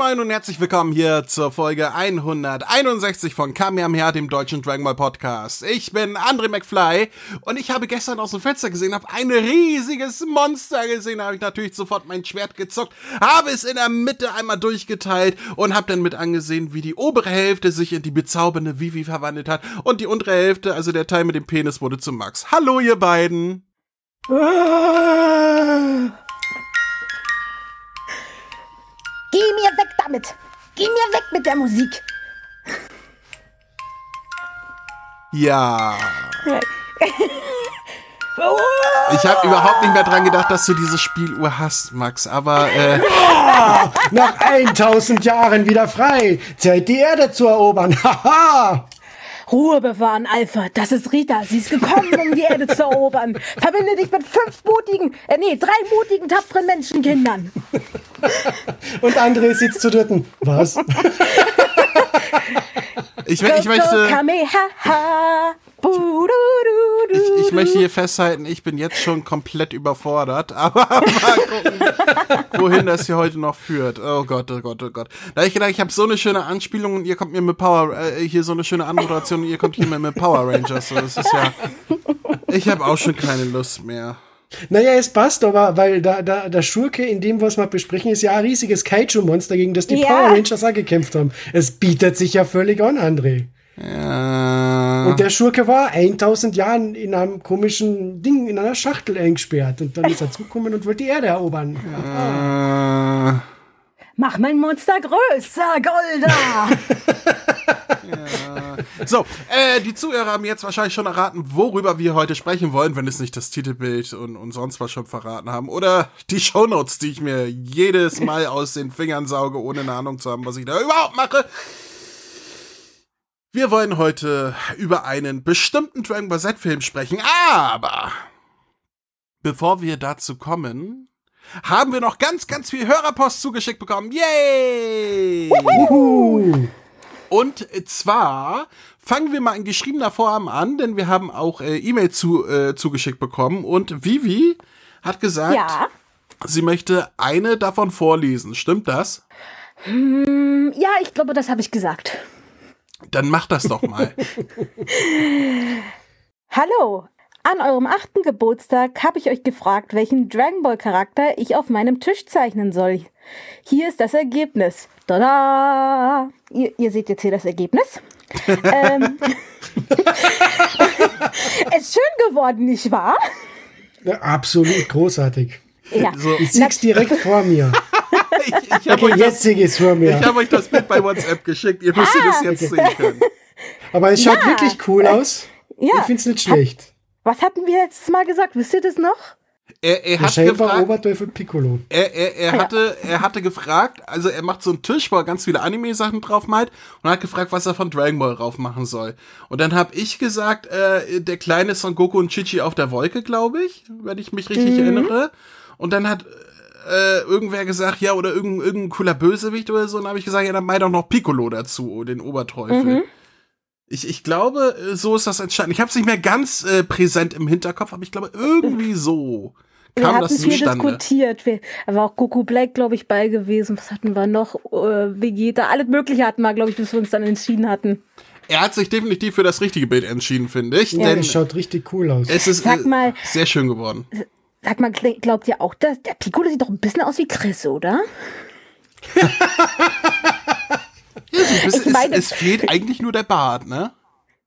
Moin und herzlich willkommen hier zur Folge 161 von Kamehameha, dem deutschen Dragon Ball Podcast. Ich bin André McFly und ich habe gestern aus dem Fenster gesehen, habe ein riesiges Monster gesehen, da habe ich natürlich sofort mein Schwert gezuckt, habe es in der Mitte einmal durchgeteilt und habe dann mit angesehen, wie die obere Hälfte sich in die bezaubernde Vivi verwandelt hat und die untere Hälfte, also der Teil mit dem Penis, wurde zu Max. Hallo ihr beiden! Ah. Geh mir weg damit! Geh mir weg mit der Musik! Ja. Ich habe überhaupt nicht mehr dran gedacht, dass du diese Spieluhr hast, Max, aber äh, Nach 1000 Jahren wieder frei. Zeit, die Erde zu erobern. Haha. Ruhe bewahren, Alpha. Das ist Rita. Sie ist gekommen, um die Erde zu erobern. Verbinde dich mit fünf mutigen, äh, nee, drei mutigen, tapferen Menschenkindern. Und André sitzt zu dritten. Was? ich, ich möchte. Ich, ich möchte hier festhalten, ich bin jetzt schon komplett überfordert, aber mal gucken, wohin das hier heute noch führt. Oh Gott, oh Gott, oh Gott. Da hab ich gedacht, ich habe so eine schöne Anspielung und ihr kommt mir mit Power, äh, hier so eine schöne Anmoderation und ihr kommt hier mit, mit Power Rangers. So, das ist ja. Ich habe auch schon keine Lust mehr. Naja, es passt aber, weil da, da, der Schurke in dem, was wir besprechen, ist ja ein riesiges Kaiju-Monster, gegen das die Ja. Power Rangers auch gekämpft haben. Es bietet sich ja völlig an, André. Ja. Und der Schurke war 1000 Jahren in einem komischen Ding, in einer Schachtel eingesperrt. Und dann ist er zugekommen und wollte die Erde erobern. Äh, Mach mein Monster größer, Golda. So, äh, die Zuhörer haben jetzt wahrscheinlich schon erraten, worüber wir heute sprechen wollen, wenn es nicht das Titelbild und, und sonst was schon verraten haben. Oder die Shownotes, die ich mir jedes Mal aus den Fingern sauge, ohne eine Ahnung zu haben, was ich da überhaupt mache. Wir wollen heute über einen bestimmten Dragon Ball Z-Film sprechen, aber bevor wir dazu kommen, haben wir noch ganz, ganz viel Hörerpost zugeschickt bekommen. Yay! Uhu. Und zwar fangen wir mal in geschriebener Form an, denn wir haben auch äh, E-Mail zu, äh, zugeschickt bekommen und Vivi hat gesagt, ja. sie möchte eine davon vorlesen. Stimmt das? Hm, ja, ich glaube, das habe ich gesagt. Dann mach das doch mal. Hallo! An eurem achten Geburtstag habe ich euch gefragt, welchen Dragon Ball Charakter ich auf meinem Tisch zeichnen soll. Hier ist das Ergebnis. Tada! Ihr, ihr seht jetzt hier das Ergebnis. ähm, es ist schön geworden, nicht wahr? Ja, absolut großartig. Ja. So. Ich sieh's direkt vor mir. Ich ich habe Okay, euch, jetzt das- sehe ich es vor mir. ich hab euch das Bild bei WhatsApp geschickt. Ihr müsstet es jetzt sehen können. Aber es schaut Ja. wirklich cool aus. Ja. Ich find's nicht schlecht. Was hatten wir letztes Mal gesagt? Wisst ihr das noch? Er, er hat gefragt, Oberteufel Piccolo. er, er, er, hatte, er hatte gefragt, also er macht so einen Tisch, wo er ganz viele Anime-Sachen drauf malt und hat gefragt, was er von Dragon Ball drauf machen soll. Und dann habe ich gesagt, äh, der kleine Son Goku und Chichi auf der Wolke, glaube ich, wenn ich mich richtig erinnere. Und dann hat äh, irgendwer gesagt, ja, oder irgendein, irgendein cooler Bösewicht oder so. Und dann habe ich gesagt, ja, dann mal doch noch Piccolo dazu, den Oberteufel. Ich, ich glaube, äh, so ist das entstanden. Ich habe es nicht mehr ganz äh, präsent im Hinterkopf, aber ich glaube, irgendwie so Wir kam hatten das es hier zustande. diskutiert. Wir, da war auch Goku Black, glaube ich, bei gewesen. Was hatten wir noch? Äh, Vegeta, alles Mögliche hatten wir, glaube ich, bis wir uns dann entschieden hatten. Er hat sich definitiv für das richtige Bild entschieden, finde ich. Ja, denn das schaut richtig cool aus. es ist Sag äh, mal- sehr schön geworden. Sag mal, gl- glaubt ihr auch, dass der Piccolo sieht doch ein bisschen aus wie Chris, oder? Es, Ich es, meine- es fehlt eigentlich nur der Bart, ne?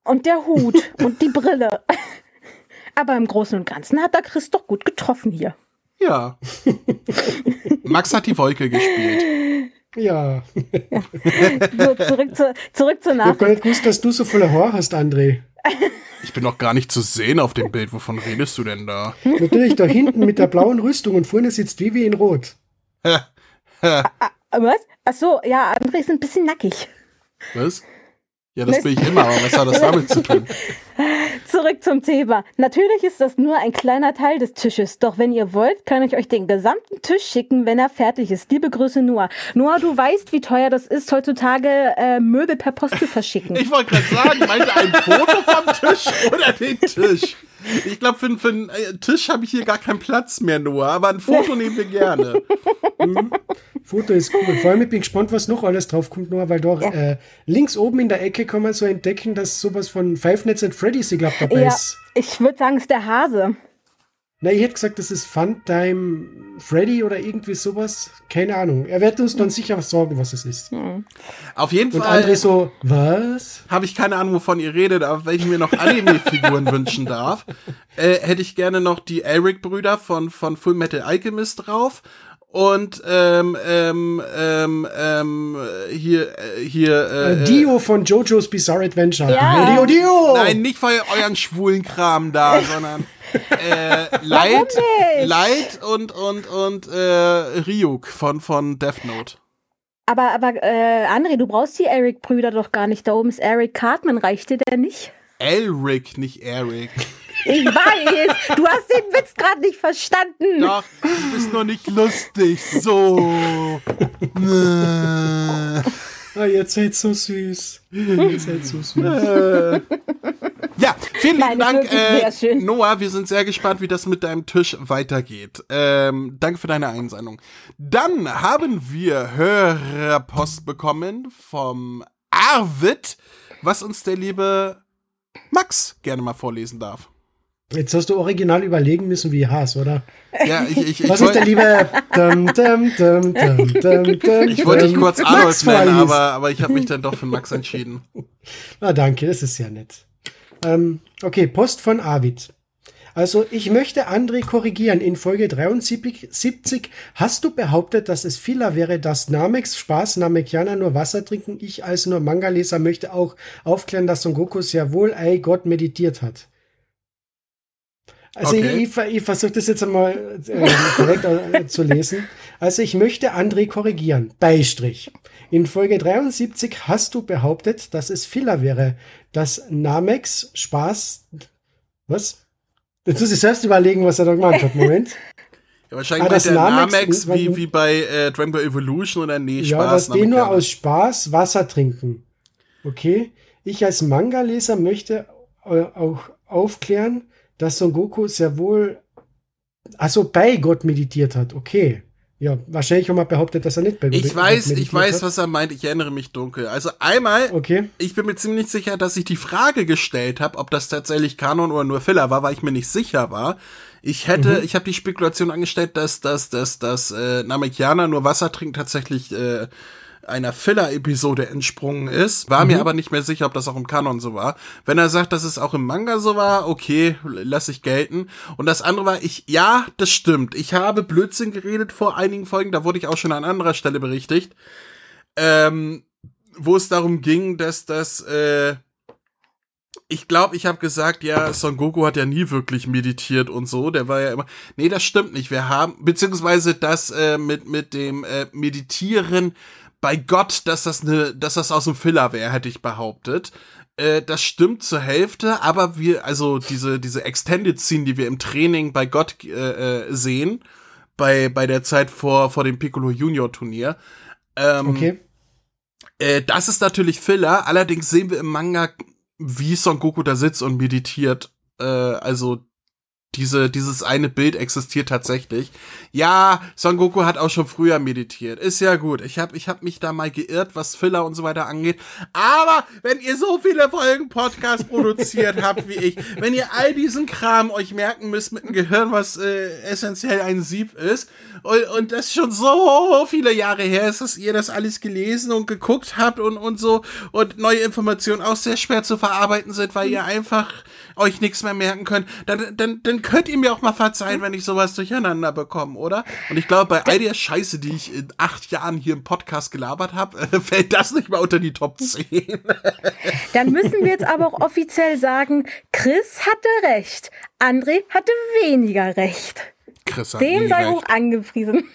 Und der Hut und die Brille. Aber im Großen und Ganzen hat der Chris doch gut getroffen hier. Ja. Max hat die Wolke gespielt. Ja. So, zurück, zu, zurück zur Ich hab Nachricht. gar nicht gewusst, dass du so voller Haar hast, André. Ich bin noch gar nicht zu sehen auf dem Bild. Wovon redest du denn da? Natürlich da hinten mit der blauen Rüstung und vorne sitzt Vivi in Rot. Was? Ach so, ja, André ist ein bisschen nackig. Was? Ja, das bin ich immer, aber was hat das damit zu tun? Zurück zum Thema. Natürlich ist das nur ein kleiner Teil des Tisches, doch wenn ihr wollt, kann ich euch den gesamten Tisch schicken, wenn er fertig ist. Liebe Grüße, Noah. Noah, du weißt, wie teuer das ist, heutzutage äh, Möbel per Post zu verschicken. Ich wollte gerade sagen, meinte ein Foto vom Tisch oder den Tisch? Ich glaube, für, für einen äh, Tisch habe ich hier gar keinen Platz mehr, Noah, aber ein Foto nehmen wir gerne. Mhm. Foto ist cool. Vor allem ich bin gespannt, was noch alles drauf kommt, Noah, weil da Ja. äh, links oben in der Ecke kann man so entdecken, dass sowas von Five Nights at Freddy's, ich glaube, dabei Ja, ist. ich würde sagen, es ist der Hase. Na, ich hätte gesagt, das ist Funtime Freddy oder irgendwie sowas. Keine Ahnung. Er wird uns dann sicher was sagen, was es ist. Auf jeden Und Fall André so, was? habe ich keine Ahnung, wovon ihr redet, aber wenn ich mir noch Anime-Figuren wünschen darf, äh, hätte ich gerne noch die Eric-Brüder von, von Full Metal Alchemist drauf. Und ähm, ähm, ähm, ähm, hier, äh, hier, äh, Äh, Dio von JoJo's Bizarre Adventure. Ja. Dio, Dio! Nein, nicht für euren schwulen Kram da, sondern äh, Light? Light und und und äh, Ryuk von von Death Note. Aber, aber äh, André, du brauchst die Eric-Brüder doch gar nicht. Da oben ist Eric Cartman. Reicht dir der nicht? Elric, nicht Eric. Ich weiß, du hast den Witz gerade nicht verstanden. Doch, du bist nur nicht lustig. So. Äh. Ah, ihr seid so süß. ihr seid so süß. Ja, vielen lieben Dank, äh. Noah. Wir sind sehr gespannt, wie das mit deinem Tisch weitergeht. Ähm, danke für deine Einsendung. Dann haben wir Hörerpost bekommen vom Arvid, was uns der liebe Max gerne mal vorlesen darf. Jetzt hast du original überlegen müssen, wie Haas, oder? Ja, ich, ich, ich, Was ist der liebe? Dum, dum, dum, dum, dum, dum, ich wollte dich kurz Max Arnold nennen, aber, aber ich habe mich dann doch für Max entschieden. Ah, danke, das ist sehr nett. Ähm, okay, Post von Arvid. Also, ich möchte André korrigieren. In Folge 73 70 hast du behauptet, dass es Fehler wäre, dass Namex Spaß, Namekianer nur Wasser trinken. Ich als nur Manga-Leser möchte auch aufklären, dass Son Goku sehr wohl Ei Gott meditiert hat. Also Okay. ich, ich, ich versuche das jetzt einmal äh, korrekt äh, zu lesen. Also ich möchte André korrigieren. Beistrich. In Folge 73 hast du behauptet, dass es Filler wäre, dass Namex Spaß. Was? Jetzt muss ich selbst überlegen, was er da gemeint hat. Moment. Ja, wahrscheinlich Ah, das der Namex- Namex wie, wie bei äh, Dragon Ball Evolution oder nee, ja, Spaß. dass die nur aus Spaß Wasser trinken. Okay. Ich als Manga-Leser möchte äh, auch aufklären, dass Son Goku sehr wohl, also bei Gott meditiert hat. Okay. Ja, wahrscheinlich haben wir behauptet, dass er nicht bei Gott Ich weiß, meditiert ich weiß, hat. was er meint. Ich erinnere mich dunkel. Also einmal, Okay. ich bin mir ziemlich sicher, dass ich die Frage gestellt habe, ob das tatsächlich Kanon oder nur Filler war, weil ich mir nicht sicher war. Ich hätte, Mhm. ich habe die Spekulation angestellt, dass dass dass dass äh, Namekianer nur Wasser trinkt tatsächlich äh, einer Filler-Episode entsprungen ist. War Mhm. mir aber nicht mehr sicher, ob das auch im Kanon so war. Wenn er sagt, dass es auch im Manga so war, okay, lass ich gelten. Und das andere war, ich, ja, das stimmt. Ich habe Blödsinn geredet vor einigen Folgen, da wurde ich auch schon an anderer Stelle berichtigt. Ähm, wo es darum ging, dass das, äh, ich glaube, ich habe gesagt, ja, Son Goku hat ja nie wirklich meditiert und so. Der war ja immer. Nee, das stimmt nicht. Wir haben, beziehungsweise das äh, mit, mit dem äh, Meditieren bei Gott, dass das ne, dass das aus dem Filler wäre, hätte ich behauptet. Äh, das stimmt zur Hälfte, aber wir, also diese, diese Extended Scene, die wir im Training bei Gott äh, äh, sehen, bei, bei der Zeit vor, vor dem Piccolo Junior Turnier, ähm, Okay. äh, das ist natürlich Filler, allerdings sehen wir im Manga, wie Son Goku da sitzt und meditiert. Äh, also diese, dieses eine Bild existiert tatsächlich. Ja, Son Goku hat auch schon früher meditiert. Ist ja gut. Ich habe ich hab mich da mal geirrt, was Filler und so weiter angeht. Aber wenn ihr so viele Folgen Podcast produziert habt wie ich, wenn ihr all diesen Kram euch merken müsst mit dem Gehirn, was äh, essentiell ein Sieb ist, und, und das schon so viele Jahre her ist, dass ihr das alles gelesen und geguckt habt und, und so, und neue Informationen auch sehr schwer zu verarbeiten sind, weil ihr einfach euch nichts mehr merken könnt, dann, dann, dann könnt ihr mir auch mal verzeihen, wenn ich sowas durcheinander bekomme, oder? Und ich glaube, bei all der Scheiße, die ich in acht Jahren hier im Podcast gelabert habe, fällt das nicht mal unter die Top 10. Dann müssen wir jetzt aber auch offiziell sagen, Chris hatte recht. André hatte weniger recht. Chris hat Dem sei hoch angepriesen.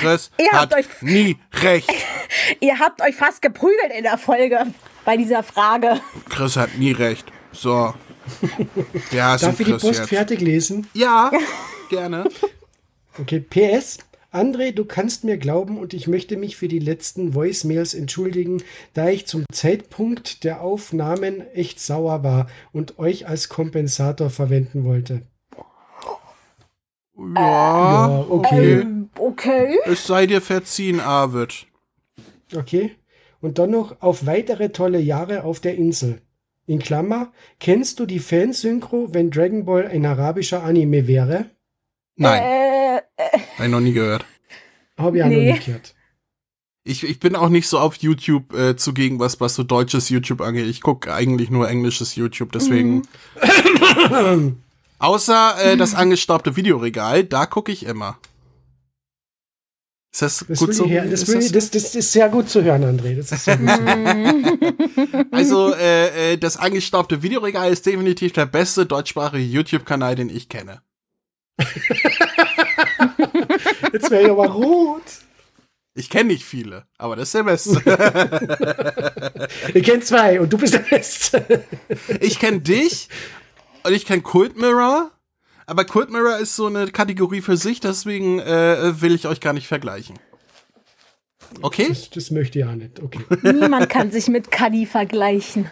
Chris Ihr hat habt euch- nie recht. Ihr habt euch fast geprügelt in der Folge bei dieser Frage. Chris hat nie recht. So. Ja, Darf ich die Post jetzt. fertig lesen? Ja, gerne. Okay, PS. André, du kannst mir glauben und ich möchte mich für die letzten Voicemails entschuldigen, da ich zum Zeitpunkt der Aufnahmen echt sauer war und euch als Kompensator verwenden wollte. Ja, Ja, okay. Ähm, okay. es sei dir verziehen, Arvid. Okay. Und dann noch auf weitere tolle Jahre auf der Insel. In Klammer, kennst du die Fansynchro, wenn Dragon Ball ein arabischer Anime wäre? Nein, Äh, äh, ich noch nie gehört. Habe ich auch Nee. noch nicht gehört. Ich, ich bin auch nicht so auf YouTube äh, zugegen, was, was so deutsches YouTube angeht. Ich gucke eigentlich nur englisches YouTube, deswegen. Außer äh, das angestaubte Videoregal, da gucke ich immer. Ist das, Das, gut so? her, das, Ist das das, das ist sehr gut zu hören, André. Das ist sehr gut zu hören. Also, äh, äh, das angestaubte Videoregal ist definitiv der beste deutschsprachige YouTube-Kanal, den ich kenne. Jetzt wäre ich aber rot. Ich kenne nicht viele, aber das ist der beste. Ich kenne zwei und du bist der Beste. ich kenne dich und ich kenne Cult Mirror, aber Cult Mirror ist so eine Kategorie für sich, deswegen äh, will ich euch gar nicht vergleichen. Okay? Das, das möchte ich auch nicht. Okay. niemand kann sich mit Cuddy vergleichen.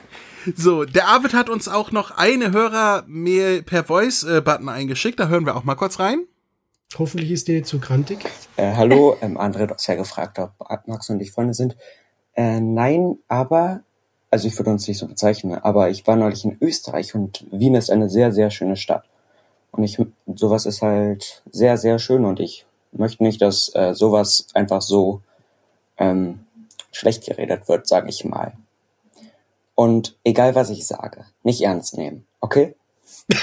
So, der Arvid hat uns auch noch eine Hörermail per Voice-Button eingeschickt. Da hören wir auch mal kurz rein. Hoffentlich ist die nicht zu grantig. Äh, hallo, ähm, André, du hast ja gefragt, ob Max und ich Freunde sind. Äh, nein, aber, also ich würde uns nicht so bezeichnen, aber ich war neulich in Österreich und Wien ist eine sehr, sehr schöne Stadt. Und ich, sowas ist halt sehr, sehr schön und ich möchte nicht, dass äh, sowas einfach so ähm, schlecht geredet wird, sage ich mal. Und egal was ich sage, nicht ernst nehmen, okay?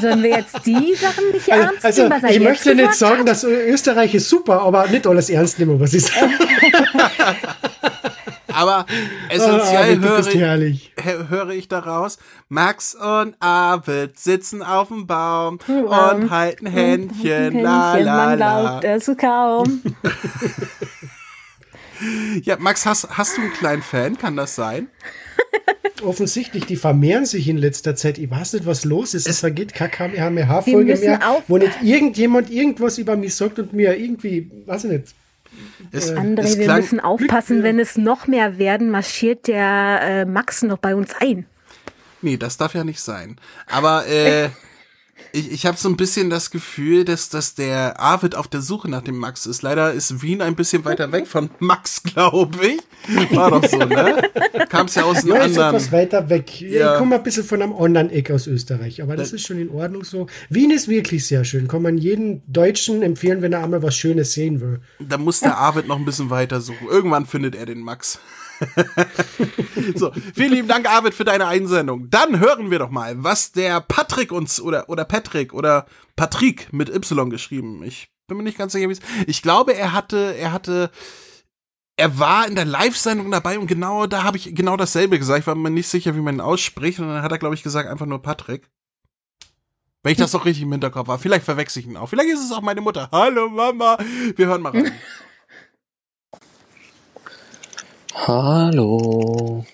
Sollen wir jetzt die Sachen nicht Also, ernst also nehmen, was er ich möchte nicht sagen, hat? dass Österreich ist super, aber nicht alles ernst nehmen, was ich sage. Aber Ah, essentiell du höre, ich, höre ich daraus, Max und Arvid sitzen auf dem Baum Ähm, und halten Händchen, la la man la. glaubt es kaum. Ja, Max, hast, hast du einen kleinen Fan? Kann das sein? Offensichtlich, die vermehren sich in letzter Zeit. Ich weiß nicht, was los ist. Es vergeht keine KMH-Folge mehr, auf- wo nicht irgendjemand irgendwas über mich sagt und mir irgendwie, weiß ich nicht. Es, André, es wir müssen aufpassen, wenn es noch mehr werden, marschiert der äh, Max noch bei uns ein. Nee, das darf ja nicht sein. Aber äh, ich, ich habe so ein bisschen das Gefühl, dass, dass der Arvid auf der Suche nach dem Max ist. Leider ist Wien ein bisschen weiter weg von Max, glaube ich. War doch so, ne? Kam es ja aus einem Ja, anderen. etwas weiter weg. Ja. Ich komme ein bisschen von einem anderen Eck aus Österreich, aber das ist schon in Ordnung so. Wien ist wirklich sehr schön. Kann man jedem Deutschen empfehlen, wenn er einmal was Schönes sehen will. Da muss der Arvid noch ein bisschen weiter suchen. Irgendwann findet er den Max. so, vielen lieben Dank, Arvid, für deine Einsendung. Dann hören wir doch mal, was der Patrick uns oder oder Patrick oder Patrick mit Y geschrieben. Ich bin mir nicht ganz sicher, wie es. Ich glaube, er hatte, er hatte, er war in der Live-Sendung dabei und genau da habe ich genau dasselbe gesagt. Ich war mir nicht sicher, wie man ihn ausspricht und dann hat er, glaube ich, gesagt einfach nur Patrick. Wenn ich das doch richtig im Hinterkopf habe. Vielleicht verwechsel ich ihn auch. Vielleicht ist es auch meine Mutter. Hallo Mama. Wir hören mal rein. Hallo.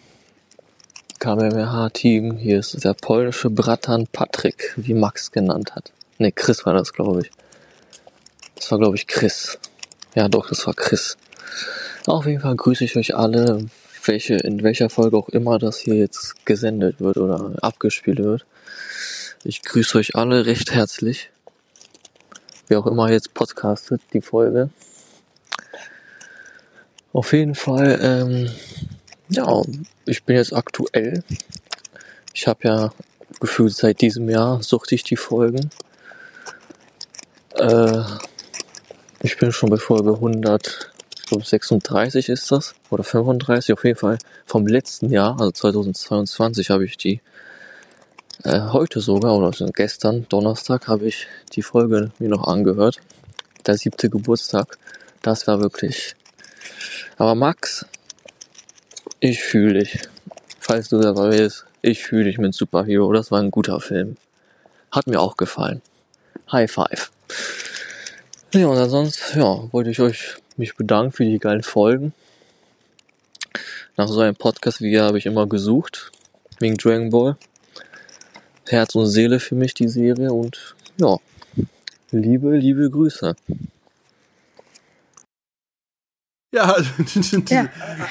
KBMH-Team, hier ist der polnische Bratan Patrick, wie Max genannt hat. Ne, Chris war das, glaube ich. Das war, glaube ich, Chris. Ja, doch, das war Chris. Auf jeden Fall grüße ich euch alle, welche, in welcher Folge auch immer das hier jetzt gesendet wird oder abgespielt wird. Ich grüße euch alle recht herzlich. Wer auch immer jetzt podcastet, die Folge. Auf jeden Fall, ähm, ja, ich bin jetzt aktuell. Ich habe ja gefühlt seit diesem Jahr suchte ich die Folgen. Äh, ich bin schon bei Folge 100, ich glaube 36 ist das, oder 35, auf jeden Fall vom letzten Jahr, also 2022 habe ich die, äh, heute sogar, oder also gestern, Donnerstag, habe ich die Folge mir noch angehört. Der siebte Geburtstag. Das war wirklich aber Max, ich fühle dich. Falls du dabei bist, ich fühle dich mit Superhero. Das war ein guter Film. Hat mir auch gefallen. High five. Ja, und ansonsten, ja, wollte ich euch mich bedanken für die geilen Folgen. Nach so einem Podcast wie hier habe ich immer gesucht. Wegen Dragon Ball. Herz und Seele für mich, die Serie. Und ja, liebe, liebe Grüße. Ja, Ja.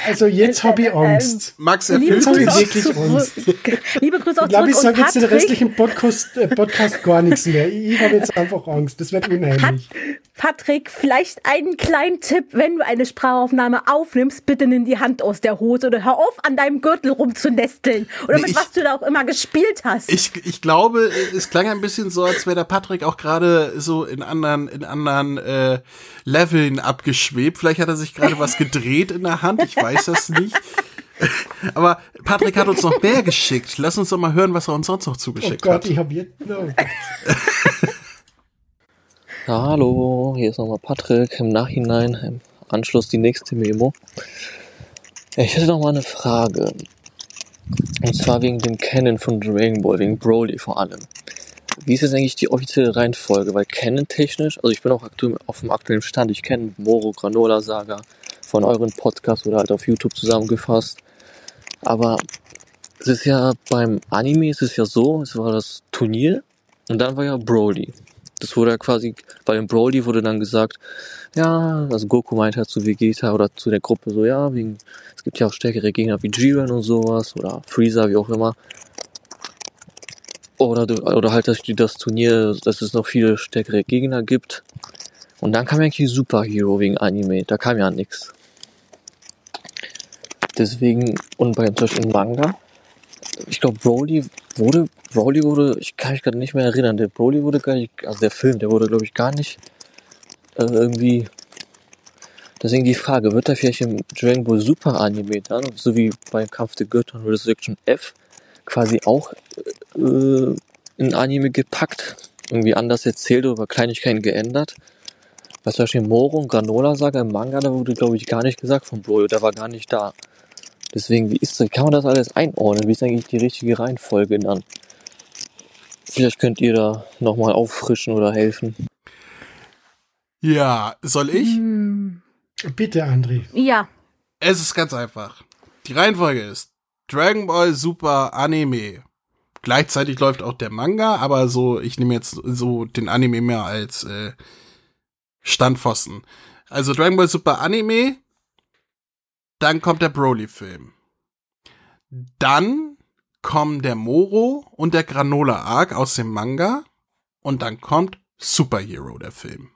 Also jetzt Äh, habe ich äh, Angst. Max Jetzt erfüllt auch wirklich zurück. Liebe Grüße auch Ich glaube, ich zurück. sage jetzt den Patrick, restlichen Podcast, äh, Podcast gar nichts mehr. Ich, ich habe jetzt einfach Angst. Das wird unheimlich. Patrick, vielleicht einen kleinen Tipp, wenn du eine Sprachaufnahme aufnimmst, bitte nimm die Hand aus der Hose oder hör auf, an deinem Gürtel rumzunesteln. Oder Nee, mit ich- was du da auch immer gespielt hast. Ich, ich glaube, es klang ein bisschen so, als wäre der Patrick auch gerade so in anderen, in anderen äh, Leveln abgeschwebt. Vielleicht hat er sich gerade was gedreht in der Hand, ich weiß das nicht. Aber Patrick hat uns noch mehr geschickt. Lass uns doch mal hören, was er uns sonst noch Oh zugeschickt Gott, hat. ich habe jetzt. Oh Gott. Ja, hallo, hier ist nochmal Patrick. Im Nachhinein, im Anschluss die nächste Memo. Ich hätte noch mal eine Frage. Und zwar wegen dem Canon von Dragon Ball, wegen Broly vor allem. Wie ist jetzt eigentlich die offizielle Reihenfolge? Weil Canon technisch, also ich bin auch aktuell auf dem aktuellen Stand, ich kenne Moro Granola Saga von euren Podcasts oder halt auf YouTube zusammengefasst. Aber es ist ja beim Anime ist es ja so, es war das Turnier und dann war ja Broly. Das wurde ja quasi, bei dem Broly wurde dann gesagt, ja, also Goku meinte halt zu Vegeta oder zu der Gruppe so, ja, wegen, es gibt ja auch stärkere Gegner wie Jiren und sowas oder Freezer, wie auch immer. Oder, oder halt, dass das Turnier, dass es noch viele stärkere Gegner gibt. Und dann kam ja eigentlich Super Hero wegen Anime, da kam ja nix. Deswegen, und bei zum Beispiel Manga, ich glaube, Broly wurde, Broly wurde, ich kann mich gerade nicht mehr erinnern, der Broly wurde gar nicht, also der Film, der wurde, glaube ich, gar nicht äh, irgendwie. Deswegen die Frage, wird da vielleicht im Dragon Ball Super Anime dann, so wie beim Kampf der Götter und Resurrection F, quasi auch äh, in Anime gepackt, irgendwie anders erzählt oder Kleinigkeiten geändert? Was zum Beispiel Moro und Granola Saga im Manga, da wurde, glaube ich, gar nicht gesagt von Broly, der war gar nicht da. Deswegen, wie ist das, kann man das alles einordnen? Wie ist eigentlich die richtige Reihenfolge dann? Vielleicht könnt ihr da nochmal auffrischen oder helfen. Ja, soll ich? Hm, Bitte, André. ja, Es ist ganz einfach. Die Reihenfolge ist Dragon Ball Super Anime. Gleichzeitig läuft auch der Manga, aber so, ich nehme jetzt so den Anime mehr als äh, Standpfosten. Also Dragon Ball Super Anime, dann kommt der Broly-Film. Dann kommen der Moro und der Granola Arc aus dem Manga und dann kommt Superhero, der Film.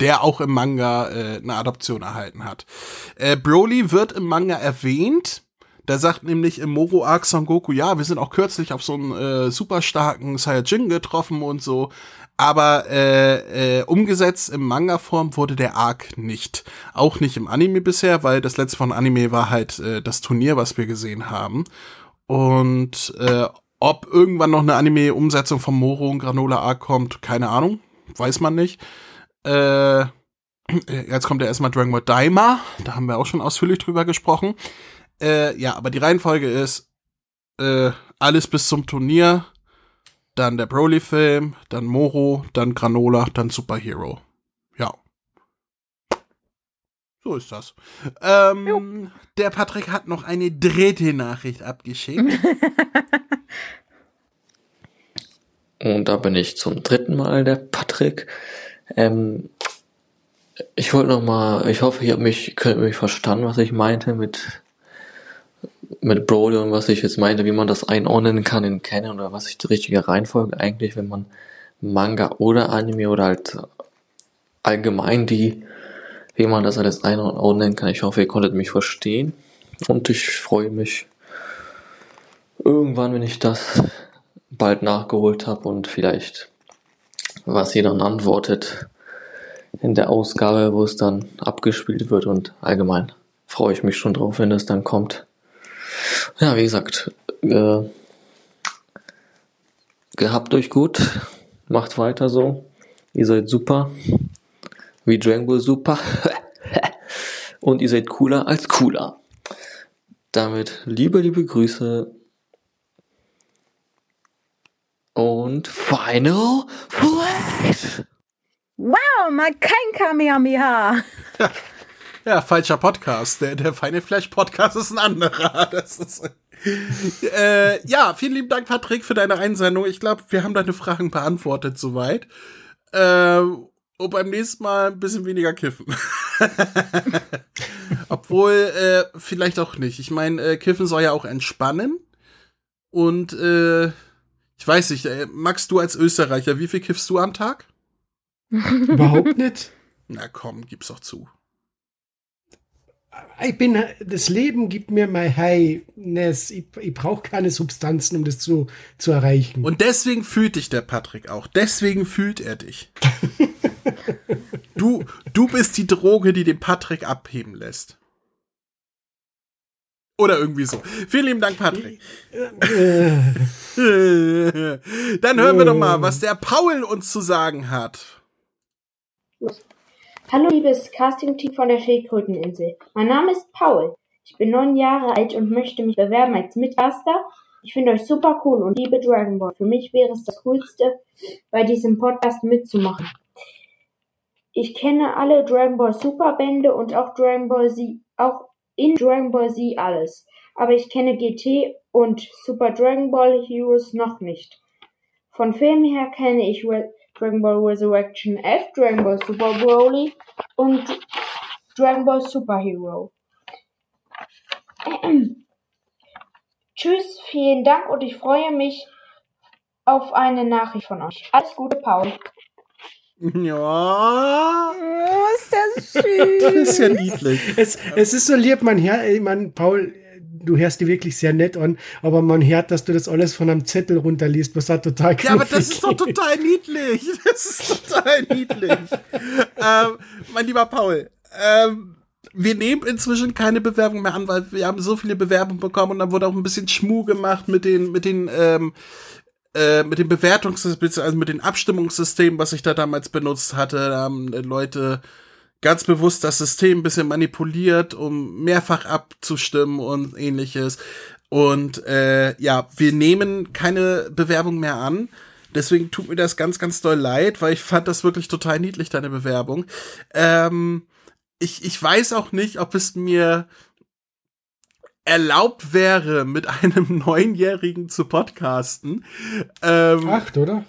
Der auch im Manga äh, eine Adoption erhalten hat. Äh, Broly wird im Manga erwähnt. Da sagt nämlich im Moro Arc Son Goku, ja, wir sind auch kürzlich auf so einen äh, super starken Saiyajin getroffen und so. Aber äh, äh, umgesetzt im Manga-Form wurde der Arc nicht. Auch nicht im Anime bisher, weil das letzte von Anime war halt äh, das Turnier, was wir gesehen haben. Und äh, ob irgendwann noch eine Anime-Umsetzung vom Moro und Granola Arc kommt, keine Ahnung. Weiß man nicht. Äh, jetzt kommt ja erstmal Dragon Ball Daima. Da haben wir auch schon ausführlich drüber gesprochen. Äh, ja, aber die Reihenfolge ist äh, alles bis zum Turnier, dann der Broly-Film, dann Moro, dann Granola, dann Superhero. Ja. So ist das. Ähm, der Patrick hat noch eine dritte Nachricht abgeschickt. Und da bin ich zum dritten Mal der Patrick. Ähm, ich wollte noch mal, ich hoffe, ihr habt mich, könnt mich verstanden, was ich meinte mit mit Broly und was ich jetzt meinte, wie man das einordnen kann in Canon oder was ist die richtige Reihenfolge eigentlich, wenn man Manga oder Anime oder halt allgemein die, wie man das alles einordnen kann. Ich hoffe, ihr konntet mich verstehen und ich freue mich irgendwann, wenn ich das bald nachgeholt habe und vielleicht, was ihr dann antwortet in der Ausgabe, wo es dann abgespielt wird und allgemein freue ich mich schon drauf, wenn es dann kommt. Ja, wie gesagt, äh, gehabt euch gut, macht weiter so, ihr seid super, wie Dragon Ball super und ihr seid cooler als cooler. Damit liebe, liebe Grüße und Final Flash! wow, mal kein Kamehameha. Ja, falscher Podcast. Der, der Final Flash Podcast ist ein anderer. Das ist, äh, ja, vielen lieben Dank, Patrick, für deine Einsendung. Ich glaube, wir haben deine Fragen beantwortet soweit. Äh, und beim nächsten Mal ein bisschen weniger kiffen. Obwohl, äh, vielleicht auch nicht. Ich meine, äh, Kiffen soll ja auch entspannen. Und äh, ich weiß nicht, äh, Max, du als Österreicher, wie viel kiffst du am Tag? Überhaupt nicht. Na komm, gib's doch zu. Ich bin, das Leben gibt mir mein Highness. Ich, ich brauche keine Substanzen, um das zu, zu erreichen. Und deswegen fühlt dich der Patrick auch. Deswegen fühlt er dich. du, du bist die Droge, die den Patrick abheben lässt. Oder irgendwie so. Vielen lieben Dank, Patrick. Äh, Dann hören wir doch mal, was der Paul uns zu sagen hat. Hallo liebes Casting-Team von der Schildkröteninsel. Mein Name ist Paul. Ich bin neun Jahre alt und möchte mich bewerben als Mitcaster. Ich finde euch super cool und liebe Dragon Ball. Für mich wäre es das Coolste, bei diesem Podcast mitzumachen. Ich kenne alle Dragon Ball Super Bände und auch Dragon Ball Z, auch in Dragon Ball Z alles. Aber ich kenne GT und Super Dragon Ball Heroes noch nicht. Von Filmen her kenne ich Dragon Ball Resurrection F, Dragon Ball Super Broly und Dragon Ball Super Hero. Tschüss, vielen Dank und ich freue mich auf eine Nachricht von euch. Alles Gute, Paul. Ja, Oh, ist das das süß. ist ja niedlich. es, es ist so lieb, man hört, ich mein, Paul, du hörst die wirklich sehr nett an, aber man hört, dass du das alles von einem Zettel runterliest, was da total Ja, aber das ist doch total niedlich. Das ist total niedlich. ähm, mein lieber Paul, ähm, wir nehmen inzwischen keine Bewerbung mehr an, weil wir haben so viele Bewerbungen bekommen und dann wurde auch ein bisschen Schmuh gemacht mit den, mit den, ähm, äh, mit dem Bewertungssystem, also mit den Abstimmungssystemen, was ich da damals benutzt hatte. Da haben äh, Leute ganz bewusst das System ein bisschen manipuliert, um mehrfach abzustimmen und ähnliches. Und äh, ja, wir nehmen keine Bewerbung mehr an. Deswegen tut mir das ganz, ganz doll leid, weil ich fand das wirklich total niedlich, deine Bewerbung. Ähm, ich, ich weiß auch nicht, ob es mir erlaubt wäre, mit einem Neunjährigen zu podcasten. Ähm, Acht, oder?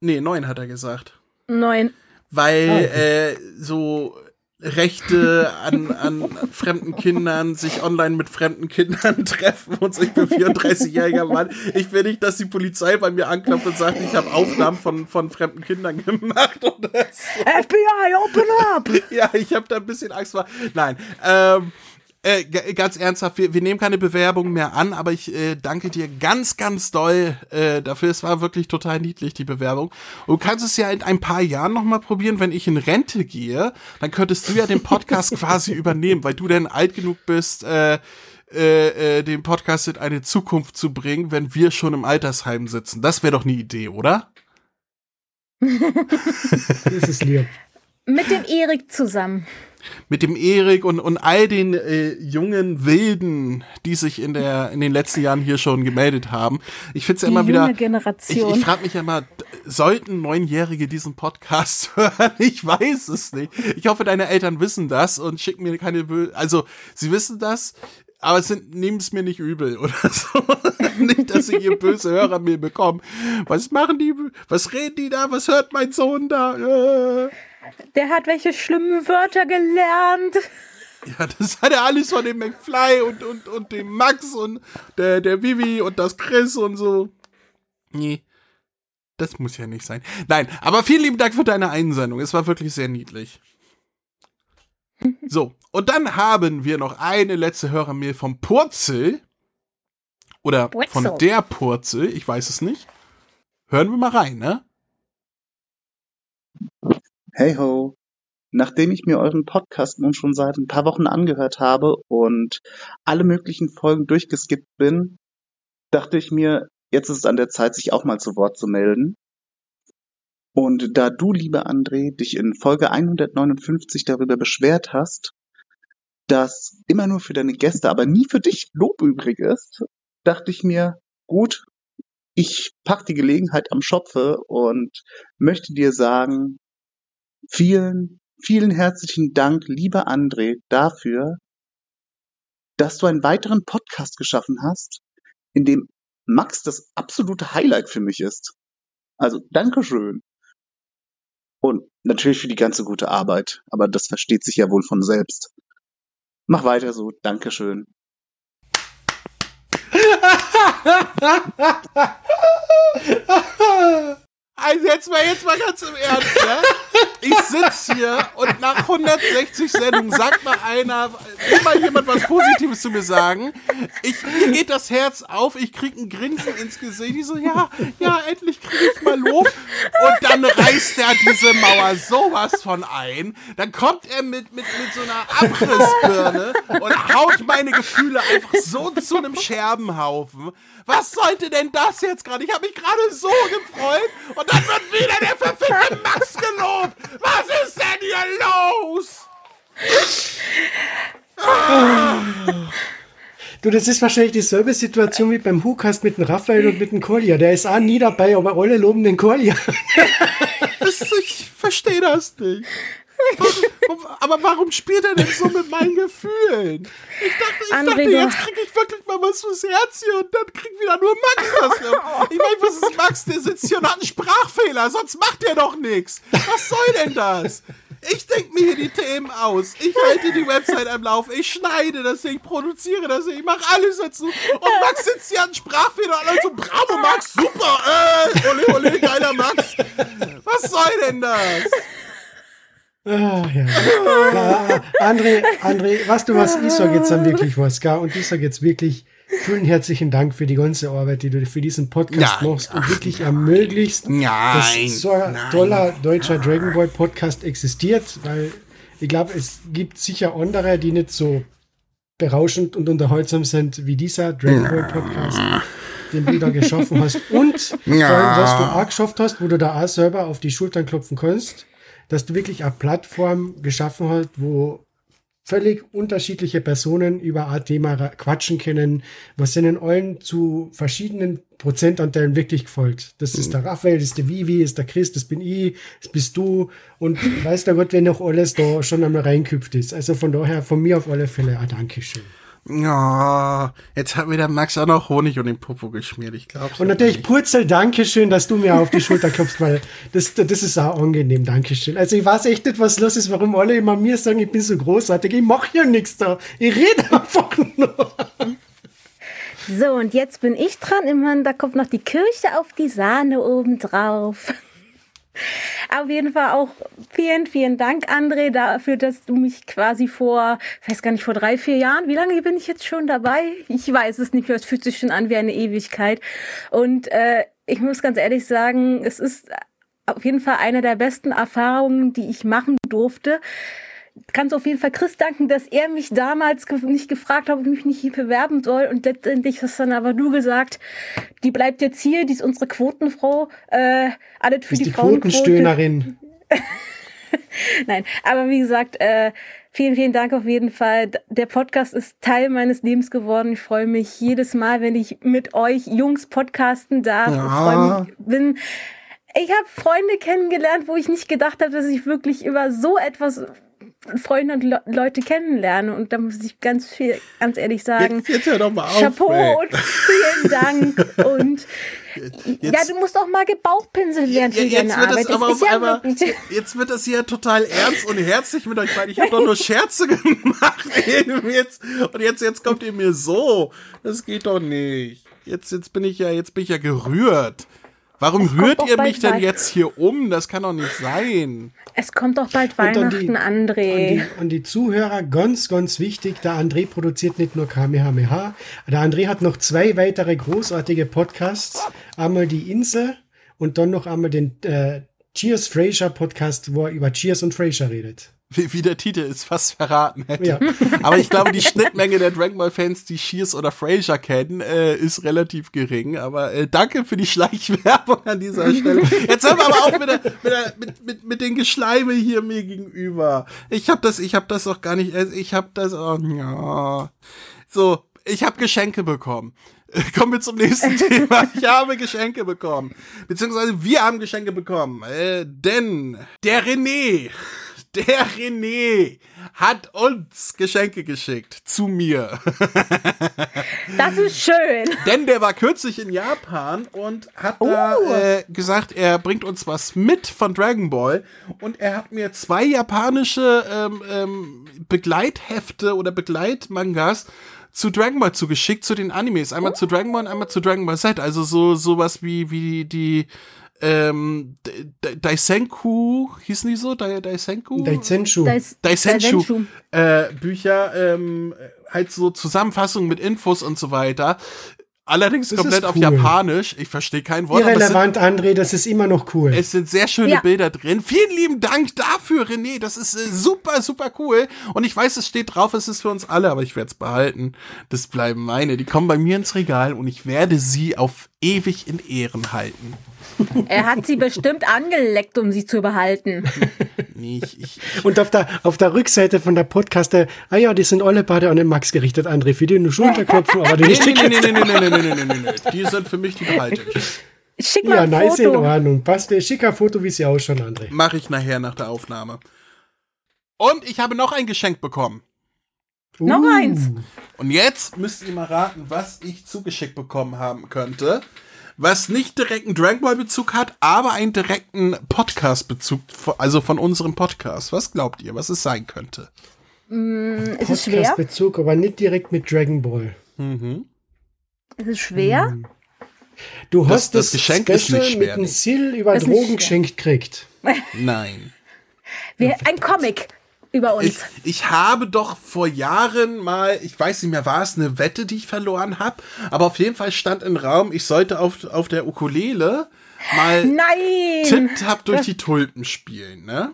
nee, neun hat er gesagt Neun. weil Ah, okay. äh, so Rechte an, an fremden Kindern, sich online mit fremden Kindern treffen und so. Ich bin 34-jähriger Mann. Ich will nicht, dass die Polizei bei mir anklopft und sagt, ich habe Aufnahmen von, von fremden Kindern gemacht oder so. FBI, open up! Ja, ich habe da ein bisschen Angst vor. Nein, ähm, äh, ganz ernsthaft, wir, wir nehmen keine Bewerbung mehr an, aber ich äh, danke dir ganz, ganz doll äh, dafür. Es war wirklich total niedlich, die Bewerbung. Und du kannst es ja in ein paar Jahren noch mal probieren, wenn ich in Rente gehe, dann könntest du ja den Podcast quasi übernehmen, weil du dann alt genug bist, äh, äh, äh, den Podcast in eine Zukunft zu bringen, wenn wir schon im Altersheim sitzen. Das wäre doch eine Idee, oder? Das ist lieb. Mit dem Erik zusammen. mit dem Erik und, und all den äh, jungen Wilden, die sich in der in den letzten Jahren hier schon gemeldet haben. Ich finde es ja immer wieder. junge Ich, Generation. ich frage mich ja immer, sollten Neunjährige diesen Podcast hören? Ich weiß es nicht. Ich hoffe, deine Eltern wissen das und schicken mir keine Bö Also, sie wissen das, aber sind, nehmen es mir nicht übel oder so. nicht, dass sie hier böse Hörermail bekommen. Was machen die? Was reden die da? Was hört mein Sohn da? Äh. Der hat welche schlimmen Wörter gelernt. Ja, das hat er alles von dem McFly und, und, und dem Max und der, der Vivi und das Chris und so. Nee. Das muss ja nicht sein. Nein, aber vielen lieben Dank für deine Einsendung. Es war wirklich sehr niedlich. So, und dann haben wir noch eine letzte Hörermail vom Purzel. Oder Purzel. von der Purzel, ich weiß es nicht. Hören wir mal rein, ne? Hey ho! Nachdem ich mir euren Podcast nun schon seit ein paar Wochen angehört habe und alle möglichen Folgen durchgeskippt bin, dachte ich mir, jetzt ist es an der Zeit, sich auch mal zu Wort zu melden. Und da du, lieber André, dich in Folge 159 darüber beschwert hast, dass immer nur für deine Gäste, aber nie für dich Lob übrig ist, dachte ich mir, gut, ich pack die Gelegenheit am Schopfe und möchte dir sagen, vielen, vielen herzlichen Dank, lieber André, dafür, dass du einen weiteren Podcast geschaffen hast, in dem Max das absolute Highlight für mich ist. Also, Dankeschön. Und natürlich für die ganze gute Arbeit, aber das versteht sich ja wohl von selbst. Mach weiter so. Dankeschön. Also jetzt mal, jetzt mal ganz im Ernst, ne? Ich sitz hier und nach 160 Sendungen sagt mal einer, immer jemand was Positives zu mir sagen. Ich, mir geht das Herz auf, ich krieg ein Grinsen ins Gesicht. Ich so, ja, ja, endlich krieg ich mal Lob. Und dann reißt er diese Mauer sowas von ein. Dann kommt er mit, mit, mit so einer Abrissbirne und haut meine Gefühle einfach so zu einem Scherbenhaufen. Was sollte denn das jetzt gerade? Ich habe mich gerade so gefreut und dann wird wieder der verfickte Max gelobt. Was ist denn hier los? Du, das ist wahrscheinlich dieselbe Situation wie beim Hukas mit dem Raphael und mit dem Kolja. Der ist auch nie dabei, aber alle loben den Kolja. Ich verstehe das nicht. Warum, aber warum spielt er denn so mit meinen Gefühlen? Ich dachte, ich André, dachte jetzt kriege ich wirklich mal was fürs Herz hier und dann kriegt wieder nur Max das. Ich meine, was ist Max? Der sitzt hier und hat einen Sprachfehler, sonst macht er doch nichts. Was soll denn das? Ich denke mir hier die Themen aus. Ich halte die Website am Lauf. Ich schneide das hier, ich produziere das hier, ich mache alles dazu. Und Max sitzt hier, einen Sprachfehler und alle so, bravo Max, super, äh, ole, ole, geiler Max. Was soll denn das? Ah, ja. ja. André, André, weißt du was, ich sag jetzt dann wirklich was, gell? Und ich sag jetzt wirklich vielen herzlichen Dank für die ganze Arbeit, die du für diesen Podcast Nein. machst und wirklich ermöglichst, Nein, dass so ein nein. toller deutscher Dragon Ball Podcast existiert, weil ich glaube, es gibt sicher andere, die nicht so berauschend und unterhaltsam sind wie dieser Dragon Ball Podcast, den du da geschaffen hast. Und vor allem, was du auch geschafft hast, wo du da auch selber auf die Schultern klopfen kannst, dass du wirklich eine Plattform geschaffen hast, wo völlig unterschiedliche Personen über ein Thema quatschen können, was ihnen allen zu verschiedenen Prozentanteilen wirklich gefällt. Das ist der Raphael, das ist der Vivi, das ist der Chris, das bin ich, das bist du und weiß der Gott, wenn noch alles da schon einmal reinküpft ist. Also von daher von mir auf alle Fälle ein Dankeschön. Ja, jetzt hat mir der Max auch noch Honig um den Popo geschmiert. Ich glaube. Und natürlich Purzel, Dankeschön, dass du mir auf die Schulter klopfst, weil das, das ist auch angenehm, Dankeschön. Also ich weiß echt nicht, was los ist, warum alle immer mir sagen, ich bin so großartig. Ich mache ja nichts da. Ich rede einfach nur. So, und jetzt bin ich dran. Immerhin, da kommt noch die Kirche auf die Sahne oben drauf. Auf jeden Fall auch vielen, vielen Dank, André, dafür, dass du mich quasi vor, ich weiß gar nicht, vor drei, vier Jahren, wie lange bin ich jetzt schon dabei? Ich weiß es nicht mehr, es fühlt sich schon an wie eine Ewigkeit. Und äh, ich muss ganz ehrlich sagen, es ist auf jeden Fall eine der besten Erfahrungen, die ich machen durfte kannst auf jeden Fall Chris danken, dass er mich damals nicht gefragt hat, ob ich mich nicht hier bewerben soll. Und letztendlich hast dann aber du gesagt, die bleibt jetzt hier, die ist unsere Quotenfrau, äh, alles für Ist die, die. Quotenstöhnerin. Nein, aber wie gesagt, äh, vielen, vielen Dank auf jeden Fall. Der Podcast ist Teil meines Lebens geworden. Ich freue mich jedes Mal, wenn ich mit euch Jungs podcasten darf. Ja. Ich freue mich, bin, ich habe Freunde kennengelernt, wo ich nicht gedacht habe, dass ich wirklich über so etwas Freunde und Le Leute kennenlerne. Und da muss ich ganz viel, ganz ehrlich sagen, Jetzt, jetzt hör doch mal auf. Chapeau ey. und vielen Dank. Und ja, Jetzt- du musst auch mal gebauchpinseln während Ja, du deine jetzt wird Arbeit. ja einmal, jetzt wird das hier total ernst und herzlich mit euch beiden. Ich habe doch nur Scherze gemacht eben jetzt und jetzt jetzt kommt ihr mir so. Das geht doch nicht. Jetzt jetzt bin ich ja jetzt bin ich ja gerührt. Warum kommt rührt ihr mich denn jetzt hier um? Das kann doch nicht sein. Es kommt doch bald Und Weihnachten, die- André. Und die, und die Zuhörer, ganz, ganz wichtig, der André produziert nicht nur Kamehameha, der André hat noch zwei weitere großartige Podcasts. Einmal die Insel und dann noch einmal den äh, Cheers Frasier Podcast, wo er über Cheers und Frasier redet. Wie, wie der Titel es fast verraten hätte. Ja. Aber ich glaube, die Schnittmenge der Dragon Ball Fans, die Shears oder Frasier kennen, äh, ist relativ gering. Aber äh, danke für die Schleichwerbung an dieser Stelle. Jetzt hören wir aber auf mit, der, mit, der, mit, mit, mit den Geschleime hier mir gegenüber. Ich habe das, ich habe das auch gar nicht. äh, Ich habe das. Oh, ja. So, ich habe Geschenke bekommen. Kommen wir zum nächsten Thema. Ich habe Geschenke bekommen. Beziehungsweise wir haben Geschenke bekommen. Äh, denn der René, der René hat uns Geschenke geschickt. Zu mir. Das ist schön. Denn der war kürzlich in Japan und hat da Oh. äh, gesagt, er bringt uns was mit von Dragon Ball. Und er hat mir zwei japanische ähm, ähm, Begleithefte oder Begleitmangas zu Dragon Ball zugeschickt, zu den Animes. Einmal zu Dragon Ball und einmal zu Dragon Ball Z. Also so sowas wie, wie die ähm, Daisenku, hießen die so? Dai- Daisenku? Daisenshu. Daisenshu äh, Bücher, ähm, halt so Zusammenfassungen mit Infos und so weiter. Allerdings Das komplett ist auf cool. Japanisch. Ich verstehe kein Wort. Es sind, Irrelevant, André, das ist immer noch cool. es sind sehr schöne Ja. Bilder drin. Vielen lieben Dank dafür, René. Das ist äh, super, super cool. Und ich weiß, es steht drauf, es ist für uns alle, aber ich werde es behalten. Das bleiben meine. Die kommen bei mir ins Regal und ich werde sie auf ewig in Ehren halten. Er hat sie bestimmt angeleckt, um sie zu behalten. Nee, ich, ich, Und auf der, auf der Rückseite von der Podcaster, ah ja, die sind alle beide an den Max gerichtet, André, für die Schulterklopfen, aber die nee, nicht nee, nee, nee, nee, nee, nee, nee, nee, nee, nee. Die sind für mich, die behalte ich. Schick mal Ja, ein nice in Foto. Ordnung. Passt, äh, schicker Foto, wie sie ausschauen, André. Mache ich nachher nach der Aufnahme. Und ich habe noch ein Geschenk bekommen. Noch Uh. eins. Und jetzt müsst ihr mal raten, was ich zugeschickt bekommen haben könnte. Was nicht direkt einen Dragon Ball Bezug hat, aber einen direkten Podcast Bezug, also von unserem Podcast. Was glaubt ihr, was es sein könnte? Ist es schwer? Podcast-Bezug, aber nicht direkt mit Dragon Ball. Ist es schwer? Du Das- hast das das, Geschenk Special ist nicht schwer, mit dem nee. Sil über Drogen geschenkt kriegt. Nein. Wir, ein Comic über uns. Ich, ich habe doch vor Jahren mal, ich weiß nicht mehr, war es eine Wette, die ich verloren habe, aber auf jeden Fall stand im Raum, ich sollte auf, auf der Ukulele mal Nein! Tip-Tap durch die Tulpen spielen, ne?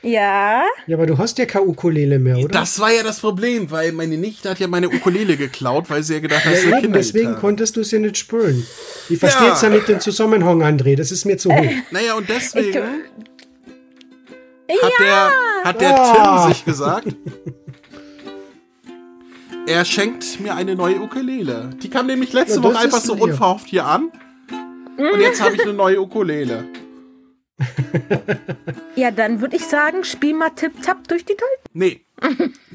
Ja. Ja, aber du hast ja keine Ukulele mehr, oder? Das war ja das Problem, weil meine Nichte hat ja meine Ukulele geklaut, weil sie ja gedacht hat, ja, eben, deswegen Kindergitarre. konntest du sie nicht spülen. Ich verstehe jetzt ja nicht den Zusammenhang, André. Das ist mir zu hoch. Naja, und deswegen Ich, hat der, hat der Ah. Tim sich gesagt, er schenkt mir eine neue Ukulele. Die kam nämlich letzte Ja, Woche einfach so unverhofft hier an. Und jetzt habe ich eine neue Ukulele. ja, dann würde ich sagen, spiel mal Tip-Tap durch die Tulpen. Nee,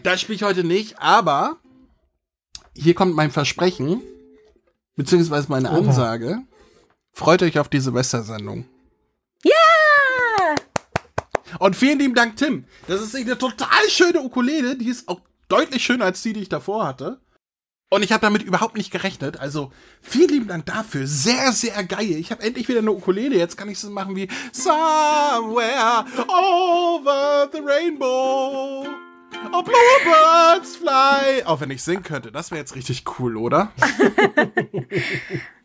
das spiele ich heute nicht, aber hier kommt mein Versprechen, beziehungsweise meine. Ansage. Freut euch auf die Silvestersendung. Ja! Und vielen lieben Dank, Tim. Das ist eine total schöne Ukulele. Die ist auch deutlich schöner als die, die ich davor hatte. Und ich habe damit überhaupt nicht gerechnet. Also vielen lieben Dank dafür. Sehr, sehr geil. Ich habe endlich wieder eine Ukulele. Jetzt kann ich so machen wie Somewhere over the rainbow. Oh, bluebirds fly. Auch wenn ich singen könnte. Das wäre jetzt richtig cool, oder?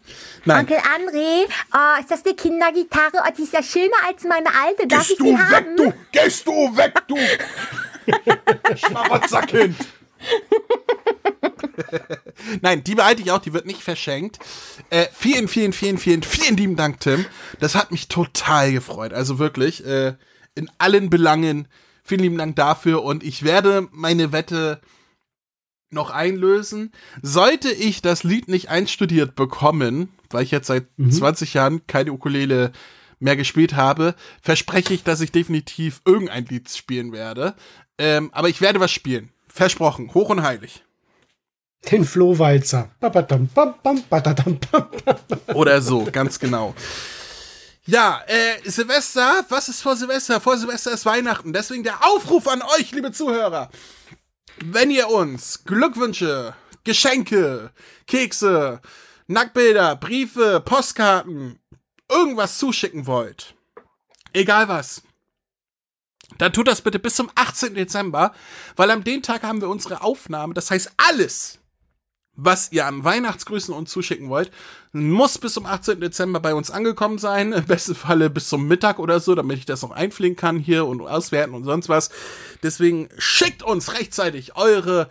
Nein. Onkel André, oh, ist das eine Kindergitarre? Oh, die ist ja schöner als meine alte. Darf ich Gehst die du weg, haben? du! Gehst du weg, du! Schmarotzerkind! Nein, die behalte ich auch, die wird nicht verschenkt. Äh, vielen, vielen, vielen, vielen, vielen lieben Dank, Tim. Das hat mich total gefreut. Also wirklich, äh, in allen Belangen. Vielen lieben Dank dafür und ich werde meine Wette noch einlösen. Sollte ich das Lied nicht einstudiert bekommen, weil ich jetzt seit 20 Jahren keine Ukulele mehr gespielt habe, verspreche ich, dass ich definitiv irgendein Lied spielen werde. Ähm, aber ich werde was spielen. Versprochen. Hoch und heilig. Den Flohwalzer. Oder so, ganz genau. Ja, äh, Silvester, was ist vor Silvester? Vor Silvester ist Weihnachten. Deswegen der Aufruf an euch, liebe Zuhörer. Wenn ihr uns Glückwünsche, Geschenke, Kekse, Nacktbilder, Briefe, Postkarten, irgendwas zuschicken wollt, egal was, dann tut das bitte bis zum 18. Dezember, weil am den Tag haben wir unsere Aufnahme. Das heißt, alles, was ihr an Weihnachtsgrüßen uns zuschicken wollt, muss bis zum 18. Dezember bei uns angekommen sein. Im besten Falle bis zum Mittag oder so, damit ich das noch einfliegen kann hier und auswerten und sonst was. Deswegen schickt uns rechtzeitig eure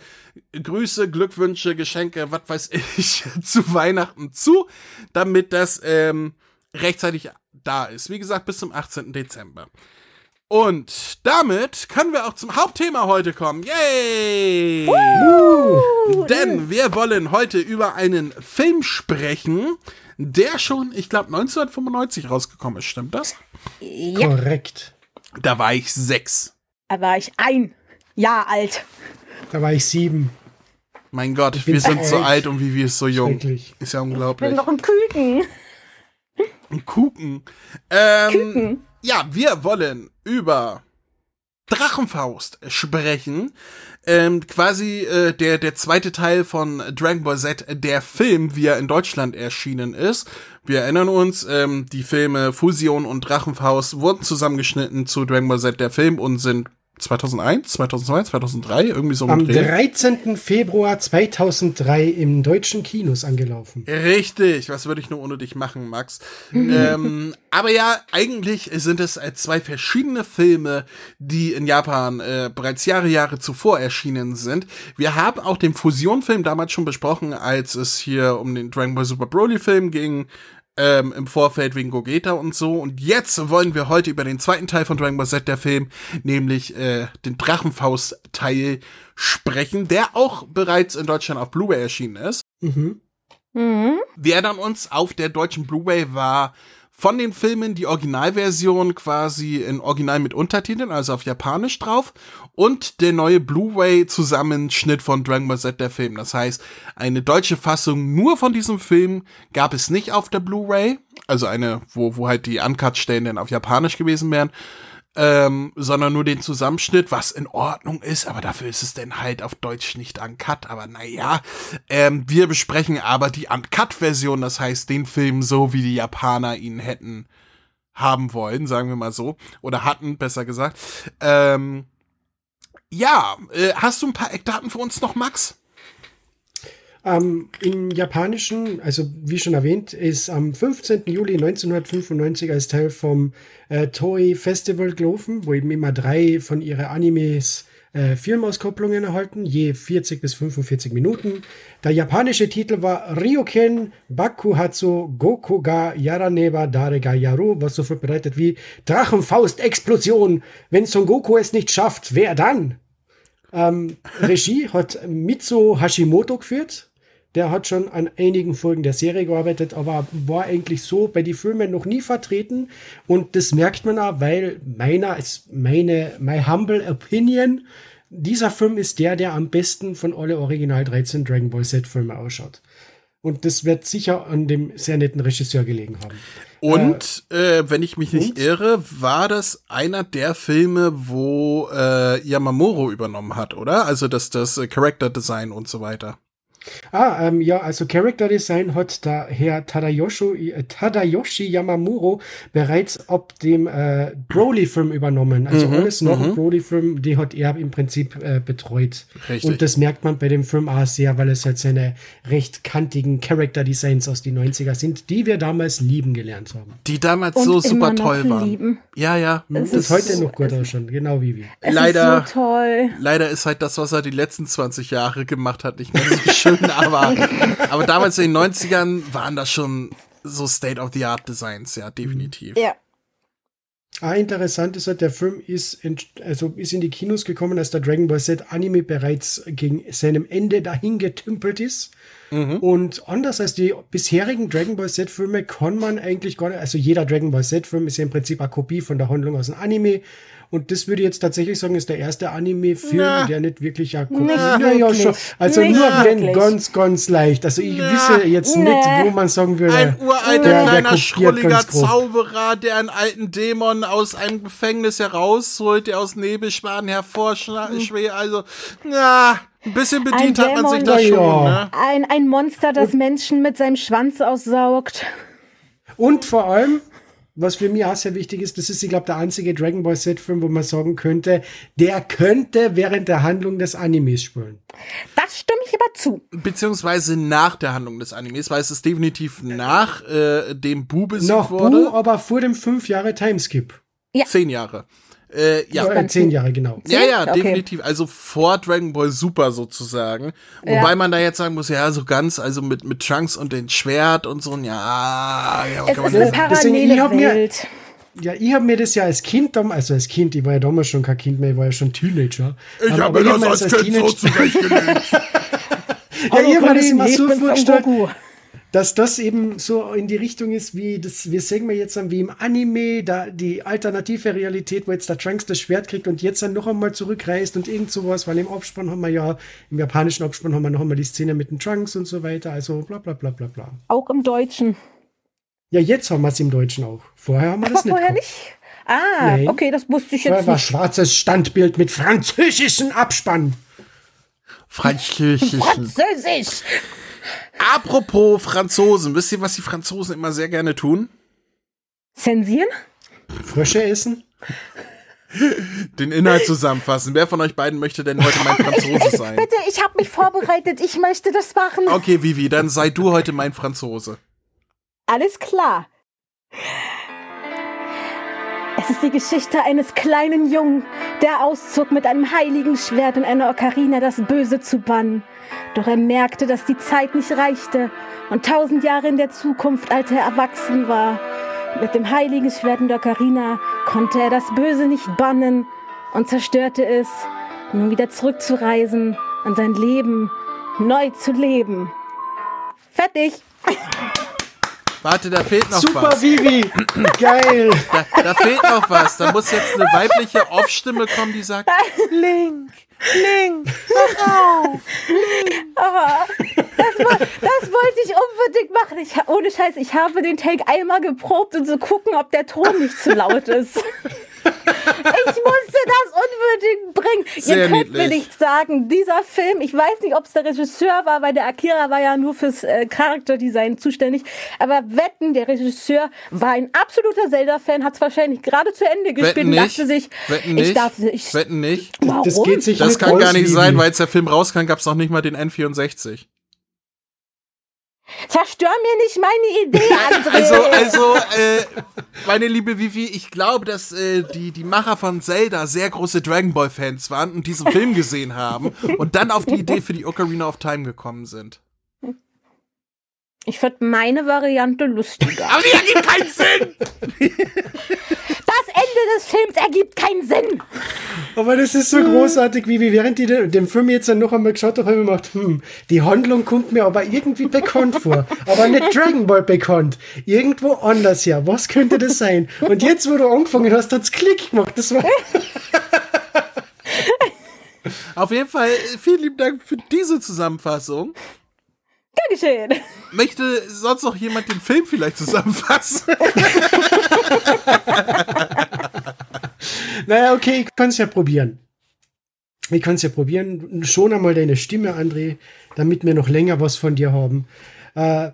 Grüße, Glückwünsche, Geschenke, was weiß ich, zu Weihnachten zu, damit das ähm, rechtzeitig da ist. Wie gesagt, bis zum 18. Dezember. Und damit können wir auch zum Hauptthema heute kommen. Yay! Denn wir wollen heute über einen Film sprechen, der schon, ich glaube, 1995 rausgekommen ist. Stimmt das? Ja. Korrekt. Da war ich sechs. Da war ich ein Jahr alt. Da war ich sieben. Mein Gott, wir sind so alt. und wie wir ist so jung. Ist ja Ich bin unglaublich. noch ein Küken. Ein Kuchen. Ähm, Küken. Ja, wir wollen über Drachenfaust sprechen. Ähm, quasi äh, der, der zweite Teil von Dragon Ball Z, der Film, wie er in Deutschland erschienen ist. Wir erinnern uns, ähm, die Filme Fusion und Drachenfaust wurden zusammengeschnitten zu Dragon Ball Z, der Film, und sind 2001, 2002, 2003, irgendwie so Am im Dreh. 13. Februar 2003 im deutschen Kinos angelaufen. Richtig, was würde ich nur ohne dich machen, Max? ähm, aber ja, eigentlich sind es äh, zwei verschiedene Filme, die in Japan äh, bereits Jahre, Jahre zuvor erschienen sind. Wir haben auch den Fusion-Film damals schon besprochen, als es hier um den Dragon Ball Super Broly-Film ging. Ähm, im Vorfeld wegen Gogeta und so. Und jetzt wollen wir heute über den zweiten Teil von Dragon Ball Z, der Film, nämlich äh, den Drachenfaust-Teil sprechen, der auch bereits in Deutschland auf Blu-ray erschienen ist. Mhm. Mhm. Wir erinnern uns, auf der deutschen Blu-ray war von den Filmen die Originalversion quasi in Original mit Untertiteln, also auf Japanisch drauf, und der neue Blu-ray-Zusammenschnitt von Dragon Ball Z, der Film. Das heißt, eine deutsche Fassung nur von diesem Film gab es nicht auf der Blu-ray, also eine, wo, wo halt die Uncut-Stellen dann auf Japanisch gewesen wären, ähm, sondern nur den Zusammenschnitt, was in Ordnung ist, aber dafür ist es dann halt auf Deutsch nicht uncut. Aber naja, ähm, wir besprechen aber die Uncut-Version, das heißt den Film so, wie die Japaner ihn hätten haben wollen, sagen wir mal so, oder hatten, besser gesagt. Ähm, ja, äh, hast du ein paar Eckdaten für uns noch, Max? Ähm, Im Japanischen, also wie schon erwähnt, ist am 15. Juli 1995 als Teil vom äh, Toei Festival gelaufen, wo eben immer drei von ihren Animes äh, Filmauskopplungen erhalten, je 40 bis 45 Minuten. Der japanische Titel war Ryoken Bakuhatsu Goku ga Yaraneba Dare ga Yaru, was so viel bedeutet wie Drachenfaust-Explosion. Wenn Son Goku es nicht schafft, wer dann? Ähm, Regie hat Mitsuo Hashimoto geführt. Der hat schon an einigen Folgen der Serie gearbeitet, aber war eigentlich so bei den Filmen noch nie vertreten. Und das merkt man auch, weil meiner ist meine, my humble opinion, dieser Film ist der, der am besten von alle Original 13 Dragon Ball Z Filme ausschaut. Und das wird sicher an dem sehr netten Regisseur gelegen haben. Und äh, wenn ich mich nicht und? irre, war das einer der Filme, wo äh, Yamamuro übernommen hat, oder? Also das, das äh, Character Design und so weiter. Ah, ähm, ja, also Character Design hat der Herr Tadayoshi, äh, Tadayoshi Yamamuro bereits ab dem äh, Broly-Film übernommen. Also Mhm, alles noch mhm. ein Broly-Film, die hat er im Prinzip äh, betreut. Richtig. Und das merkt man bei dem Film auch sehr, weil es halt seine recht kantigen Character Designs aus den 90er sind, die wir damals lieben gelernt haben. Die damals Und so immer super noch toll waren. lieben. Ja, ja. Es Das ist heute noch gut ausschauen, genau wie wir. Es Leider- ist so toll. Leider ist halt das, was er die letzten 20 Jahre gemacht hat, nicht mehr so schön, aber, aber damals in den 90ern waren das schon so State-of-the-Art-Designs, ja, definitiv. Ja. Ah, interessant ist halt, der Film ist in, also ist in die Kinos gekommen, als der Dragon Ball Z Anime bereits gegen seinem Ende dahin getümpelt ist. Und anders als die bisherigen Dragon Ball Z Filme kann man eigentlich gar nicht, also jeder Dragon Ball Z Film ist ja im Prinzip eine Kopie von der Handlung aus dem Anime. Und das würde ich jetzt tatsächlich sagen, ist der erste Anime-Film, der nicht wirklich Nicht Na ja, schon. Also Nicht nur wenn wirklich. ganz, ganz leicht. Also ich Na. wisse jetzt Nee. nicht, wo man sagen würde. Ein uralter, der- kleiner, schrulliger. Zauberer, der einen alten Dämon aus einem Gefängnis herausholt, der aus Nebelschwaden hervorschwebt. Also, na, ein bisschen bedient Ein hat man sich Dämon. da Na schon, ja. ne? Ein, ein Monster, das Menschen mit seinem Schwanz aussaugt. Und vor allem, was für mich auch sehr wichtig ist, das ist, ich glaube, der einzige Dragon Ball Z-Film, wo man sagen könnte, der könnte während der Handlung des Animes spielen. Das stimme ich aber zu. Beziehungsweise nach der Handlung des Animes, weil es ist definitiv nach äh, dem Bu besiegt Noch wurde. Bu, aber vor dem fünf Jahre Timeskip. Ja. Zehn Jahre. Äh, ja. Ja, äh, zehn Jahre, genau. Ja, ja, Okay. definitiv. Also vor Dragon Ball Super sozusagen. Wobei Ja. man da jetzt sagen muss, ja, so ganz, also mit, mit Trunks und den Schwert und so, ja, ja, Es ist eine. Deswegen, parallele hab mir- Welt. Ja, ich habe mir das ja als Kind, also als Kind, ich war ja damals schon kein Kind mehr, ich war ja schon Teenager. Ich habe mir das hab als Kind so zurechtgelegt. Ja, ich habe mir das immer so vorgestellt. Dass das eben so in die Richtung ist, wie das, wir sehen wir jetzt dann wie im Anime, da die alternative Realität, wo jetzt der Trunks das Schwert kriegt und jetzt dann noch einmal zurückreist und irgend sowas, weil im Abspann haben wir ja, im japanischen Abspann haben wir noch einmal die Szene mit den Trunks und so weiter, also bla bla bla bla bla. Auch im Deutschen. Ja, jetzt haben wir es im Deutschen auch. Vorher haben wir Aber das nicht. vorher gehabt. nicht? Ah, Nein. okay, das wusste ich Vorher jetzt war nicht. schwarzes Standbild mit französischen Abspann. Französischen. Französisch! Apropos Franzosen, wisst ihr, was die Franzosen immer sehr gerne tun? Zensieren? Frösche essen? Den Inhalt zusammenfassen. Wer von euch beiden möchte denn heute mein Franzose sein? Bitte, ich habe mich vorbereitet. Ich möchte das machen. Okay, Vivi, dann sei du heute mein Franzose. Alles klar. Es ist die Geschichte eines kleinen Jungen, der auszog mit einem heiligen Schwert und einer Ocarina das Böse zu bannen. Doch er merkte, dass die Zeit nicht reichte und tausend Jahre in der Zukunft, als er erwachsen war. Mit dem heiligen Schwert und der Ocarina konnte er das Böse nicht bannen und zerstörte es, um nun wieder zurückzureisen und sein Leben neu zu leben. Fertig! Warte, da fehlt noch Super, was. Vivi! Geil! Da, da fehlt noch was. Da muss jetzt eine weibliche Off-Stimme kommen, die sagt, Link, Wach auf. Aber das, das wollte ich unbedingt machen. Ich, ohne Scheiß, ich habe den Take einmal geprobt und zu gucken, ob der Ton nicht zu laut ist. Ich musste das unbedingt bringen. Sehr Ihr könnt mir niedlich. nicht sagen, dieser Film, ich weiß nicht, ob es der Regisseur war, weil der Akira war ja nur fürs äh, Charakterdesign zuständig. Aber wetten, der Regisseur war ein absoluter Zelda-Fan, hat es wahrscheinlich gerade zu Ende gespielt Wetten und nicht. dachte sich, Wetten ich nicht. darf ich, Wetten nicht. warum? Das geht sich Das nicht kann gar nicht sein, weil als der Film rauskam, gab es noch nicht mal den N64. Zerstör mir nicht meine Idee, André. Also, also, äh, meine liebe Vivi, ich glaube, dass äh, die, die Macher von Zelda sehr große Dragon Ball Fans waren und diesen Film gesehen haben und dann auf die Idee für die Ocarina of Time gekommen sind. Ich fand meine Variante lustiger. Aber die ergibt keinen Sinn! Das Ende des Films ergibt keinen Sinn. Aber das ist so großartig, wie wir während die den, den Film jetzt dann noch einmal geschaut haben, habe ich mir gedacht, hm, die Handlung kommt mir aber irgendwie bekannt vor. Aber nicht Dragon Ball bekannt. Irgendwo anders ja. Was könnte das sein? Und jetzt, wo du angefangen hast, hat's Klick gemacht. Das war, Auf jeden Fall, vielen lieben Dank für diese Zusammenfassung. Geschehen. Möchte sonst noch jemand den Film vielleicht zusammenfassen? naja, okay, ich kann's ja probieren. Ich kann's ja probieren. Schon einmal deine Stimme, André, damit wir noch länger was von dir haben. Äh,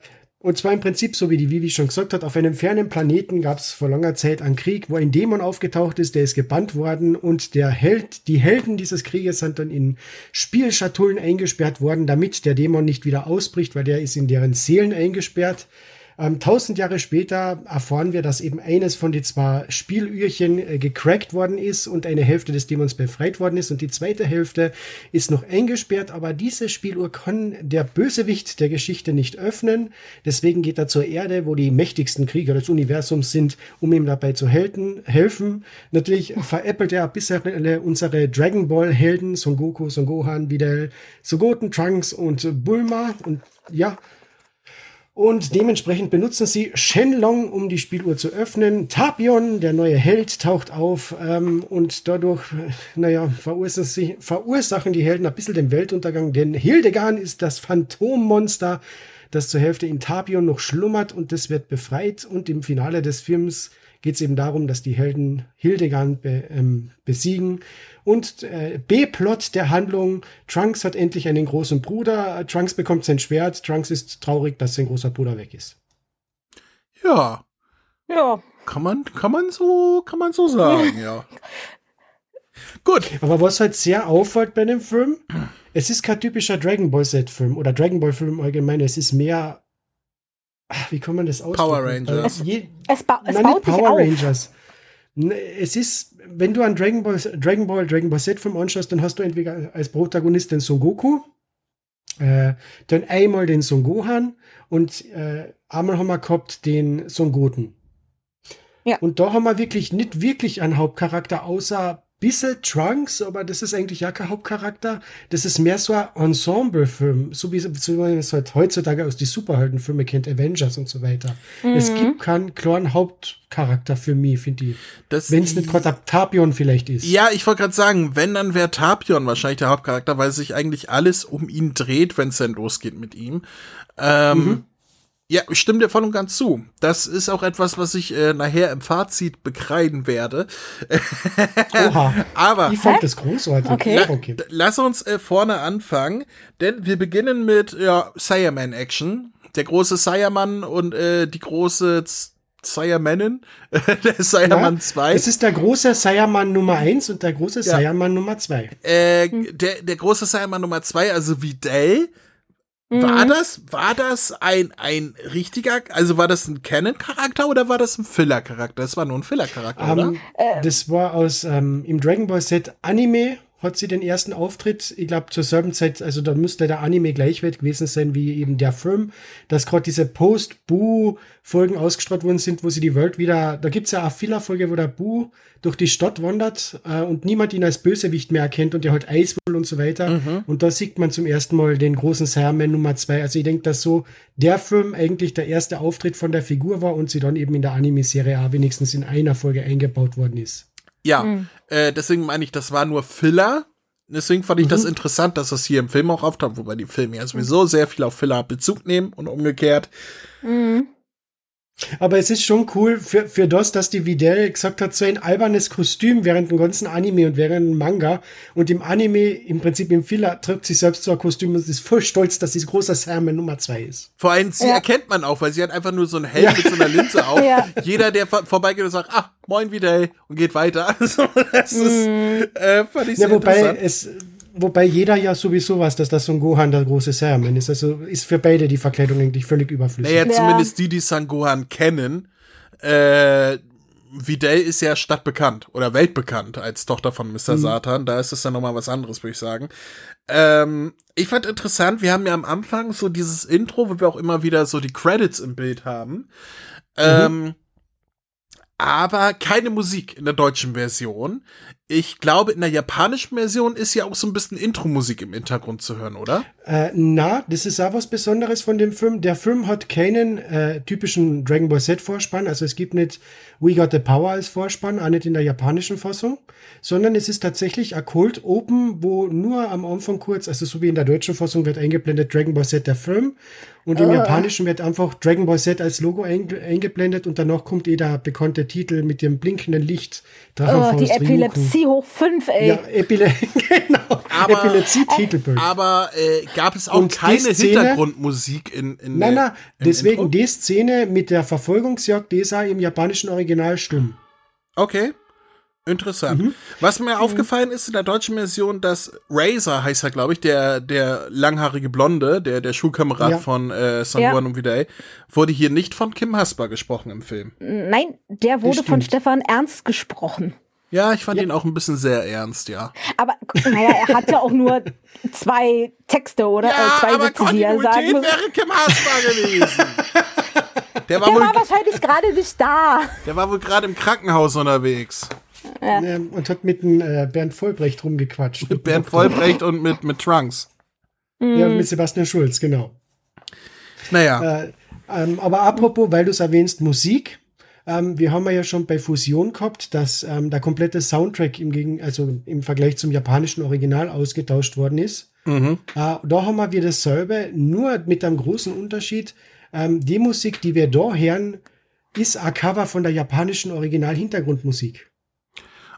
und zwar im Prinzip, so wie die Vivi schon gesagt hat, auf einem fernen Planeten gab es vor langer Zeit einen Krieg, wo ein Dämon aufgetaucht ist, der ist gebannt worden und der Held, die Helden dieses Krieges sind dann in Spielschatullen eingesperrt worden, damit der Dämon nicht wieder ausbricht, weil der ist in deren Seelen eingesperrt. Ähm, tausend Jahre später erfahren wir, dass eben eines von den zwei Spielührchen äh, gecrackt worden ist und eine Hälfte des Dämons befreit worden ist und die zweite Hälfte ist noch eingesperrt, aber diese Spieluhr kann der Bösewicht der Geschichte nicht öffnen. Deswegen geht er zur Erde, wo die mächtigsten Krieger des Universums sind, um ihm dabei zu helfen. helfen. Natürlich veräppelt er bisher unsere Dragon Ball Helden, Son Goku, Son Gohan, Videl, Sogoten, Trunks und Bulma und ja, und dementsprechend benutzen sie Shenlong, um die Spieluhr zu öffnen. Tapion, der neue Held, taucht auf ähm, und dadurch, äh, naja, verursachen, sie, verursachen die Helden ein bisschen den Weltuntergang, denn Hildegard ist das Phantommonster, das zur Hälfte in Tapion noch schlummert und das wird befreit und im Finale des Films geht es eben darum, dass die Helden Hildegard be, ähm, besiegen. Und äh, B-Plot der Handlung, Trunks hat endlich einen großen Bruder, Trunks bekommt sein Schwert, Trunks ist traurig, dass sein großer Bruder weg ist. Ja, Ja. kann man, kann man so, kann man so sagen, ja. Gut, Aber was halt sehr auffällt bei dem Film, es ist kein typischer Dragon Ball Z-Film oder Dragon Ball Film allgemein, es ist mehr, ach, wie kann man das ausdrücken? Power Rangers. Äh, je, Es, ba es Nein, baut nicht sich Power auf. Rangers. Ne, Es ist, wenn du an Dragon Ball, Dragon Ball, Dragon Ball Z Film anschaust, dann hast du entweder als Protagonist den Son Goku, äh, dann einmal den Son Gohan und äh, einmal haben wir gehabt den Son Goten. Ja. Und da haben wir wirklich nicht wirklich einen Hauptcharakter, außer bisschen Trunks, aber das ist eigentlich ja kein Hauptcharakter. Das ist mehr so ein Ensemble-Film, so wie, so wie man es halt heutzutage aus die Superheldenfilme kennt, Avengers und so weiter. Es gibt keinen klaren Hauptcharakter für mich, finde ich. Das- Wenn es nicht gerade Tapion vielleicht ist. Ja, ich wollte gerade sagen, wenn, dann wäre Tapion wahrscheinlich der Hauptcharakter, weil sich eigentlich alles um ihn dreht, wenn es dann losgeht mit ihm. Ähm, Ja, ich stimme dir voll und ganz zu. Das ist auch etwas, was ich äh, nachher im Fazit bekreiden werde. Oha. Aber Ich fand das großartig. Okay. Ja, okay. Lass uns äh, vorne anfangen, denn wir beginnen mit ja, Sireman-Action. Der große Sireman und äh, die große Siremanin, der Sireman 2. Es ist der große Sayaman Nummer 1 und der große Ja. Sayaman Nummer 2. äh, der, der große Sireman Nummer 2, also Videl. War das, war das ein, ein richtiger, also war das ein Canon-Charakter oder war das ein Filler-Charakter? Das war nur ein Filler-Charakter, oder? Ähm, das war aus ähm, im Dragon Ball Z Anime hat sie den ersten Auftritt, ich glaube zur selben Zeit, also da müsste der Anime gleichwert gewesen sein wie eben der Film, dass gerade diese Post-Boo-Folgen ausgestrahlt worden sind, wo sie die Welt wieder, da gibt's ja eine Filler-Folge, wo der Boo durch die Stadt wandert äh, und niemand ihn als Bösewicht mehr erkennt und der halt Eis will und so weiter. Und da sieht man zum ersten Mal den großen Saiyaman Nummer zwei. Also ich denke, dass so der Film eigentlich der erste Auftritt von der Figur war und sie dann eben in der Anime-Serie auch wenigstens in einer Folge eingebaut worden ist. Ja, äh, deswegen meine ich, das war nur Filler. Deswegen fand ich das Mhm. interessant, dass das hier im Film auch auftaucht, wobei die Filme ja sowieso sehr viel auf Filler Bezug nehmen und umgekehrt. Aber es ist schon cool für, für das, dass die Videl gesagt hat, so ein albernes Kostüm während dem ganzen Anime und während dem Manga. Und im Anime, im Prinzip im Filler, trägt sie selbst so ein Kostüm und ist voll stolz, dass sie großer Salmon Nummer zwei ist. Vor allem, sie Ja. erkennt man auch, weil sie hat einfach nur so einen Helm mit so einer Linse auf. Ja. Jeder, der vor vorbeigeht und sagt, ah, moin wieder und geht weiter. Also, das ist, äh, fand ich Ja, sehr wobei interessant. es, wobei jeder ja sowieso weiß, dass das Son Gohan der große Salmon ist. Also ist für beide die Verkleidung eigentlich völlig überflüssig. Naja, Ja. zumindest die, die Sangohan kennen. Äh, Videl ist ja stadtbekannt oder weltbekannt als Tochter von Mr. Mhm. Satan. Da ist es dann nochmal was anderes, würde ich sagen. Ähm, ich fand interessant, wir haben ja am Anfang so dieses Intro, wo wir auch immer wieder so die Credits im Bild haben. Ähm, aber keine Musik in der deutschen Version. Ich glaube, in der japanischen Version ist ja auch so ein bisschen Intro-Musik im Hintergrund zu hören, oder? Äh, na, das ist auch was Besonderes von dem Film. Der Film hat keinen äh, typischen Dragon Ball Z Vorspann. Also es gibt nicht We Got the Power als Vorspann, auch nicht in der japanischen Fassung, sondern es ist tatsächlich ein Cold Open, wo nur am Anfang kurz, also so wie in der deutschen Fassung wird eingeblendet Dragon Ball Z der Film und im japanischen wird einfach Dragon Ball Z als Logo einge eingeblendet und danach kommt eh der bekannte Titel mit dem blinkenden Licht. Oh, Drachenfaust die. Epilepsie hoch fünf, ey. Ja, Epile genau. Aber- Epilepsie-Titelbild. Aber äh, gab es auch Und keine Szene- Hintergrundmusik in, in Nein, der- nein, deswegen Intro? die Szene mit der Verfolgungsjagd, die ist auch im japanischen Original stumm. Okay. Interessant. Mhm. Was mir aufgefallen ist in der deutschen Version, dass Razor heißt er, glaube ich, der, der langhaarige Blonde, der, der Schulkamerad Ja. von äh, Son Ja. Gohan und Videl, wurde hier nicht von Kim Hasper gesprochen im Film. Nein, der wurde von. Stefan Ernst gesprochen. Ja, ich fand ihn auch ein bisschen sehr ernst, ja. Aber naja, er hat ja auch nur zwei Texte oder äh, zwei Sätze, die er sagen muss. wäre Kim Hasper gewesen. Der war, Der wohl, war wahrscheinlich gerade nicht da. der war wohl gerade im Krankenhaus unterwegs. Ähm, und hat mit dem äh, Bernd Vollbrecht rumgequatscht. Mit Bernd Vollbrecht und mit, mit Trunks. Ja, mit Sebastian Schulz, genau. Naja. Äh, ähm, aber apropos, weil du es erwähnst, Musik. Ähm, wir haben ja schon bei Fusion gehabt, dass ähm, der komplette Soundtrack im, Gegen also im Vergleich zum japanischen Original ausgetauscht worden ist. Mhm. Äh, da haben wir wieder dasselbe, nur mit einem großen Unterschied. Ähm, die Musik, die wir da hören, ist ein Cover von der japanischen Original-Hintergrundmusik.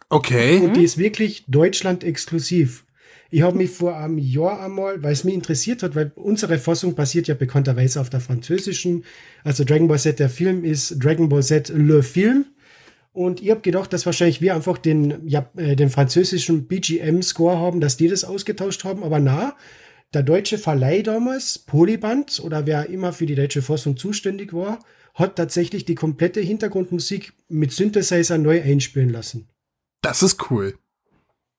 Okay. Und die ist wirklich Deutschland exklusiv. Ich habe mich vor einem Jahr einmal, weil es mich interessiert hat, weil unsere Fassung basiert ja bekannterweise auf der französischen. Also Dragon Ball Z, der Film ist Dragon Ball Z Le Film. Und ich habe gedacht, dass wahrscheinlich wir einfach den, ja, äh, den französischen BGM-Score haben, dass die das ausgetauscht haben. Aber na, der deutsche Verleih damals, Polyband oder wer immer für die deutsche Fassung zuständig war, hat tatsächlich die komplette Hintergrundmusik mit Synthesizer neu einspielen lassen. Das ist cool.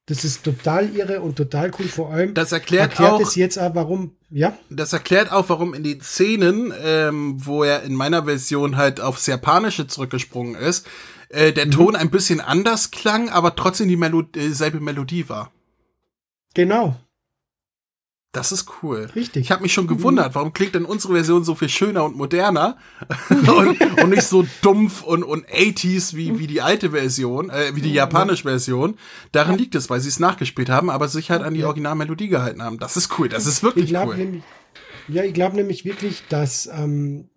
Das ist total irre und total cool. Vor allem Das erklärt erklärt auch- es jetzt auch, warum, ja, Das erklärt auch, warum in den Szenen, ähm, wo er in meiner Version halt aufs Japanische zurückgesprungen ist, äh, der Ton ein bisschen anders klang, aber trotzdem die Melo äh, selbe Melodie war. Genau. Das ist cool. Richtig. Ich habe mich schon gewundert, warum klingt denn unsere Version so viel schöner und moderner und, und nicht so dumpf und, und 80s wie, wie die alte Version, äh, wie die japanische Version. Daran liegt es, weil sie es nachgespielt haben, aber sich halt an die Originalmelodie gehalten haben. Das ist cool, das ist Ich wirklich glaube cool. nämlich, ja, ich glaube nämlich wirklich, dass, ähm,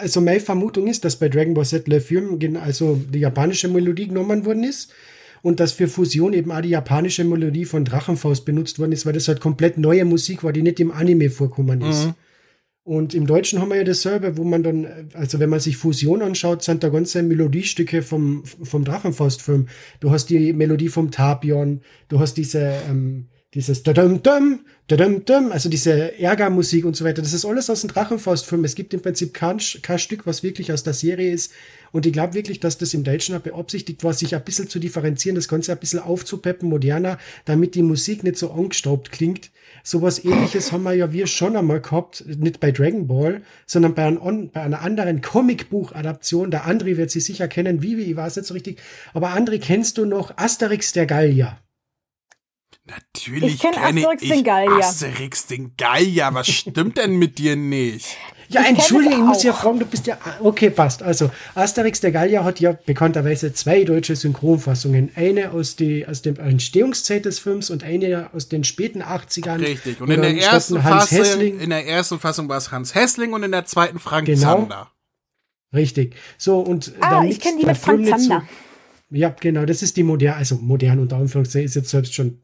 also meine Vermutung ist, dass bei Dragon Ball Z gen- also die japanische Melodie genommen worden ist und dass für Fusion eben auch die japanische Melodie von Drachenfaust benutzt worden ist, weil das halt komplett neue Musik war, die nicht im Anime vorkommen ist. Mhm. Und im Deutschen haben wir ja dasselbe, wo man dann, also wenn man sich Fusion anschaut, sind da ganze Melodiestücke vom, vom Drachenfaust-Film. Du hast die Melodie vom Tapion, du hast diese, ähm, dieses Dadum Dum, Dadum Dum, also diese Ärgermusik und so weiter. Das ist alles aus dem Drachenfaust-Film. Es gibt im Prinzip kein, kein Stück, was wirklich aus der Serie ist. Und ich glaube wirklich, dass das im Deutschen auch beabsichtigt war, sich ein bisschen zu differenzieren, das Ganze ein bisschen aufzupeppen, moderner, damit die Musik nicht so angestaubt klingt. Sowas ähnliches haben wir ja wir schon einmal gehabt, nicht bei Dragon Ball, sondern bei, ein, bei einer anderen Comicbuch-Adaption. Der André wird sie sicher kennen, Vivi, ich weiß nicht so richtig. Aber André, kennst du noch Asterix der Gallier? Natürlich Ich kenn kenne Asterix ich den Gallier. Asterix den Gallier. Was stimmt denn mit dir nicht? Ja, Ich entschuldige, ich muss ja fragen, du bist ja. ah, Okay, passt. Also, Asterix der Gallier hat ja bekannterweise zwei deutsche Synchronfassungen. Eine aus, die, aus der Entstehungszeit des Films und eine aus den späten 80ern. Richtig. Und in der ersten Hans Fassung, Hessling, in der ersten Fassung war es Hans Hessling und in der zweiten Frank Genau. Zander. Richtig. So, und Ah, damit ich kenne die mit Frank so- Zander. Ja, genau, das ist die moderne, also modern unter Anführungszeichen, ist jetzt selbst schon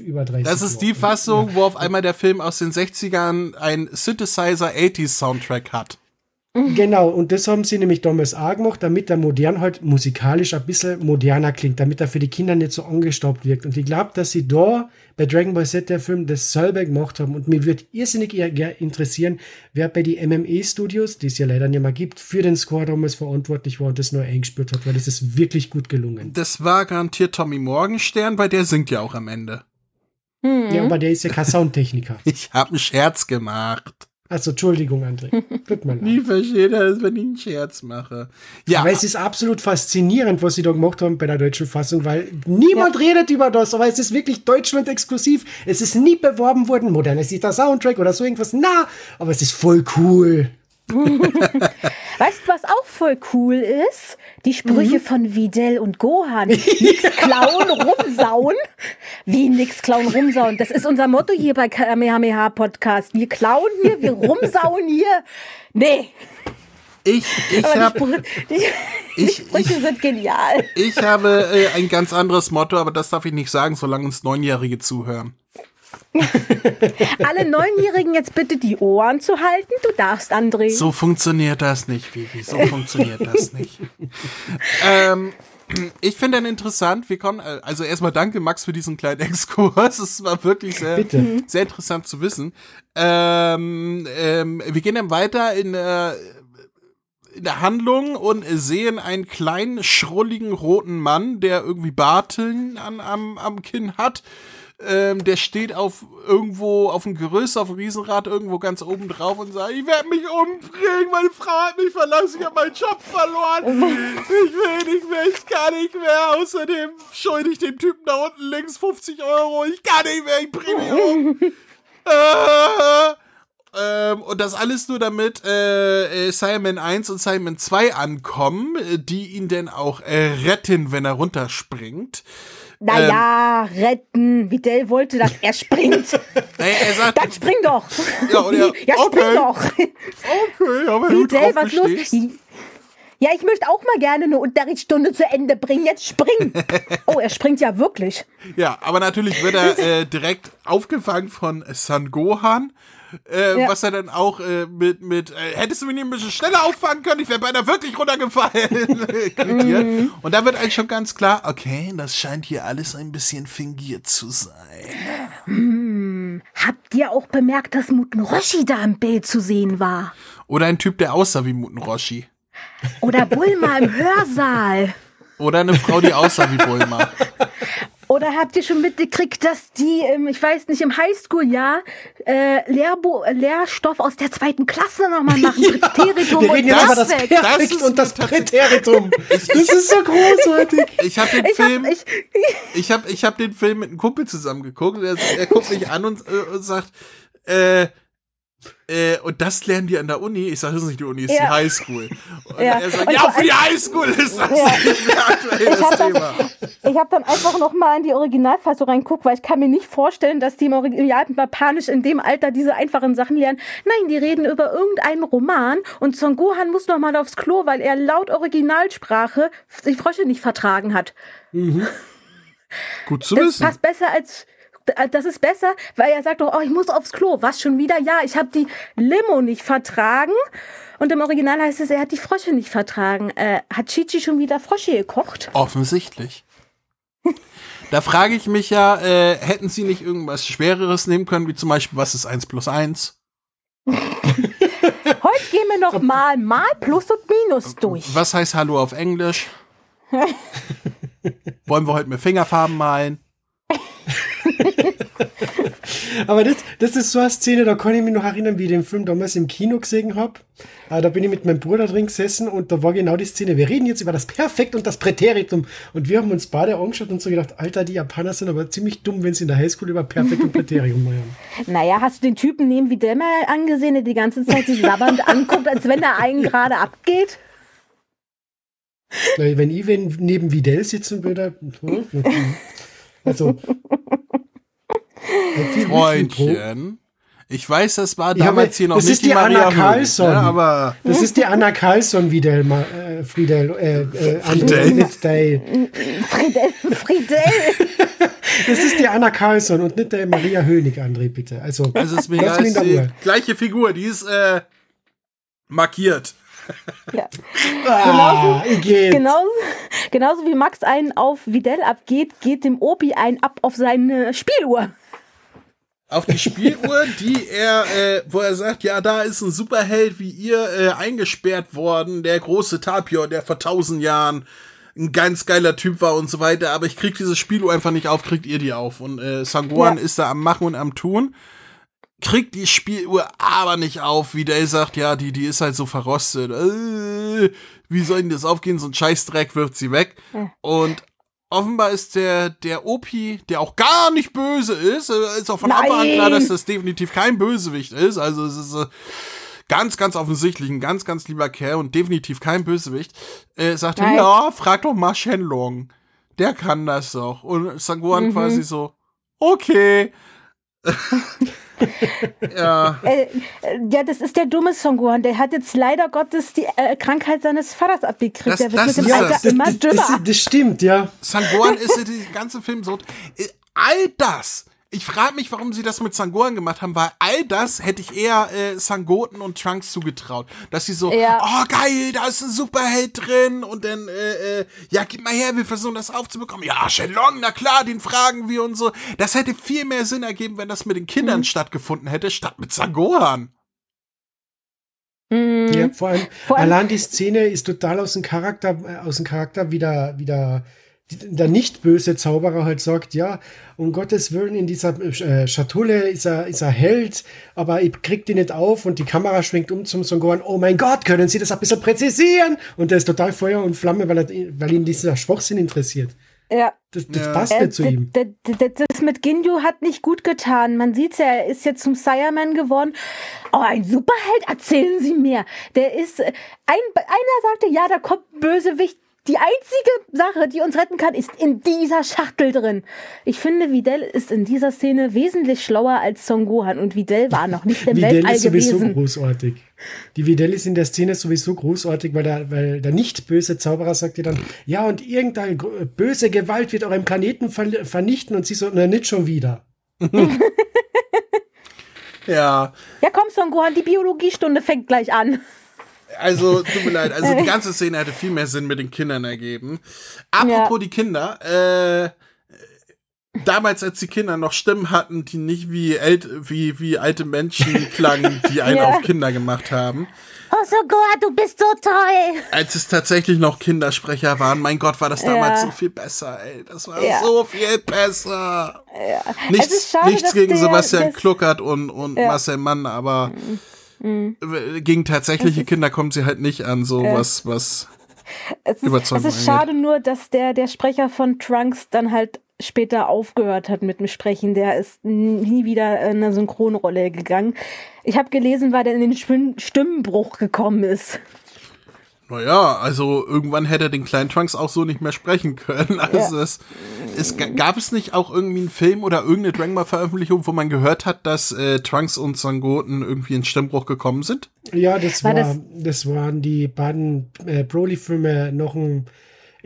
über 30 Das ist die Jahre. Fassung, wo auf einmal der Film aus den 60ern ein Synthesizer 80s Soundtrack hat. Genau, und das haben sie nämlich damals auch gemacht, damit der modern halt musikalisch ein bisschen moderner klingt, damit er für die Kinder nicht so angestaubt wirkt. Und ich glaube, dass sie da bei Dragon Ball Z der Film das selber gemacht haben. Und mir würde irrsinnig eher interessieren, wer bei die MME Studios, die es ja leider nicht mehr gibt, für den Score damals verantwortlich war und das neu eingespielt hat, weil das ist wirklich gut gelungen. Das war garantiert Tommy Morgenstern, weil der singt ja auch am Ende. Mhm. Ja, aber der ist ja kein Soundtechniker. Ich habe einen Scherz gemacht. Also, Entschuldigung, André. Tut mir leid. Nie versteht er es, wenn ich einen Scherz mache. Ja, Aber es ist absolut faszinierend, was sie da gemacht haben bei der deutschen Fassung, weil niemand redet über das, aber es ist wirklich Deutschland exklusiv. Es ist nie beworben worden, modernisierter Soundtrack oder so irgendwas. Na, aber es ist voll cool. Weißt du, was auch voll cool ist? Die Mhm. Sprüche von Videl und Gohan. Nix klauen, rumsauen. Wie nix klauen, rumsauen. Das ist unser Motto hier bei Kamehameha Podcast. Wir klauen hier, wir rumsauen hier. Nee, ich, ich habe die ich- Sprüche ich- sind genial. ich habe äh, ein ganz anderes Motto, aber das darf ich nicht sagen, solange uns Neunjährige zuhören. Alle Neunjährigen jetzt bitte die Ohren zu halten. Du darfst, André. So funktioniert das nicht, Vivi. So funktioniert das nicht. ähm, ich finde dann interessant, wir kommen, äh, also erstmal danke Max für diesen kleinen Exkurs. Es war wirklich sehr, Bitte. Mhm. sehr interessant zu wissen. Ähm, ähm, wir gehen dann weiter in, äh, in der Handlung und sehen einen kleinen, schrulligen roten Mann, der irgendwie Barteln an, am, am Kinn hat. Ähm, der steht auf irgendwo auf dem Gerüst, auf dem Riesenrad irgendwo ganz oben drauf und sagt, ich werde mich umbringen, meine Frau hat mich verlassen, ich habe meinen Job verloren, ich will nicht mehr, ich kann nicht mehr, außerdem schulde ich dem Typen da unten links 50 Euro, ich kann nicht mehr, ich bringe mich um. äh, ähm, und das alles nur damit äh, äh, Simon 1 und Simon 2 ankommen, äh, die ihn denn auch äh, retten, wenn er runterspringt. Naja, retten. Videl wollte, dass er springt. Naja, er sagt, Dann spring doch. Ja, und er- ja spring okay. doch. okay, aber Videl, was los? Ja, ich möchte auch mal gerne eine Unterrichtsstunde zu Ende bringen. Jetzt spring. Oh, er springt ja wirklich. Ja, aber natürlich wird er äh, direkt aufgefangen von San Gohan. Äh, Ja. Was er dann auch äh, mit, mit äh, hättest du mich nicht ein bisschen schneller auffangen können, ich wäre beinahe wirklich runtergefallen. Mhm. Und da wird eigentlich schon ganz klar, okay, das scheint hier alles ein bisschen fingiert zu sein. Habt ihr auch bemerkt, dass Muten Roshi da im Bild zu sehen war? Oder ein Typ, der aussah wie Muten Roshi. Oder Bulma im Hörsaal? Oder eine Frau, die aussah wie Bulma. Oder habt ihr schon mitgekriegt, dass die, im, ich weiß nicht, im Highschool-Jahr äh, Lehrbo Lehrstoff aus der zweiten Klasse nochmal machen? Präteritum Wir reden und jetzt über das. Perfekt Das ist und das Präteritum. Das ist so großartig. Ich habe den Ich hab, Film, ich, ich habe ich hab den Film mit einem Kumpel zusammen geguckt. Er, er guckt mich an und, äh, und sagt, äh, äh, und das lernen die an der Uni. Ich sage, das ist nicht die Uni, das ist Ja. die Highschool. Und Ja. er sagt, Und ja, für die Highschool ist das Ja. nicht mehr aktuelles Ich hab dann- Thema. Ich habe dann einfach noch mal in die Originalfassung reinguckt, weil ich kann mir nicht vorstellen, dass die im Original Japanisch in dem Alter diese einfachen Sachen lernen. Nein, die reden über irgendeinen Roman und Son Gohan muss noch mal aufs Klo, weil er laut Originalsprache die Frösche nicht vertragen hat. Gut zu Das wissen. passt besser als das ist besser, weil er sagt doch, oh, ich muss aufs Klo. Was schon wieder? Ja, ich habe die Limo nicht vertragen. Und im Original heißt es, er hat die Frösche nicht vertragen. Äh, hat Chichi schon wieder Frösche gekocht? Offensichtlich. Da frage ich mich ja, äh, hätten sie nicht irgendwas Schwereres nehmen können, wie zum Beispiel, was ist 1 plus 1? Heute gehen wir noch mal Mal, Plus und Minus durch. Was heißt Hallo auf Englisch? Wollen wir heute mit Fingerfarben malen? Aber das, das ist so eine Szene, da kann ich mich noch erinnern, wie ich den Film damals im Kino gesehen habe. Äh, da bin ich mit meinem Bruder drin gesessen und da war genau die Szene. Wir reden jetzt über das Perfekt und das Präteritum. Und wir haben uns beide angeschaut und so gedacht, Alter, die Japaner sind aber ziemlich dumm, wenn sie in der Highschool über Perfekt und Präterium reden. Naja, hast du den Typen neben wie mal angesehen, der die ganze Zeit sich sabbernd anguckt, als wenn er einen gerade abgeht? Wenn ich neben Videl sitzen würde, hm, also Freundchen. Ich weiß, das war Ja, aber damals hier noch das nicht ist die Maria Anna Hönig, Karlsson. Ne, aber Das ist die Anna Carlson Videl, Ma- äh, Friedel, äh, äh, Friedel. der, Friedel, Friedel. Das ist die Anna Carlson und nicht der Maria Hönig, André, bitte. Also, also ist mir ist die der gleiche Figur, die ist äh, markiert. Ja. Ah, geh. Genauso, genauso wie Max einen auf Videl abgeht, geht dem Opi einen ab auf seine Spieluhr. Auf die Spieluhr, die er, äh, wo er sagt, ja, da ist ein Superheld wie ihr äh, eingesperrt worden, der große Tapir, der vor tausend Jahren ein ganz geiler Typ war und so weiter, aber ich krieg diese Spieluhr einfach nicht auf, kriegt ihr die auf. Und äh, Sangohan Ja. ist da am Machen und am Tun, kriegt die Spieluhr aber nicht auf, wie der sagt, ja, die, die ist halt so verrostet. Äh, wie soll denn das aufgehen? So ein Scheißdreck wirft sie weg. Und offenbar ist der, der Opi, der auch gar nicht böse ist, äh, ist auch von Anfang an Nein. klar, dass das definitiv kein Bösewicht ist. Also es ist äh, ganz, ganz offensichtlich ein ganz, ganz lieber Kerl und definitiv kein Bösewicht. Äh, sagt er, Nein. ja, frag doch mal Shenlong. Der kann das doch. Und Sangohan Mhm. quasi so, okay. ja. Äh, ja, das ist der dumme Son Gohan. Der hat jetzt leider Gottes die äh, Krankheit seines Vaters abgekriegt. Das- der wird das mit dem ist Alter das. immer das, dümmer. das, das stimmt, ja. Sangohan ist in diesem ganzen Film so. äh, All das. Ich frage mich, warum sie das mit Sangohan gemacht haben, weil all das hätte ich eher äh, Sangoten und Trunks zugetraut. Dass sie so, Ja. oh geil, da ist ein Superheld drin und dann, äh, äh, ja, gib mal her, wir versuchen das aufzubekommen. Ja, Shenlong, na klar, den fragen wir und so. Das hätte viel mehr Sinn ergeben, wenn das mit den Kindern stattgefunden hätte, statt mit Sangohan. Mhm. ja vor allem, Vor allem- allein die Szene ist total aus dem Charakter, äh, aus dem Charakter wieder, wieder der nicht böse Zauberer halt sagt, ja, um Gottes Willen, in dieser äh, Schatulle ist er, ist er Held, aber ich krieg die nicht auf und die Kamera schwenkt um zum Son Gohan, oh mein Gott, können Sie das ein bisschen präzisieren? Und der ist total Feuer und Flamme, weil, er, weil ihn dieser Schwachsinn interessiert. Ja. Das, das Ja. passt Äh, nicht zu d- ihm. Das mit Ginyu hat nicht gut getan. Man sieht's ja, er ist jetzt zum Sireman geworden. Oh, ein Superheld, erzählen Sie mir. Der ist, äh, ein, einer sagte, ja, da kommt ein Bösewicht. Die einzige Sache, die uns retten kann, ist in dieser Schachtel drin. Ich finde, Videl ist in dieser Szene wesentlich schlauer als Son Gohan und Videl war noch nicht im Videl Weltall ist sowieso gewesen. großartig. Die Videl ist in der Szene sowieso großartig, weil der, weil der nicht böse Zauberer sagt ihr dann, ja, und irgendeine böse Gewalt wird euren Planeten ver vernichten und sie so, na, nicht schon wieder. Ja, Ja, komm, Son Gohan, die Biologiestunde fängt gleich an. Also, tut mir leid. Also, die ganze Szene hätte viel mehr Sinn mit den Kindern ergeben. Apropos Ja. die Kinder, äh, da damals, als die Kinder noch Stimmen hatten, die nicht wie, ält wie, wie alte Menschen klangen, die einen Ja. auf Kinder gemacht haben. Oh so Gott, du bist so toll. Als es tatsächlich noch Kindersprecher waren, mein Gott, war das damals Ja. so viel besser, ey. Das war Ja. so viel besser. Es Nichts, schade, nichts gegen der- Sebastian Kluckert und, und Ja. Marcel Mann, aber Mhm. W- gegen tatsächliche Kinder kommen sie halt nicht an, so was, was. Es ist, es ist schade nur, dass der, der Sprecher von Trunks dann halt später aufgehört hat mit dem Sprechen. Der ist nie wieder in eine Synchronrolle gegangen. Ich habe gelesen, weil der in den Stim- Stimmenbruch gekommen ist. Naja, also irgendwann hätte er den kleinen Trunks auch so nicht mehr sprechen können. Also es, es ga- gab es nicht auch irgendwie einen Film oder irgendeine Dragon Ball Veröffentlichung, wo man gehört hat, dass äh, Trunks und Son Goten irgendwie in Stimmbruch gekommen sind? Ja, das War war, das- das, waren die beiden äh, Broly-Filme noch ein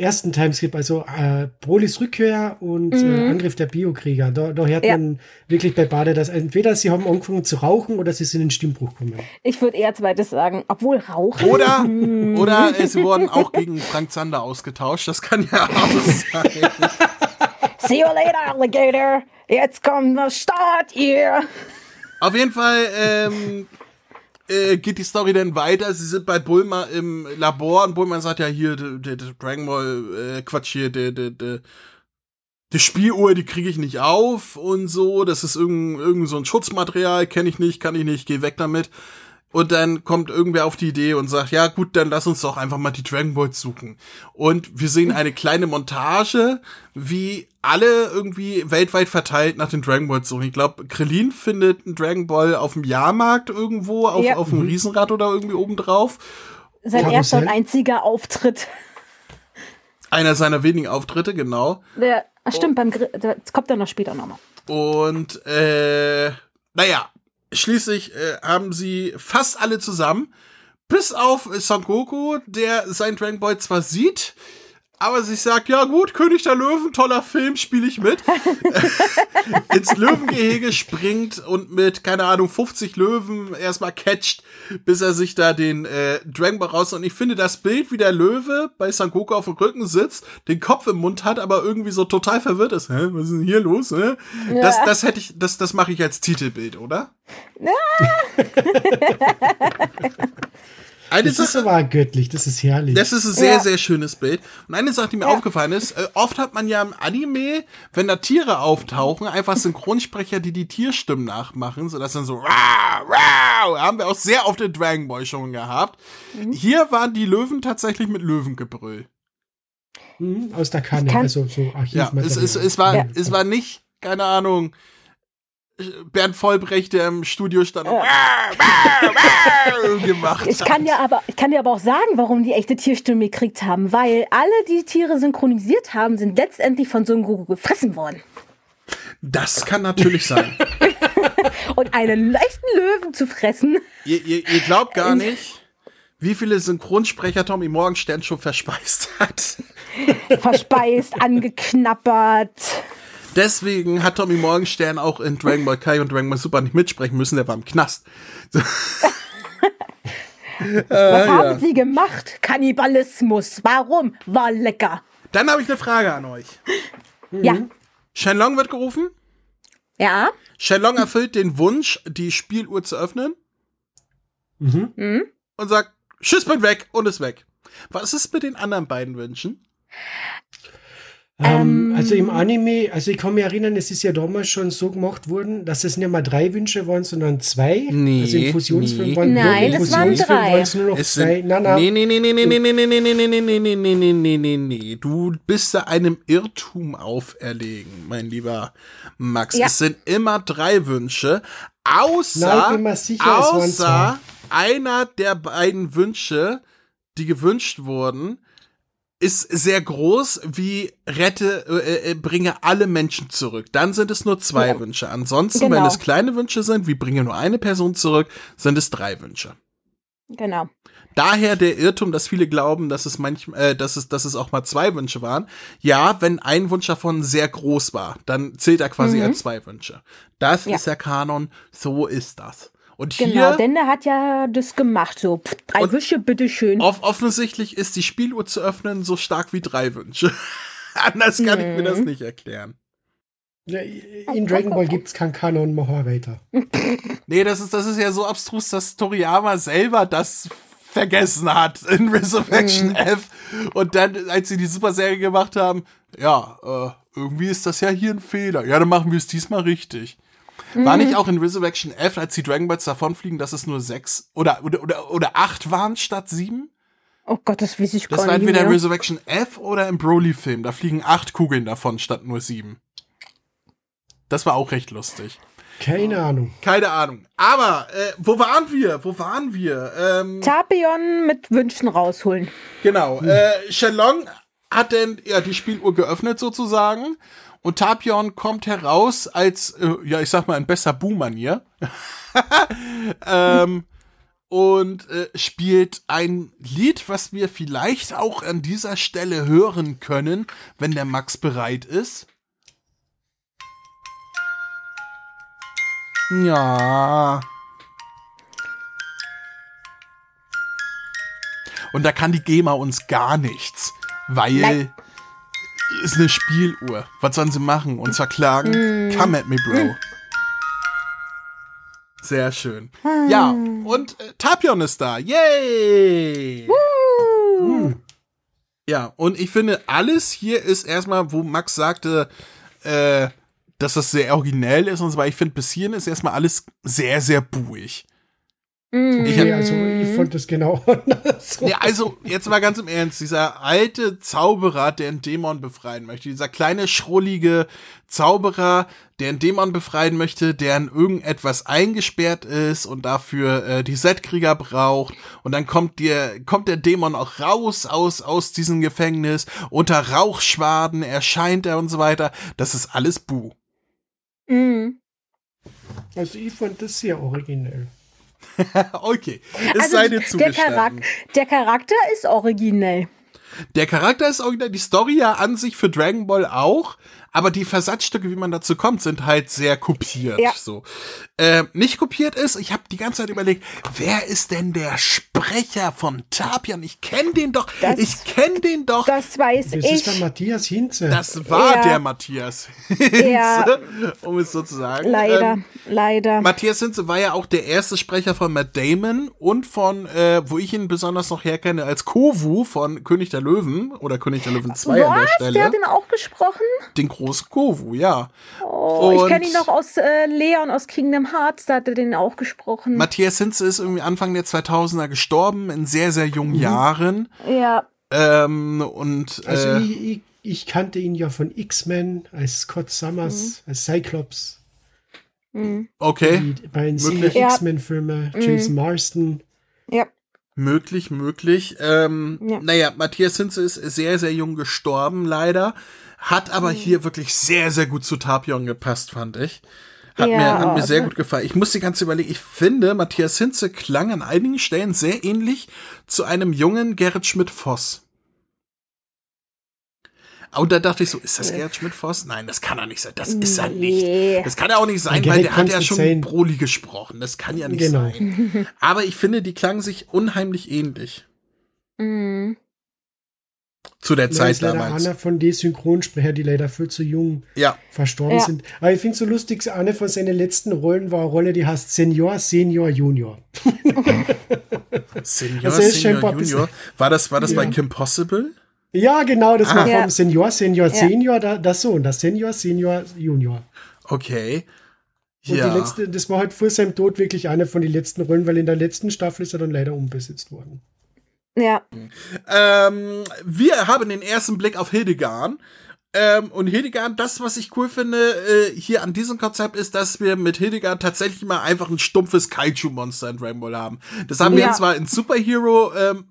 ersten Timeskip, also äh, Brolys Rückkehr und äh, Angriff der Biokrieger. Da, da hört Mhm. Ja. man wirklich bei beide, dass entweder sie haben angefangen zu rauchen oder sie sind in den Stimmbruch gekommen. Ich würde eher zweites sagen, obwohl Rauchen. Oder, oder es wurden auch gegen Frank Zander ausgetauscht. Das kann ja auch sein. See you later, Alligator. Jetzt kommt der Start hier. Auf jeden Fall ähm, äh, geht die Story dann weiter. Sie sind bei Bulma im Labor und Bulma sagt ja hier, der Dragon Ball, äh, Quatsch hier, der, der, der, die Spieluhr, die kriege ich nicht auf und so. Das ist irgend, irgend so ein Schutzmaterial, kenne ich nicht, kann ich nicht, geh weg damit. Und dann kommt irgendwer auf die Idee und sagt, ja gut, dann lass uns doch einfach mal die Dragon Balls suchen. Und wir sehen eine kleine Montage, wie alle irgendwie weltweit verteilt nach den Dragon Balls suchen. Ich glaube, Krillin findet einen Dragon Ball auf dem Jahrmarkt irgendwo, auf, Ja. auf dem Riesenrad oder irgendwie oben drauf. Sein Karussell? erster und einziger Auftritt. Einer seiner wenigen Auftritte, genau. Der, ach stimmt, beim Gri das kommt dann noch später nochmal. Und äh, naja, schließlich äh, haben sie fast alle zusammen, bis auf Son Goku, der sein Dragon Ball zwar sieht, aber sich sagt, ja gut, König der Löwen, toller Film, spiele ich mit. Ins Löwengehege springt und mit, keine Ahnung, 50 Löwen erstmal catcht, bis er sich da den äh, Dragon Ball raus. Und ich finde das Bild, wie der Löwe bei Son Goku auf dem Rücken sitzt, den Kopf im Mund hat, aber irgendwie so total verwirrt ist. Hä, was ist denn hier los? Hä? Das, das hätte ich, das, das mache ich als Titelbild, oder? Eine Das ist Sache, aber göttlich, das ist herrlich. das ist ein sehr, Ja. sehr schönes Bild. Und eine Sache, die mir Ja. aufgefallen ist, äh, oft hat man ja im Anime, wenn da Tiere auftauchen, einfach Synchronsprecher, die die Tierstimmen nachmachen, sodass dann so, rau, rau, haben wir auch sehr oft in Dragon Ball schon gehabt. Mhm. Hier waren die Löwen tatsächlich mit Löwengebrüll. Mhm, aus der Kanne, kann- also so Ja, Archivmaterial. es, es, es, war, Ja. es war nicht, keine Ahnung, Bernd Vollbrecht, der im Studio stand und gemacht Ich kann ja aber, ich kann dir aber auch sagen, warum die echte Tierstimme gekriegt haben, weil alle, die Tiere synchronisiert haben, sind letztendlich von Son gefressen worden. Das kann natürlich sein. Und einen echten Löwen zu fressen, Ihr, ihr, ihr glaubt gar nicht, wie viele Synchronsprecher Tommy Morgenstern schon verspeist hat. verspeist, angeknabbert. Deswegen hat Tommy Morgenstern auch in Dragon Ball Kai und Dragon Ball Super nicht mitsprechen müssen, der war im Knast. Was haben sie gemacht? Kannibalismus. Warum? War lecker. Dann habe ich eine Frage an euch. Ja. Shenlong wird gerufen. Ja. Shenlong erfüllt den Wunsch, die Spieluhr zu öffnen Mhm. Hm? und sagt, Tschüss, bin weg und ist weg. Was ist mit den anderen beiden Wünschen? Ähm, also im Anime, also ich kann mich erinnern, es ist ja damals schon so gemacht worden, dass es nicht mehr drei Wünsche waren, sondern zwei. Nee, also im Fusionsfilm nee. waren Nein, im es waren Fusionsfilm drei. waren es nur noch Es zwei. sind, Nein, nein. nee, nee, nee, nee, nee, nee, nee, nee, nee, nee, nee, nee, nee, nee, nee, nee, nee, nee. Du bist da einem Irrtum auferlegen, mein lieber Max. Ja. Es sind immer drei Wünsche, außer, Nein, sicher, außer einer der beiden Wünsche, die gewünscht wurden, ist sehr groß, wie rette, äh, äh, bringe alle Menschen zurück. Dann sind es nur zwei Ja. Wünsche. Ansonsten, wenn Genau. es kleine Wünsche sind, wie bringe nur eine Person zurück, sind es drei Wünsche. Genau. Daher der Irrtum, dass viele glauben, dass es manchmal, äh, dass es, dass es auch mal zwei Wünsche waren. Ja, wenn ein Wunsch davon sehr groß war, dann zählt er quasi Mhm. als zwei Wünsche. Das Ja. ist der Kanon, so ist das. Und Genau, hier, denn der hat ja das gemacht. So, pff, drei Wische, bitteschön. off offensichtlich ist die Spieluhr zu öffnen so stark wie drei Wünsche. Anders kann ich mir Mhm. das nicht erklären. Ja, In Dragon Ball gibt's kein Kanon, weiter. Nee, das ist, das ist ja so abstrus, dass Toriyama selber das vergessen hat in Resurrection F. Und dann, als sie die Super-Serie gemacht haben, ja, äh, irgendwie ist das ja hier ein Fehler. Ja, dann machen wir es diesmal richtig. War nicht auch in Resurrection F, als die Dragon Balls davonfliegen, dass es nur sechs oder, oder, oder, oder acht waren statt sieben? Oh Gott, das weiß ich Das gar war nicht entweder in mehr. Resurrection F oder im Broly-Film. Da fliegen acht Kugeln davon statt nur sieben. Das war auch recht lustig. Keine Ahnung. Keine Ahnung. Aber, äh, wo waren wir? Wo waren wir? Ähm, Tapion mit Wünschen rausholen. genau. Äh, Shenlong hat denn ja die Spieluhr geöffnet sozusagen. Und Tapion kommt heraus als, äh, ja, ich sag mal, in besser Bu-Manier. ähm, und äh, spielt ein Lied, was wir vielleicht auch an dieser Stelle hören können, wenn der Max bereit ist. Ja. Und da kann die GEMA uns gar nichts, weil Nein. Ist eine Spieluhr. Was sollen sie machen? Uns verklagen? Come at me, Bro. Sehr schön. Ja, und äh, Tapion ist da. Yay! Ja, und ich finde, alles hier ist erstmal, wo Max sagte, äh, dass das sehr originell ist und so, weil ich finde, bis hierhin ist erstmal alles sehr, sehr buig. Mhm. Ich Okay, hab- also ich fand das genau andersrum. Ja, also, jetzt mal ganz im Ernst, dieser alte Zauberer, der einen Dämon befreien möchte, dieser kleine, schrullige Zauberer, der einen Dämon befreien möchte, der in irgendetwas eingesperrt ist und dafür äh, die Setkrieger braucht. Und dann kommt der, kommt der Dämon auch raus aus, aus diesem Gefängnis. Unter Rauchschwaden erscheint er und so weiter. Das ist alles Bu. Mhm. Also ich fand das sehr originell. okay, ist Also, seine der, zugestanden. Charak der Charakter ist originell. Der Charakter ist original, die Story ja an sich für Dragon Ball auch, aber die Versatzstücke, wie man dazu kommt, sind halt sehr kopiert. Ja. So. Äh, nicht kopiert ist, ich habe die ganze Zeit überlegt, wer ist denn der Sprecher von Tapian? Ich kenne den doch, Das- ich kenne den doch. Das weiß Das ich. ist der Matthias Hinze. Das war Ja. der Matthias. Ja. Hinze, um es so zu sagen. leider, Ähm, leider. Matthias Hinze war ja auch der erste Sprecher von Matt Damon und von, äh, wo ich ihn besonders noch herkenne, als Kovu von König der Löwen oder König der Löwen 2 an der Was? Stelle. Der hat ihn auch gesprochen? den großen Kovu, ja. Oh, ich kenne ihn noch aus äh, Leon aus Kingdom Hearts, da hat er den auch gesprochen. Matthias Hinze ist irgendwie Anfang der 2000er gestorben, in sehr, sehr jungen Mhm. Jahren. ja. Ähm, und also äh, ich, ich, ich kannte ihn ja von X-Men als Scott Summers, als Cyclops, Mhm. okay, die, bei den Möglich. Ja. X-Men-Filmen, Jason Marston. Ja. möglich, möglich. Ähm, Ja. Naja, Matthias Hinze ist sehr, sehr jung gestorben, leider. Hat Mhm. aber hier wirklich sehr, sehr gut zu Tapion gepasst, fand ich. Hat, Ja, mir, hat mir sehr also- gut gefallen. Ich muss die ganze überlegen, ich finde, Matthias Hinze klang an einigen Stellen sehr ähnlich zu einem jungen Gerrit Schmidt-Voss. Und da dachte ich so, ist das Gerrit Schmidt-Voss? Nein, das kann er nicht sein. Das ist er nicht. Das kann er auch nicht sein, weil der hat ja schon sein. Broly gesprochen. Das kann ja nicht Genau. sein. Aber ich finde, die klangen sich unheimlich ähnlich Mhm. Zu der Er Zeit ist leider damals. einer von den Synchronsprecher, die leider viel zu jung Ja, verstorben Ja. sind. Aber ich finde so lustig, eine von seinen letzten Rollen war eine Rolle, die heißt Senior, Senior, Junior. Senior, Also Senior, Junior. War das, war das bei Ja. Kim Possible? Ja, genau, das war Ah. Ja. vom Senior, Senior, Ja. Senior, da, das Sohn, das Senior, Senior, Junior. Okay. Und Ja. die letzte, das war halt vor seinem Tod wirklich eine von den letzten Rollen, weil in der letzten Staffel ist er dann leider umbesetzt worden. Ja. Ähm, wir haben den ersten Blick auf Hildegard. Ähm, und Hildegard, das, was ich cool finde, äh, hier an diesem Konzept ist, dass wir mit Hildegard tatsächlich mal einfach ein stumpfes Kaiju-Monster in Dragon Ball haben. Das haben wir Ja. zwar in Superhero ähm,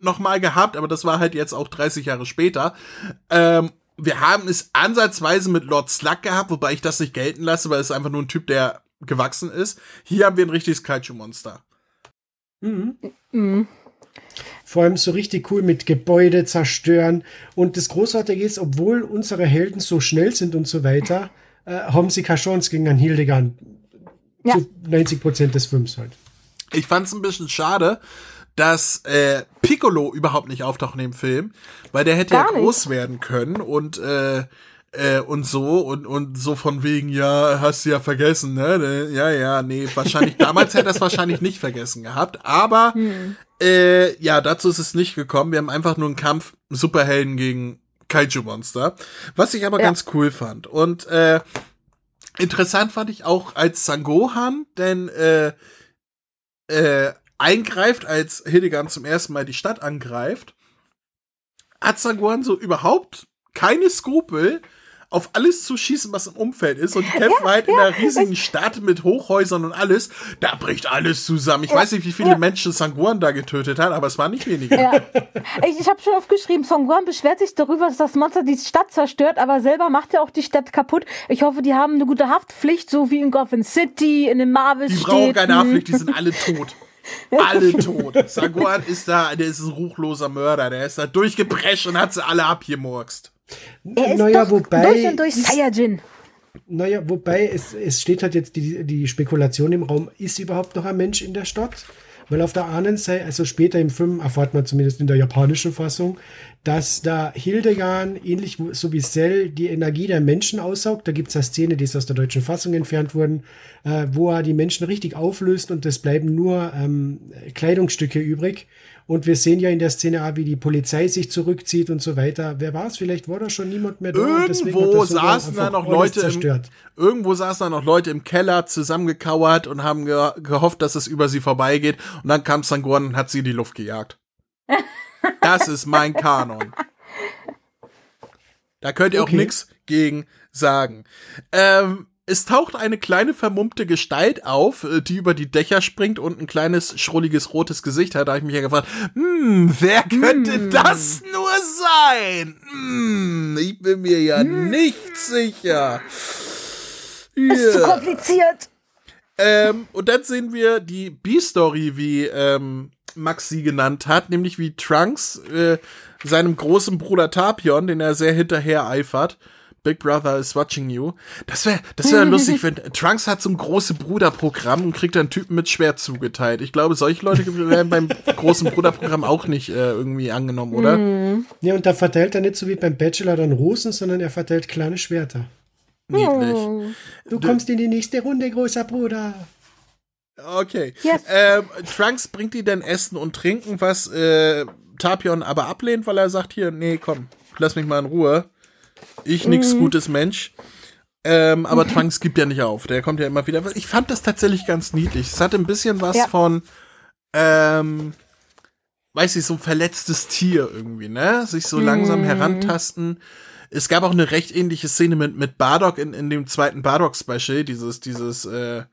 noch mal gehabt, aber das war halt jetzt auch 30 Jahre später. Ähm, wir haben es ansatzweise mit Lord Slug gehabt, wobei ich das nicht gelten lasse, weil es einfach nur ein Typ, der gewachsen ist. Hier haben wir ein richtiges Kaiju-Monster. Mhm. Mhm. Vor allem so richtig cool mit Gebäude zerstören. Und das Großartige ist, obwohl unsere Helden so schnell sind und so weiter, äh, haben sie keine Chance gegen einen Hildegard. Ja. Zu 90 Prozent des Films halt. Ich fand es ein bisschen schade, dass äh, Piccolo überhaupt nicht auftaucht in dem Film, weil der hätte Gar ja nicht. groß werden können und äh, Äh, und so und und so von wegen ja hast du ja vergessen ne ja ja nee wahrscheinlich damals hätte er es wahrscheinlich nicht vergessen gehabt aber Hm. äh, ja dazu ist es nicht gekommen wir haben einfach nur einen Kampf Superhelden gegen Kaiju Monster was ich aber Ja. ganz cool fand und äh, interessant fand ich auch als Sangohan denn äh, äh, eingreift als Hildegard zum ersten Mal die Stadt angreift hat Sangohan so überhaupt keine Skrupel, auf alles zu schießen, was im Umfeld ist. Und die kämpfen halt in einer riesigen Stadt mit Hochhäusern und alles. Da bricht alles zusammen. Ich weiß nicht, wie viele ja. Menschen Sangohan da getötet hat, aber es waren nicht wenige. Ja. Ich, ich habe schon aufgeschrieben, Song Guan beschwert sich darüber, dass das Monster die Stadt zerstört, aber selber macht er auch die Stadt kaputt. Ich hoffe, die haben eine gute Haftpflicht, so wie in Gotham City, in den Marvel Die brauchen keine. Haftpflicht, die sind alle tot. Alle tot. Sangohan ist da, der ist ein ruchloser Mörder. Der ist da durchgeprescht und hat sie alle abgemurkst. Er ist Naja, wobei durch und durch Saiyajin. Naja, wobei es, es steht halt jetzt die, die Spekulation im Raum, ist überhaupt noch ein Mensch in der Stadt? Weil auf der anderen Seite, also später im Film erfahrt man zumindest in der japanischen Fassung, dass da Hildegard, ähnlich so wie Cell, die Energie der Menschen aussaugt. Da gibt es eine Szene, die ist aus der deutschen Fassung entfernt worden, äh, wo er die Menschen richtig auflöst und es bleiben nur ähm, Kleidungsstücke übrig. Und wir sehen ja in der Szene auch, wie die Polizei sich zurückzieht und so weiter. Wer war es? Vielleicht war da schon niemand mehr da. Irgendwo saßen da noch Leute im, zerstört. irgendwo saßen da noch Leute im Keller zusammengekauert und haben ge gehofft, dass es über sie vorbeigeht. Und dann kam Sangohan und hat sie in die Luft gejagt. Das ist mein Kanon. Da könnt ihr auch Okay. nix gegen sagen. Ähm, es taucht eine kleine vermummte Gestalt auf, äh, die über die Dächer springt und ein kleines, schrulliges, rotes Gesicht hat. Da habe ich mich ja gefragt, hm, wer könnte das nur sein? Hm, ich bin mir ja nicht sicher. Ist zu kompliziert. Ähm, und dann sehen wir die B-Story, wie ähm, Max sie genannt hat, nämlich wie Trunks äh, seinem großen Bruder Tapion, den er sehr hinterher eifert. Big Brother is watching you. Das wäre das wär lustig, wenn Trunks hat so ein große Bruderprogramm und kriegt dann Typen mit Schwert zugeteilt. Ich glaube, solche Leute werden beim großen Bruderprogramm auch nicht äh, irgendwie angenommen, oder? Ja, und da verteilt er nicht so wie beim Bachelor dann Rosen, sondern er verteilt kleine Schwerter. Niedlich. Du kommst in die nächste Runde, großer Bruder. Okay. Yes. Ähm, Trunks bringt die dann Essen und Trinken, was äh, Tapion aber ablehnt, weil er sagt, hier, nee, komm, lass mich mal in Ruhe. Ich nix gutes Mensch. Ähm, aber Trunks gibt ja nicht auf. Der kommt ja immer wieder. Ich fand das tatsächlich ganz niedlich. Es hatte ein bisschen was Ja. von, ähm, weiß ich, so ein verletztes Tier irgendwie, ne? Sich so langsam herantasten. Es gab auch eine recht ähnliche Szene mit, mit Bardock in, in dem zweiten Bardock-Special, dieses, dieses, äh,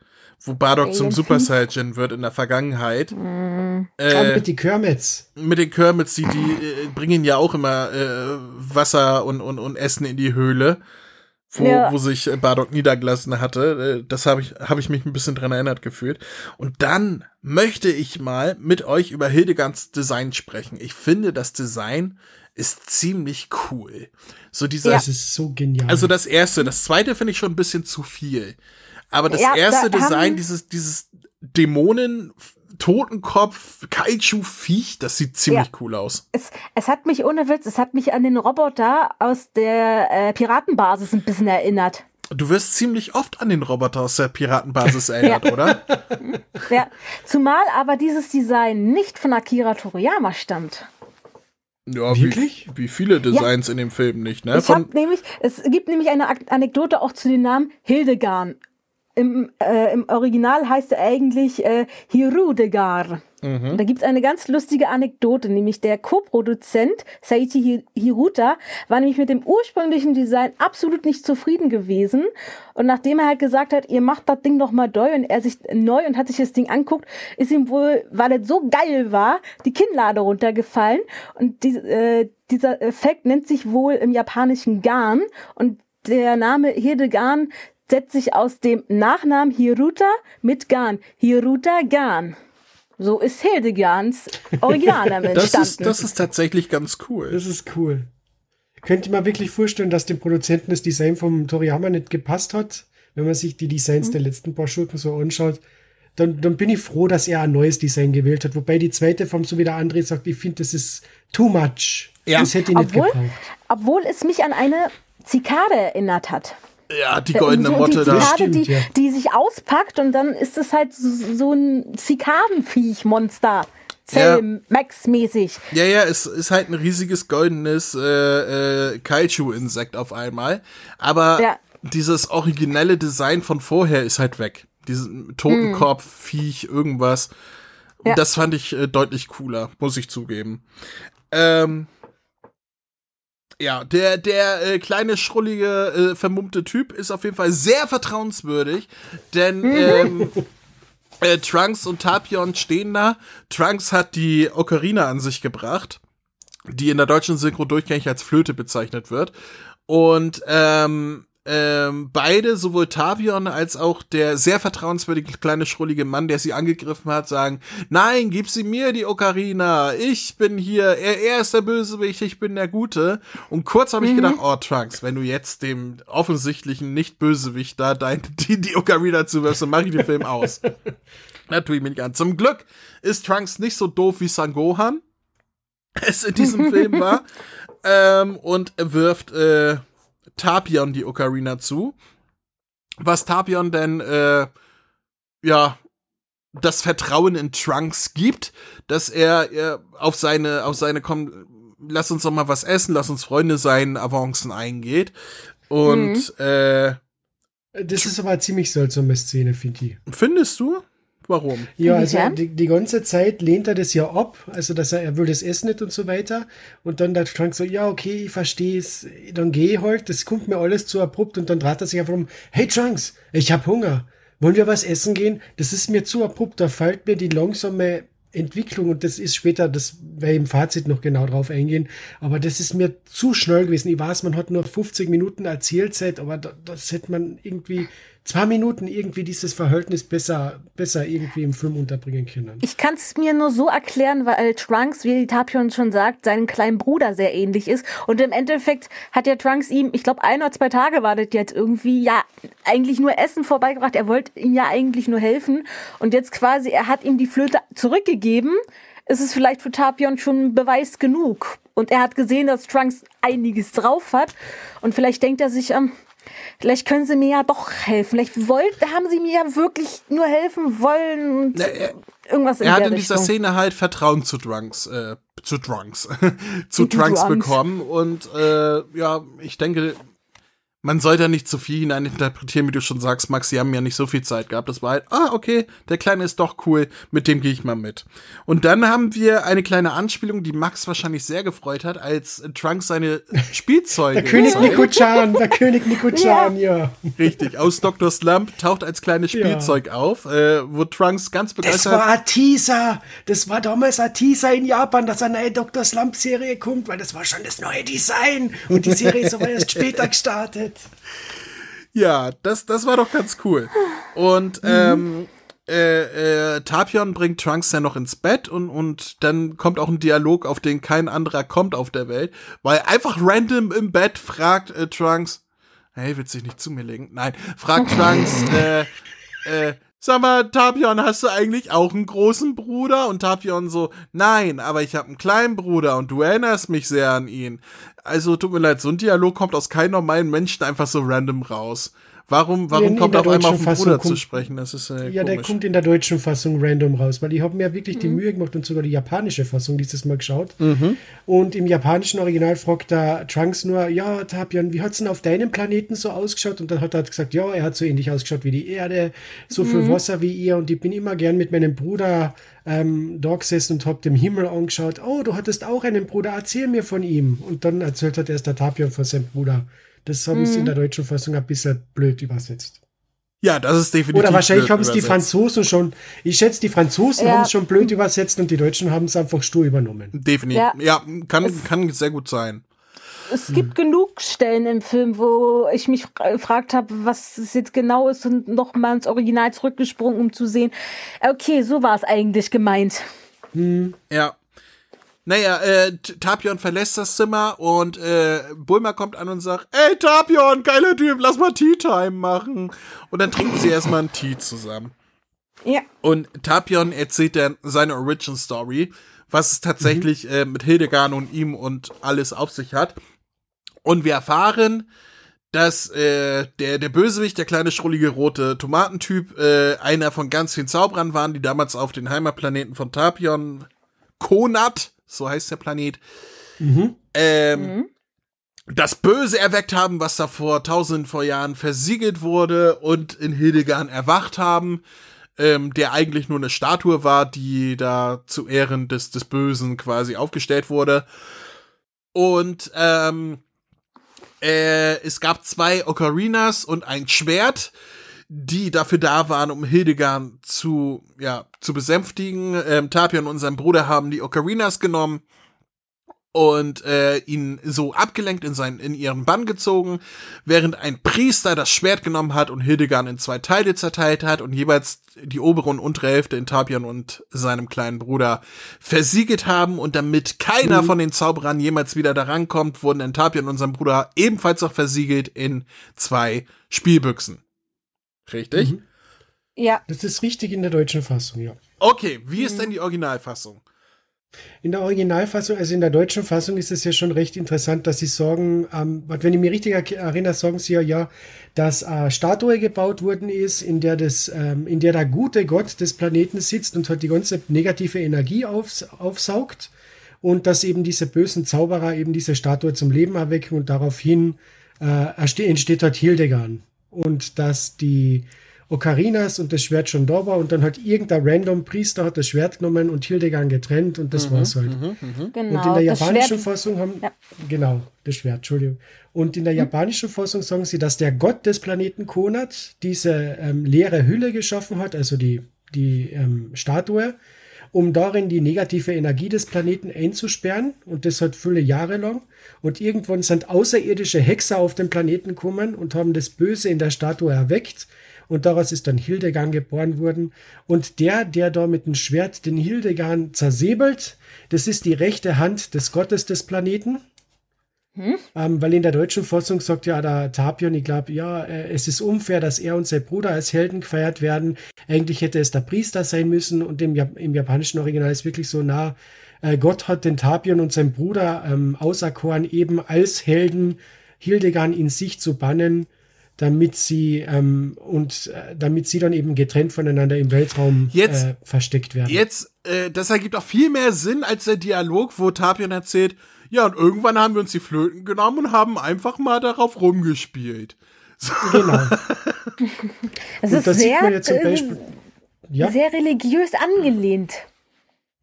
wo Bardock zum Alien Super Fiend. Saiyan wird in der Vergangenheit. Aber Äh, mit die Kermits. mit den Kermits, die, die äh, bringen ja auch immer äh, Wasser und, und, und Essen in die Höhle, wo, Ja. wo sich Bardock niedergelassen hatte. Äh, das habe ich, hab ich mich ein bisschen dran erinnert gefühlt. Und dann möchte ich mal mit euch über Hildegards Design sprechen. Ich finde, das Design ist ziemlich cool. So dieser, Das ist so genial. also das erste, das zweite finde ich schon ein bisschen zu viel. Aber das Ja, erste da Design, dieses, dieses Dämonen, Totenkopf, Kaiju-Viech, das sieht ziemlich Ja. cool aus. Es, es hat mich ohne Witz, es hat mich an den Roboter aus der äh, Piratenbasis ein bisschen erinnert. Du wirst ziemlich oft an den Roboter aus der Piratenbasis erinnert, oder? Ja, zumal aber dieses Design nicht von Akira Toriyama stammt. Ja, Wirklich? Wie, wie viele Designs in dem Film nicht, ne? Ich Von, hab nämlich, es gibt nämlich eine Anekdote auch zu dem Namen Hildegard. Im, äh, Im Original heißt er eigentlich äh, Hirudegar. Und Da gibt's eine ganz lustige Anekdote, nämlich der Co-Produzent Saichi Hi- Hiruta war nämlich mit dem ursprünglichen Design absolut nicht zufrieden gewesen. Und nachdem er halt gesagt hat, ihr macht das Ding noch mal neu und er sich neu und hat sich das Ding anguckt, ist ihm wohl, weil es so geil war, die Kinnlade runtergefallen. Und die, äh, dieser Effekt nennt sich wohl im japanischen Garn. Und der Name Hirdegarn setzt sich aus dem Nachnamen Hiruta mit Garn. Hiruta Garn. So ist Hildegarns Originalname das, entstanden. ist, das ist tatsächlich ganz cool. Das ist cool. Könnt ihr mal wirklich vorstellen, dass dem Produzenten das Design vom Toriyama nicht gepasst hat? Wenn man sich die Designs der letzten paar Schurken so anschaut, dann, dann bin ich froh, dass er ein neues Design gewählt hat. Wobei die zweite Form, so wie der André sagt, ich finde, das ist too much. Ja. Das hätte ich nicht Obwohl, gebraucht. obwohl es mich an eine Zikade erinnert hat. Ja, die goldene so, Motte die da. Zikade, Stimmt, die, ja. die sich auspackt und dann ist es halt so, so ein Zikadenviech-Monster. Cell Max-mäßig. Ja, ja, es ist halt ein riesiges goldenes äh, äh, Kaiju-Insekt auf einmal. Aber Ja. dieses originelle Design von vorher ist halt weg. Diesen Totenkopf, Viech, irgendwas. Und Ja. Das fand ich äh, deutlich cooler, muss ich zugeben. Ähm, ja, der, der äh, kleine, schrullige, äh, vermummte Typ ist auf jeden Fall sehr vertrauenswürdig, denn ähm, äh, Trunks und Tapion stehen da. Trunks hat die Ocarina an sich gebracht, die in der deutschen Synchro durchgängig als Flöte bezeichnet wird. Und ähm, ähm, beide, sowohl Tapion als auch der sehr vertrauenswürdige kleine schrullige Mann, der sie angegriffen hat, sagen, nein, gib sie mir, die Ocarina, ich bin hier, er, er ist der Bösewicht, ich bin der Gute. Und kurz habe ich gedacht, oh Trunks, wenn du jetzt dem offensichtlichen Nicht-Bösewicht da dein, die, die Ocarina zuwirfst, dann mache ich den Film aus. Na, tue ich an. Zum Glück ist Trunks nicht so doof wie Sangohan es in diesem Film war. Ähm, und er wirft äh, Tapion die Ocarina zu. Was Tapion denn, äh, ja, das Vertrauen in Trunks gibt, dass er äh, auf seine, auf seine, komm, lass uns doch mal was essen, lass uns Freunde sein, Avancen eingeht. Und äh, Das ist aber ziemlich seltsame Szene, finde ich. findest du? Warum? Ja, also die, die ganze Zeit lehnt er das ja ab, also dass er, er will das Essen nicht und so weiter. Und dann der Trunks so, ja, okay, ich verstehe es, dann gehe ich halt, das kommt mir alles zu abrupt. Und dann dreht er sich einfach um, hey Trunks, ich hab Hunger, wollen wir was essen gehen? Das ist mir zu abrupt, da fällt mir die langsame Entwicklung. Und das ist später, das werde ich im Fazit noch genau drauf eingehen, aber das ist mir zu schnell gewesen. Ich weiß, man hat nur 50 Minuten Erzählzeit, aber da, das hätte man irgendwie zwei Minuten irgendwie dieses Verhältnis besser, besser irgendwie im Film unterbringen können. Ich kann es mir nur so erklären, weil Trunks, wie Tapion schon sagt, seinem kleinen Bruder sehr ähnlich ist. Und im Endeffekt hat der Trunks ihm, ich glaube, ein oder zwei Tage war das jetzt irgendwie, ja, eigentlich nur Essen vorbeigebracht. Er wollte ihm ja eigentlich nur helfen. Und jetzt quasi, er hat ihm die Flöte zurückgegeben. Es ist vielleicht für Tapion schon Beweis genug. Und er hat gesehen, dass Trunks einiges drauf hat. Und vielleicht denkt er sich, ähm, Vielleicht können sie mir ja doch helfen. Vielleicht wollt, haben sie mir ja wirklich nur helfen wollen und Na, er- irgendwas in Er hat in dieser Richtung. Szene halt Vertrauen zu Drunks, äh, zu Drunks, zu Drunks. bekommen und äh, ja, ich denke, man soll da nicht zu viel hineininterpretieren, wie du schon sagst, Max, sie haben ja nicht so viel Zeit gehabt. Das war halt, ah, okay, der Kleine ist doch cool, mit dem gehe ich mal mit. Und dann haben wir eine kleine Anspielung, die Max wahrscheinlich sehr gefreut hat, als Trunks seine Spielzeuge Der König zeigt. Niko-chan, der König Niko-chan, ja. Richtig, aus Dr. Slump taucht als kleines Ja. Spielzeug auf, äh, wo Trunks ganz Das begeistert war ein Teaser. Das war damals ein Teaser in Japan, dass eine neue Dr. Slump-Serie kommt, weil das war schon das neue Design. Und die Serie ist aber erst später gestartet. Ja, das, das war doch ganz cool. Und ähm, äh, äh, Tapion bringt Trunks ja noch ins Bett und, und dann kommt auch ein Dialog, auf den kein anderer kommt auf der Welt, weil einfach random im Bett fragt äh, Trunks, hey, willst du dich nicht zu mir legen? Nein, fragt Trunks, äh, äh, sag mal, Tapion, hast du eigentlich auch einen großen Bruder? Und Tapion so, nein, aber ich habe einen kleinen Bruder und du erinnerst mich sehr an ihn. Also tut mir leid, so ein Dialog kommt aus keinem normalen Menschen einfach so random raus. Warum, warum in kommt der er auf einmal auf deutschen den Bruder Fassung zu kommt- sprechen? Das ist äh, Ja, der komisch. kommt in der deutschen Fassung random raus, weil ich habe mir wirklich die Mühe gemacht und sogar die japanische Fassung dieses Mal geschaut. Und im japanischen Original fragt der Trunks nur, ja, Tapion, wie hat's denn auf deinem Planeten so ausgeschaut? Und dann hat er gesagt, ja, er hat so ähnlich ausgeschaut wie die Erde, so viel Wasser wie ihr und ich bin immer gern mit meinem Bruder ähm, da gesessen und hab dem Himmel angeschaut. Oh, du hattest auch einen Bruder, erzähl mir von ihm. Und dann erzählt hat erst der Tapion von seinem Bruder. Das haben sie in der deutschen Fassung ein bisschen blöd übersetzt. Ja, das ist definitiv. Oder wahrscheinlich haben es die. Franzosen schon, ich schätze, die Franzosen Ja. haben es schon blöd übersetzt und die Deutschen haben es einfach stur übernommen. Definitiv. Ja, Ja. kann, kann sehr gut sein. Es gibt genug Stellen im Film, wo ich mich fra- gefragt habe, was es jetzt genau ist und noch mal ins Original zurückgesprungen, um zu sehen, okay, so war es eigentlich gemeint. Ja. Naja, äh, Tapion verlässt das Zimmer und äh, Bulma kommt an und sagt, ey Tapion, geiler Typ, lass mal Tea Time machen. Und dann trinken sie erstmal einen Tee zusammen. Ja. Und Tapion erzählt dann seine Origin Story, was es tatsächlich äh, mit Hildegard und ihm und alles auf sich hat. Und wir erfahren, dass äh, der, der Bösewicht, der kleine schrullige rote Tomatentyp, äh, einer von ganz vielen Zauberern waren, die damals auf den Heimatplaneten von Tapion, Konat, so heißt der Planet, ähm, das Böse erweckt haben, was da vor tausenden vor Jahren versiegelt wurde und in Hildegard erwacht haben, ähm, der eigentlich nur eine Statue war, die da zu Ehren des, des Bösen quasi aufgestellt wurde. Und ähm, äh, es gab zwei Ocarinas und ein Schwert, die dafür da waren, um Hildegard zu, ja, zu besänftigen. Ähm, Tapion und sein Bruder haben die Ocarinas genommen und äh, ihn so abgelenkt in seinen in ihren Bann gezogen, während ein Priester das Schwert genommen hat und Hildegard in zwei Teile zerteilt hat und jeweils die obere und untere Hälfte in Tapion und seinem kleinen Bruder versiegelt haben und damit keiner von den Zauberern jemals wieder daran kommt, wurden in Tapion und seinem Bruder ebenfalls auch versiegelt in zwei Spielbüchsen. Richtig? Ja. Das ist richtig in der deutschen Fassung, ja. Okay, wie ist denn die Originalfassung? In der Originalfassung, also in der deutschen Fassung ist es ja schon recht interessant, dass sie sagen, ähm, wenn ich mich richtig er- erinnere, sagen sie ja, ja, dass eine Statue gebaut worden ist, in der das, ähm, in der der gute Gott des Planeten sitzt und halt die ganze negative Energie aufs, aufsaugt und dass eben diese bösen Zauberer eben diese Statue zum Leben erwecken und daraufhin äh, entsteht halt Hildegard und dass die Ocarinas und das Schwert schon da war und dann hat irgendein random Priester hat das Schwert genommen und Hildegard getrennt und das war's halt. Genau. Und in der das japanischen Schwert- Fassung haben, Ja. genau, das Schwert, Entschuldigung. Und in der japanischen Fassung sagen sie, dass der Gott des Planeten Konat diese ähm, leere Hülle geschaffen hat, also die, die ähm, Statue, um darin die negative Energie des Planeten einzusperren. Und das hat viele Jahre lang. Und irgendwann sind außerirdische Hexer auf den Planeten gekommen und haben das Böse in der Statue erweckt. Und daraus ist dann Hildegard geboren worden. Und der, der da mit dem Schwert den Hildegard zersäbelt, das ist die rechte Hand des Gottes des Planeten. Ähm, weil in der deutschen Fassung sagt ja der Tapion, ich glaube, ja, äh, es ist unfair, dass er und sein Bruder als Helden gefeiert werden. Eigentlich hätte es der Priester sein müssen und im, Jap im japanischen Original ist wirklich so nah. Äh, Gott hat den Tapion und sein Bruder ähm, auserkoren, eben als Helden Hildegard in sich zu bannen, damit sie ähm, und äh, damit sie dann eben getrennt voneinander im Weltraum Jetzt- äh, versteckt werden. Jetzt, äh, das ergibt auch viel mehr Sinn als der Dialog, wo Tapion erzählt, ja, und irgendwann haben wir uns die Flöten genommen und haben einfach mal darauf rumgespielt. Genau. Es Und ist da sieht sehr, man ja zum äh, Beispiel. Ja. sehr religiös angelehnt.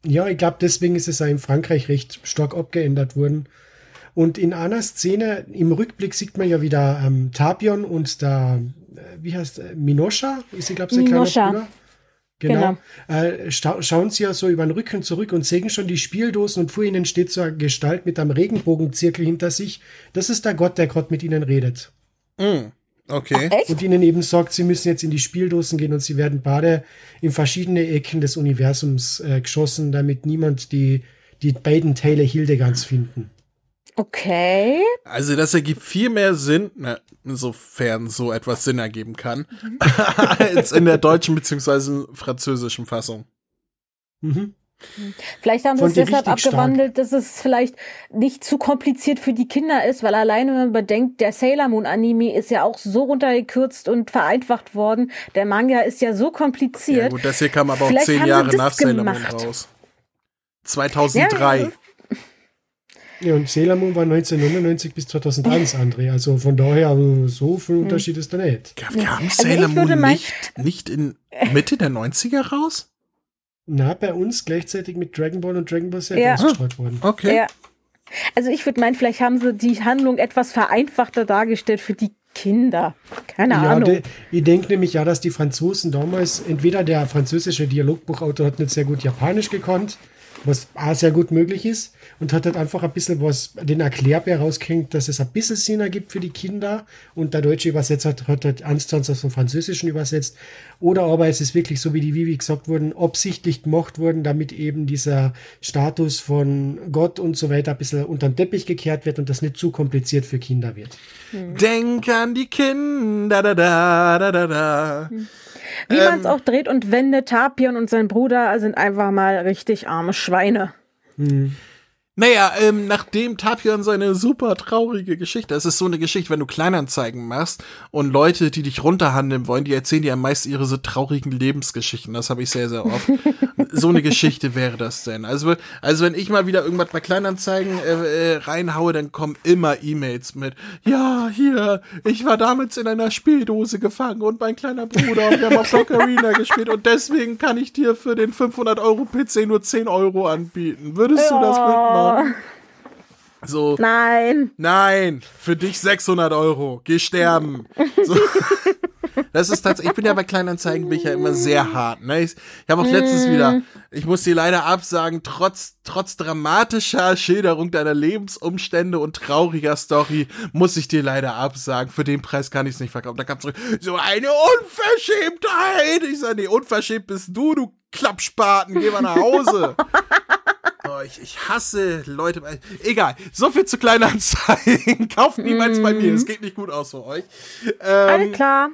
Ja, ich glaube, deswegen ist es auch in Frankreich recht stark abgeändert worden. Und in einer Szene im Rückblick sieht man ja wieder ähm, Tapion und da, äh, wie heißt äh, Minosha? Ist sie, glaube ich, kleiner Minosha. Bruder? Genau. Äh, stau schauen sie ja so über den Rücken zurück und sehen schon die Spieldosen und vor ihnen steht so eine Gestalt mit einem Regenbogenzirkel hinter sich. Das ist der Gott, der gerade mit ihnen redet. Okay. Echt? Und ihnen eben sagt, sie müssen jetzt in die Spieldosen gehen und sie werden beide in verschiedene Ecken des Universums äh, geschossen, damit niemand die, die beiden Teile Hildegards finden. Okay. Also das ergibt viel mehr Sinn, na, insofern so etwas Sinn ergeben kann, als in der deutschen beziehungsweise französischen Fassung. Mhm. Vielleicht haben sie es deshalb richtig stark. abgewandelt, dass es vielleicht nicht zu kompliziert für die Kinder ist, weil alleine, wenn man bedenkt, der Sailor Moon Anime ist ja auch so runtergekürzt und vereinfacht worden. Der Manga ist ja so Ja kompliziert. gut, das hier kam aber auch Vielleicht zehn haben sie Jahre das nach Sailor Moon gemacht. raus. 2003. Ja, Ja, und Sailor Moon war 1999 bis 2001, André. Also von daher, also so viel Hm. Unterschied ist da nicht. Kam Moon mal- nicht, nicht in Mitte der 90er raus? Na, bei uns gleichzeitig mit Dragon Ball und Dragon Ball Z Ja. ausgestrahlt worden. Okay. Ja. Also ich würde meinen, vielleicht haben sie die Handlung etwas vereinfachter dargestellt für die Kinder. Keine Ja, Ahnung. de, ich denke nämlich ja, dass die Franzosen damals, entweder der französische Dialogbuchautor hat nicht sehr gut Japanisch gekonnt, was auch sehr gut möglich ist, und hat halt einfach ein bisschen was, den Erklärbär rausgehängt, dass es ein bisschen Sinn ergibt für die Kinder, und der deutsche Übersetzer hat, hat halt eins zu eins aus dem Französischen übersetzt, oder aber es ist wirklich so, wie die Vivi gesagt wurden, absichtlich gemacht worden, damit eben dieser Status von Gott und so weiter ein bisschen unter den Teppich gekehrt wird und das nicht zu kompliziert für Kinder wird. Denk an die Kinder, da, da, da, da, da. Wie man Ähm. es auch dreht und wendet, Tapion und sein Bruder sind einfach mal richtig arme Schweine. Naja, ähm, nachdem Tapion seine super traurige Geschichte, es ist so eine Geschichte, wenn du Kleinanzeigen machst und Leute, die dich runterhandeln wollen, die erzählen dir meist ihre so traurigen Lebensgeschichten. Das habe ich sehr, sehr oft. so eine Geschichte wäre das denn. Also, also wenn ich mal wieder irgendwas bei Kleinanzeigen äh, äh, reinhaue, dann kommen immer E-Mails mit, ja, hier, ich war damals in einer Spieldose gefangen und mein kleiner Bruder und wir haben auf Rock Arena gespielt und deswegen kann ich dir für den 500 Euro PC nur 10 Euro anbieten. Würdest du das mitmachen? So. Nein. Nein, für dich 600 Euro. Geh sterben. So. Das ist tatsächlich, ich bin ja bei Kleinanzeigen bin ich ja immer sehr hart. Ne? Ich, ich habe auch letztens wieder, ich muss dir leider absagen, trotz, trotz dramatischer Schilderung deiner Lebensumstände und trauriger Story, muss ich dir leider absagen. Für den Preis kann ich es nicht verkaufen. Da kam zurück, so eine Unverschämtheit. Ich sage, nee, unverschämt bist du, du Klappspaten, geh mal nach Hause. Oh, ich, ich hasse Leute. Egal, so viel zu Kleinanzeigen. Kauft niemals bei mir. Es geht nicht gut aus für euch. Ähm, Alles klar.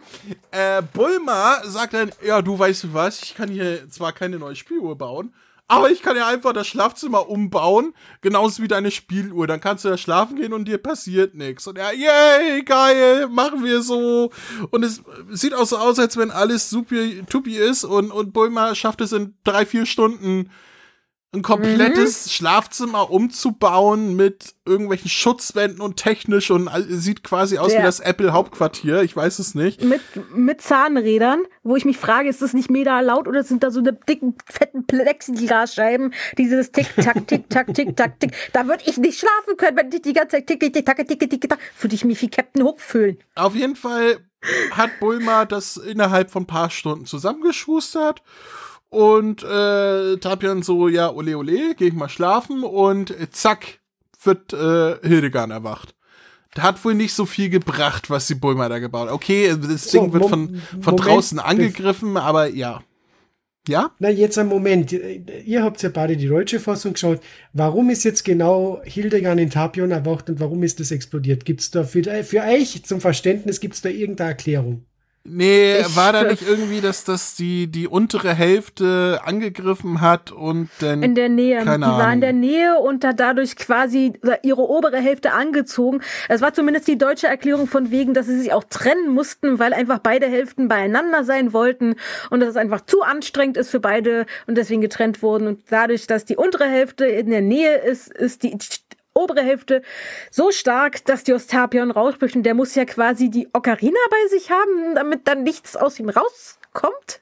Äh, Bulma sagt dann, ja, du weißt du was, ich kann hier zwar keine neue Spieluhr bauen, aber ich kann ja einfach das Schlafzimmer umbauen, genauso wie deine Spieluhr. Dann kannst du da schlafen gehen und dir passiert nichts. Und er, yay, geil, machen wir so. Und es sieht auch so aus, als wenn alles super tupi ist und, und Bulma schafft es in drei, vier Stunden ein komplettes mhm. Schlafzimmer umzubauen mit irgendwelchen Schutzwänden und technisch und sieht quasi aus Der. wie das Apple Hauptquartier. Ich weiß es nicht. Mit, mit Zahnrädern, wo ich mich frage, ist das nicht mega laut oder sind da so eine dicken, fetten Plexiglasscheiben, dieses Tick-Tack, Tick-Tack, Tick-Tack, Tick. Da würde ich nicht schlafen können, wenn ich die ganze Zeit Tick-Tick-Tack, Tick-Tick-Tack, würde ich mich wie Captain Hook fühlen. Auf jeden Fall hat Bulma das innerhalb von ein paar Stunden zusammengeschustert und äh, Tapian so, ja, ole ole, geh ich mal schlafen und äh, zack, wird äh, Hildegard erwacht. Hat wohl nicht so viel gebracht, was die Bulma da gebaut. Okay, das Ding so, wird von, von Moment, draußen angegriffen, aber ja. Ja? Na, jetzt ein Moment. Ihr habt ja beide die deutsche Fassung geschaut. Warum ist jetzt genau Hildegard in Tapion erwacht und warum ist das explodiert? Gibt es da für, für euch zum Verständnis, gibt es da irgendeine Erklärung? Nee, ich, war da nicht irgendwie, dass das die, die untere Hälfte angegriffen hat und dann. In der Nähe. Keine die Ahnung. war in der Nähe und hat dadurch quasi ihre obere Hälfte angezogen. Es war zumindest die deutsche Erklärung von wegen, dass sie sich auch trennen mussten, weil einfach beide Hälften beieinander sein wollten und dass es einfach zu anstrengend ist für beide und deswegen getrennt wurden. Und dadurch, dass die untere Hälfte in der Nähe ist, ist die obere Hälfte so stark, dass die Ostapion rausbricht und der muss ja quasi die Ocarina bei sich haben, damit dann nichts aus ihm rauskommt.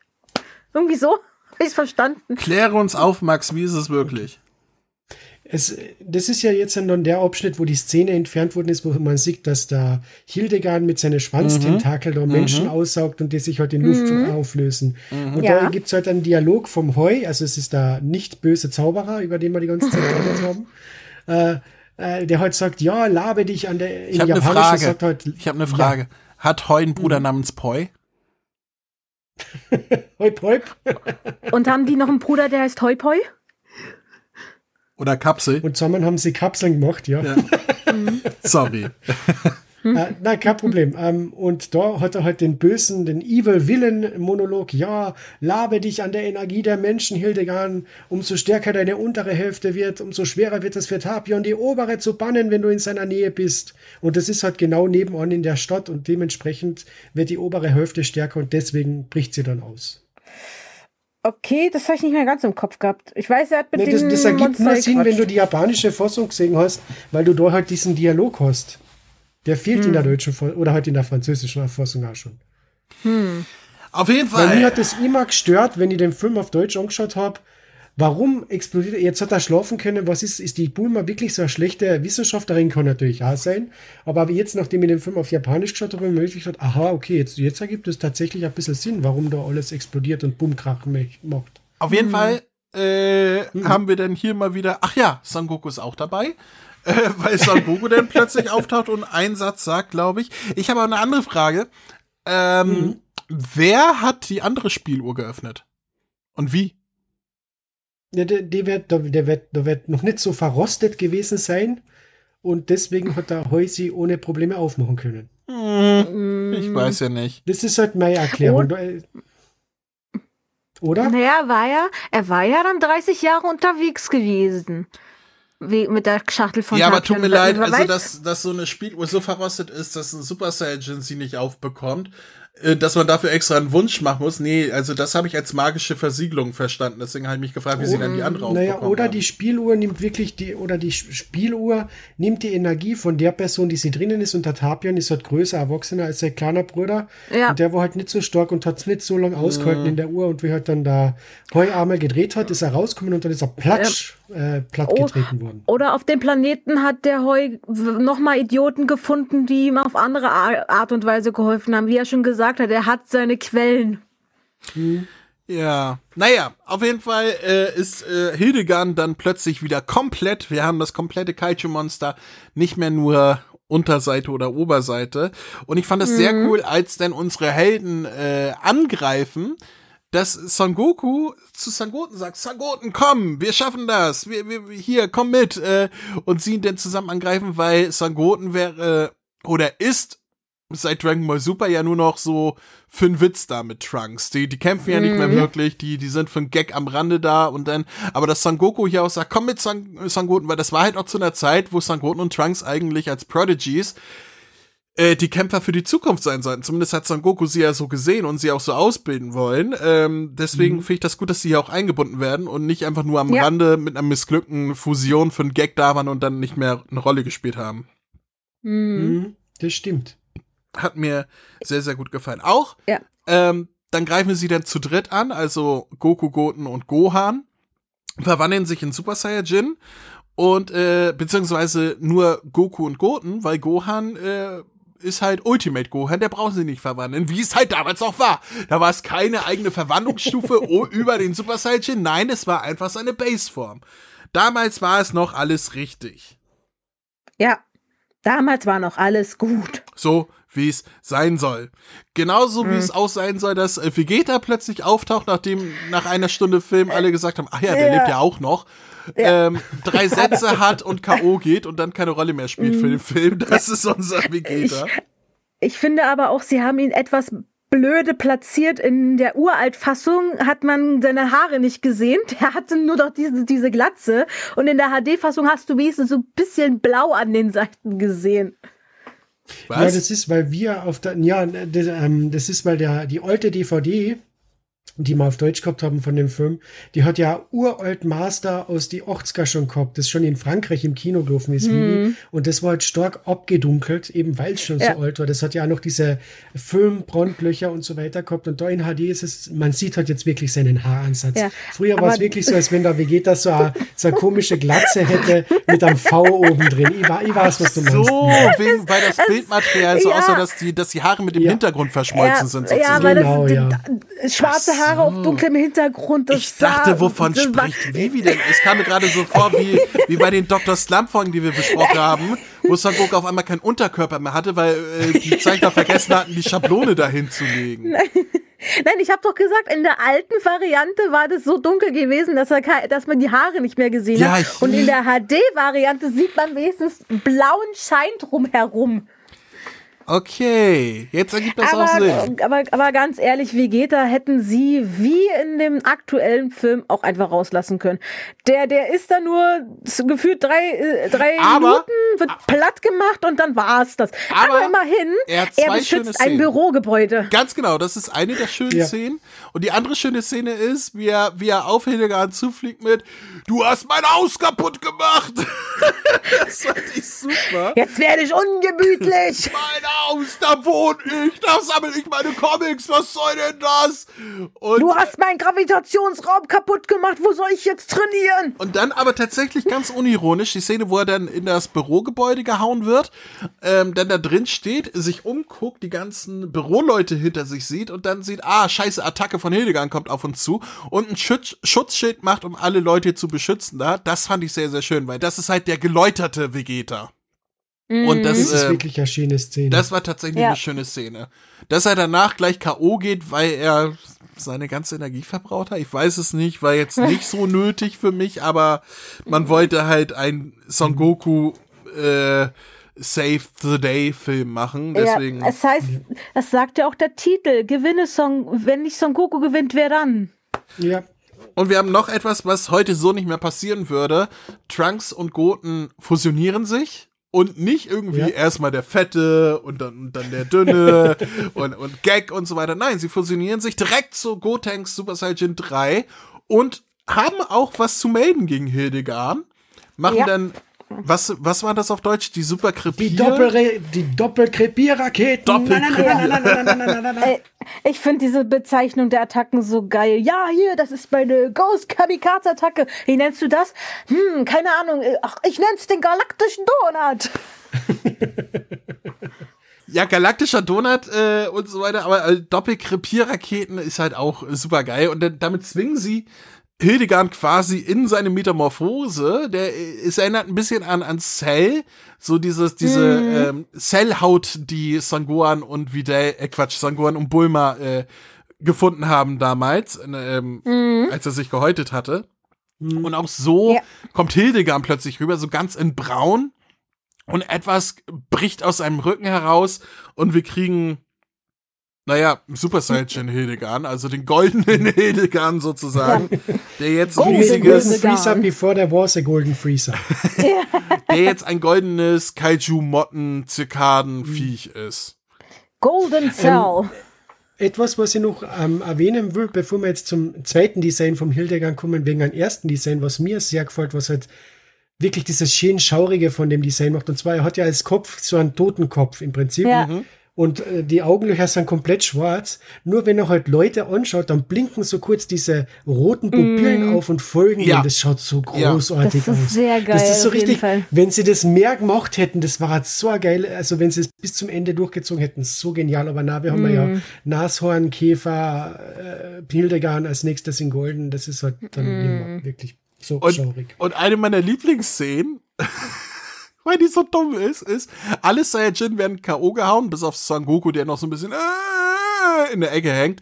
Irgendwie so. Habe ich verstanden. Kläre uns auf, Max, wie ist es wirklich? Es, das ist ja jetzt dann der Abschnitt, wo die Szene entfernt worden ist, wo man sieht, dass da Hildegard mit seinen Schwanztentakel mhm. da Menschen mhm. aussaugt und die sich halt in Luft mhm. auflösen. Mhm. Und ja. da gibt es halt einen Dialog vom Heu, also es ist da nicht böse Zauberer, über den wir die ganze Zeit geredet haben. Äh, äh, der heute sagt, ja, labe dich an der in ich Japanisch Frage. sagt halt, Ich habe eine Frage. Ja. Hat Heu einen Bruder mhm. namens Poi? Heub, heub. Und haben die noch einen Bruder, der heißt Heupoi? Oder Kapsel? Und zusammen haben sie Kapseln gemacht, ja. ja. Sorry. äh, nein, kein Problem. Ähm, und da hat er halt den bösen, den Evil Villain Monolog. Ja, labe dich an der Energie der Menschen, Hildegard. Umso stärker deine untere Hälfte wird, umso schwerer wird es für Tapion, die obere zu bannen, wenn du in seiner Nähe bist. Und das ist halt genau nebenan in der Stadt und dementsprechend wird die obere Hälfte stärker und deswegen bricht sie dann aus. Okay, das habe ich nicht mehr ganz im Kopf gehabt. Ich weiß, er hat mit nee, das, das ergibt nur Sinn, wenn du die japanische Fassung gesehen hast, weil du da halt diesen Dialog hast. Der fehlt hm. in der hm. deutschen oder halt in der französischen Fassung auch schon. Hm. Auf jeden Fall. Weil mir hat das immer gestört, wenn ich den Film auf Deutsch angeschaut habe. Warum explodiert er? Jetzt hat er schlafen können. Was ist, ist die Bulma wirklich so eine schlechte Wissenschaftlerin? Kann natürlich auch sein. Aber jetzt, nachdem ich den Film auf Japanisch geschaut habe, habe ich mir gedacht, aha, okay, jetzt, jetzt ergibt es tatsächlich ein bisschen Sinn, warum da alles explodiert und Bummkrach macht. Auf jeden hm. Fall äh, hm. haben wir dann hier mal wieder, ach ja, Son Goku ist auch dabei äh, weil Son Goku dann plötzlich auftaucht und einen Satz sagt, glaube ich. Ich habe auch eine andere Frage. Ähm, mhm. Wer hat die andere Spieluhr geöffnet? Und wie? Ja, der, der, wird, der, wird, der wird noch nicht so verrostet gewesen sein und deswegen hat der Heusi ohne Probleme aufmachen können. Hm, ich weiß ja nicht. Das ist halt meine Erklärung. Und, oder? Naja, war ja, er war ja dann 30 Jahre unterwegs gewesen. Wie mit der Schachtel von Ja, aber tut mir leid, also dass, dass so eine Spieluhr so verrostet ist, dass ein Super Saiyan sie nicht aufbekommt, dass man dafür extra einen Wunsch machen muss. Nee, also das habe ich als magische Versiegelung verstanden. Deswegen habe ich mich gefragt, wie sie dann die andere Naja, oder haben. die Spieluhr nimmt wirklich die, oder die Spieluhr nimmt die Energie von der Person, die sie drinnen ist, und der Tapion ist halt größer, erwachsener als sein kleiner Bruder. Ja. Und der war halt nicht so stark und hat es nicht so lange ausgehalten Mhm. in der Uhr. Und wie halt dann da Heu einmal gedreht hat, ist er rausgekommen und dann ist er platsch, äh, platt Oh. getreten worden. Oder auf dem Planeten hat der Heu nochmal Idioten gefunden, die ihm auf andere Ar- Art und Weise geholfen haben. Wie er schon gesagt hat, er hat seine Quellen. Ja, naja, auf jeden Fall äh, ist äh, Hildegard dann plötzlich wieder komplett, wir haben das komplette Kaiju-Monster, nicht mehr nur Unterseite oder Oberseite. Und ich fand es sehr cool, als dann unsere Helden äh, angreifen, dass Son Goku zu Sangoten sagt, Sangoten, komm, wir schaffen das, wir, wir, hier, komm mit. Äh, und sie ihn dann zusammen angreifen, weil Sangoten wäre oder ist seit Dragon Ball Super ja nur noch so für einen Witz da mit Trunks. Die, die kämpfen ja nicht mehr wirklich, die, die sind für einen Gag am Rande da und dann, aber dass Son Goku hier auch sagt, komm mit San, Sangoten, weil das war halt auch zu einer Zeit, wo Sangoten und Trunks eigentlich als Prodigies äh, die Kämpfer für die Zukunft sein sollten. Zumindest hat Son Goku sie ja so gesehen und sie auch so ausbilden wollen. Ähm, deswegen finde ich das gut, dass sie hier auch eingebunden werden und nicht einfach nur am Ja. Rande mit einer missglückten Fusion für einen Gag da waren und dann nicht mehr eine Rolle gespielt haben. Mhm. Mhm, das stimmt. Hat mir sehr, sehr gut gefallen. Auch, Ja. ähm, dann greifen sie dann zu dritt an, also Goku, Goten und Gohan, verwandeln sich in Super Saiyajin und, äh, beziehungsweise nur Goku und Goten, weil Gohan, äh, ist halt Ultimate Gohan, der braucht sie nicht verwandeln, wie es halt damals auch war. Da war es keine eigene Verwandlungsstufe über den Super Saiyajin, nein, es war einfach seine Baseform. Damals war es noch alles richtig. Ja, damals war noch alles gut. So wie es sein soll. Genauso Mhm. wie es auch sein soll, dass äh, Vegeta plötzlich auftaucht, nachdem nach einer Stunde Film alle gesagt haben, ach ja, der Ja. lebt ja auch noch. Ähm, drei Sätze hat und K.O. geht und dann keine Rolle mehr spielt für den Film. Das ist unser Vegeta. Mhm. Ich finde aber auch, sie haben ihn etwas blöde platziert. In der Uraltfassung hat man seine Haare nicht gesehen. Der hatte nur noch diese, diese Glatze. Und in der HD-Fassung hast du wenigstens so ein bisschen blau an den Seiten gesehen. Was? Ja, das ist, weil wir auf der, ja, das, ähm, das ist, weil der, die alte DVD, die wir auf Deutsch gehabt haben von dem Film, die hat ja uralt Master aus die 80er schon gehabt, das schon in Frankreich im Kino gelaufen ist, Vivi. und das war halt stark abgedunkelt, eben weil es schon Ja. so alt war. Das hat ja auch noch diese Filmbrandlöcher und so weiter gehabt und da in HD ist es, man sieht halt jetzt wirklich seinen Haaransatz. Ja, Früher war es wirklich so, als wenn der Vegeta so eine, so eine komische Glatze hätte mit einem V oben drin. Ich, wa- ich weiß, was du meinst. So, wegen, weil das Bildmaterial so ja. aussah, dass die, dass die Haare mit dem Ja. Hintergrund verschmolzen sind. ja, sozusagen. weil Genau, das, ja. d- schwarze Haare auf dunklem Hintergrund. Das Ich dachte, wovon das spricht Vivi denn? Es kam mir gerade so vor, wie, wie bei den Dr. Slump-Folgen, die wir besprochen haben, wo Son Goku auf einmal keinen Unterkörper mehr hatte, weil äh, die Zeichner vergessen hatten, die Schablone dahin zu legen. Nein, ich habe doch gesagt, in der alten Variante war das so dunkel gewesen, dass, er, dass man die Haare nicht mehr gesehen Ja, hat. Und in der HD-Variante sieht man wenigstens blauen Schein drumherum. Okay, jetzt ergibt das auch Aber, Sinn. aber, aber ganz ehrlich, Vegeta hätten sie wie in dem aktuellen Film auch einfach rauslassen können. Der, der ist da nur so gefühlt drei, äh, drei Aber- Minuten, wird platt gemacht und dann war's das. Aber Aber, immerhin, er hat er beschützt ein. Bürogebäude. Ganz genau, das ist eine der schönen Ja. Szenen. Und die andere schöne Szene ist, wie er, wie er auf Hildegard zufliegt mit, du hast mein Haus kaputt gemacht. das fand ich super. Jetzt werde ich ungemütlich. Mein Haus, da wohne ich, da sammle ich meine Comics, was soll denn das? Und, Du hast meinen Gravitationsraum kaputt gemacht. Wo soll ich jetzt trainieren? und dann aber tatsächlich ganz unironisch, die Szene, wo er dann in das Bürogebäude gehauen wird, ähm, dann da drin steht, sich umguckt, die ganzen Büroleute hinter sich sieht und dann sieht, ah, scheiße, Attacke von Hildegard kommt auf uns zu und ein Schutz, Schutzschild macht, um alle Leute zu beschützen da. Das fand ich sehr, sehr schön, weil das ist halt der geläuterte Vegeta. Und das, Das ist äh, wirklich eine schöne Szene. Das war tatsächlich Ja. eine schöne Szene. Dass er danach gleich K.O. geht, weil er seine ganze Energie verbraucht hat. Ich weiß es nicht, war jetzt nicht so nötig für mich, aber man wollte halt ein Son Goku äh, Save the Day Film machen. Deswegen. Ja, es heißt, das sagt ja auch der Titel. Gewinne Son, wenn nicht Son Goku gewinnt, wer dann? ja. Und wir haben noch etwas, was heute so nicht mehr passieren würde. Trunks und Goten fusionieren sich und nicht irgendwie Ja. erstmal der Fette und dann, und dann der Dünne und, und Gag und so weiter. Nein, sie fusionieren sich direkt zu Gotenks Super Saiyan 3 und haben auch was zu melden gegen Hildegard. Machen Ja. dann, was, was war das auf Deutsch? Die Super Krepier? Die, Doppel die Doppelkrepierraketen. Doppelkrepier. Ich finde diese Bezeichnung der Attacken so geil. Ja, hier, das ist meine Ghost Kamikaze Attacke. Wie nennst du das? Hm, keine Ahnung. Ach, ich nenn's den galaktischen Donut. Ja, galaktischer Donut äh, und so weiter, aber äh, Doppelkrepierraketen ist halt auch äh, super geil. Und dann, damit zwingen sie Hildegard quasi in seine Metamorphose. Der es erinnert ein bisschen an, an Cell, so dieses, diese ähm, Cellhaut, die Sangoan und Videl, äh Quatsch, Sangoan und Bulma äh, gefunden haben damals, äh, ähm, als er sich gehäutet hatte. Und auch so Ja. kommt Hildegard plötzlich rüber, so ganz in braun. Und etwas bricht aus seinem Rücken heraus und wir kriegen, naja, Super Saiyan Hildegard, also den goldenen Hildegard sozusagen, der jetzt ein riesiges. Freezer before there was a Golden Freezer. der jetzt ein goldenes Kaiju-Motten-Zirkaden-Viech ist. Golden Cell. Etwas, was ich noch ähm, erwähnen will, bevor wir jetzt zum zweiten Design vom Hildegard kommen, wegen einem ersten Design, was mir sehr gefällt, was halt wirklich dieses schön Schaurige von dem Design macht. Und zwar, er hat ja als Kopf so einen Totenkopf im Prinzip. Ja. Und äh, die Augenlöcher sind komplett schwarz. Nur wenn er halt Leute anschaut, dann blinken so kurz diese roten Pupillen auf und folgen Ja. ihm. Das schaut so Ja. großartig Das ist aus. sehr geil, Das ist so richtig, wenn sie das mehr gemacht hätten, das war halt so geil. Also wenn sie es bis zum Ende durchgezogen hätten, so genial. Aber na, wir haben ja Mhm. Nashorn, Käfer, äh, Hildegard als nächstes in Golden. Das ist halt dann immer wirklich so Und, schaurig. und eine meiner Lieblingsszenen, weil die so dumm ist, ist, alle Saiyajin werden K.O. gehauen, bis auf Son Goku, der noch so ein bisschen äh, in der Ecke hängt.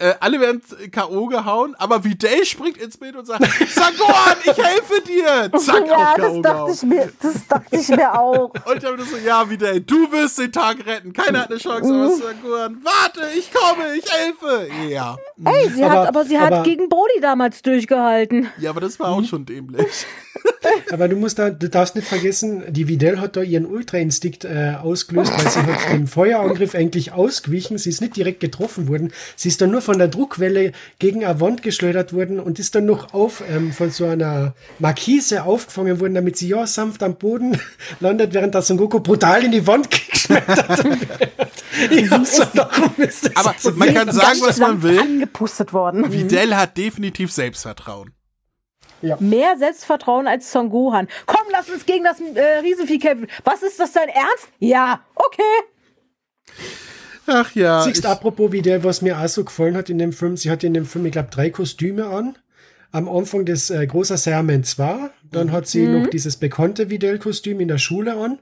Äh, alle werden K.O. gehauen, aber Videl springt ins Bild und sagt, Sangohan, ich helfe dir! Zack, ja, das K.O. dachte ich mir, das dachte ich mir auch. Und ich habe nur so, ja, Videl, du wirst den Tag retten. Keiner hat eine Chance, aber Sangohan, warte, ich komme, ich helfe. Ja. Ey, sie Aber- hat, aber sie hat aber- gegen Brody damals durchgehalten. Ja, aber das war auch schon dämlich. Aber du musst da, du darfst nicht vergessen, die Videl hat da ihren Ultra-Instinkt äh, ausgelöst, weil sie hat dem Feuerangriff eigentlich ausgewichen. Sie ist nicht direkt getroffen worden. Sie ist dann nur von der Druckwelle gegen eine Wand geschleudert worden und ist dann noch auf ähm, von so einer Markise aufgefangen worden, damit sie ja sanft am Boden landet, während der Son Goku brutal in die Wand geschmettert wird. ja, so darum ist das Aber so man kann sagen, was man will. angepustet worden. Videl hat definitiv Selbstvertrauen. Mehr Selbstvertrauen als Son Gohan. Komm, lass uns gegen das äh, Riesenvieh kämpfen. Was ist das dein Ernst? Ja, okay. Ach ja. Siehst, ich- apropos wie der, was mir auch so gefallen hat in dem Film, sie hat in dem Film, ich glaube, drei Kostüme an. Am Anfang des äh, großer Saiyaman 2, dann hat sie noch dieses bekannte Videl-Kostüm in der Schule an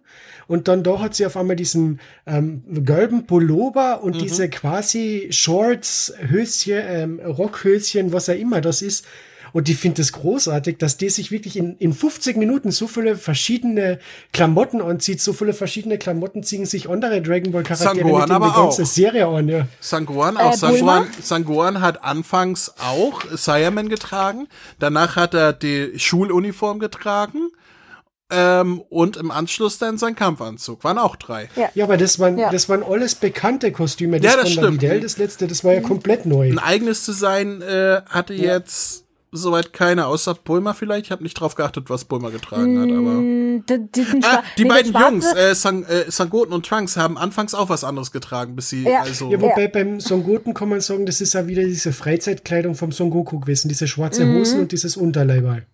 und dann da hat sie auf einmal diesen ähm, gelben Pullover und diese quasi Shorts, Höschen, ähm, Rockhöschen, was auch immer das ist. Und ich finde das großartig, dass die sich wirklich in, in 50 Minuten so viele verschiedene Klamotten anzieht, so viele verschiedene Klamotten ziehen sich andere Dragon Ball Charaktere Sangohan mit in die aber ganze auch. Serie an, ja. Sangohan auch. Äh? Sangohan hat anfangs auch Saiyaman getragen. Danach hat er die Schuluniform getragen. Ähm, und im Anschluss dann sein Kampfanzug. Waren auch drei. Ja, aber das waren, Ja. das waren alles bekannte Kostüme. Das Ja, das stimmt. Videl, das letzte, das war ja komplett neu. Ein eigenes Design äh, hatte jetzt soweit keiner, außer Bulma vielleicht. Ich habe nicht drauf geachtet, was Bulma getragen hat, aber. Mm, die, diesen Ah, die nee, beiden Jungs, äh, Sang, äh, Sangoten und Trunks, haben anfangs auch was anderes getragen, bis sie Ja. also. Ja, wobei beim Son Goten kann man sagen, das ist ja wieder diese Freizeitkleidung vom Son Goku gewesen, diese schwarze Mhm. Hosen und dieses Unterleiberl.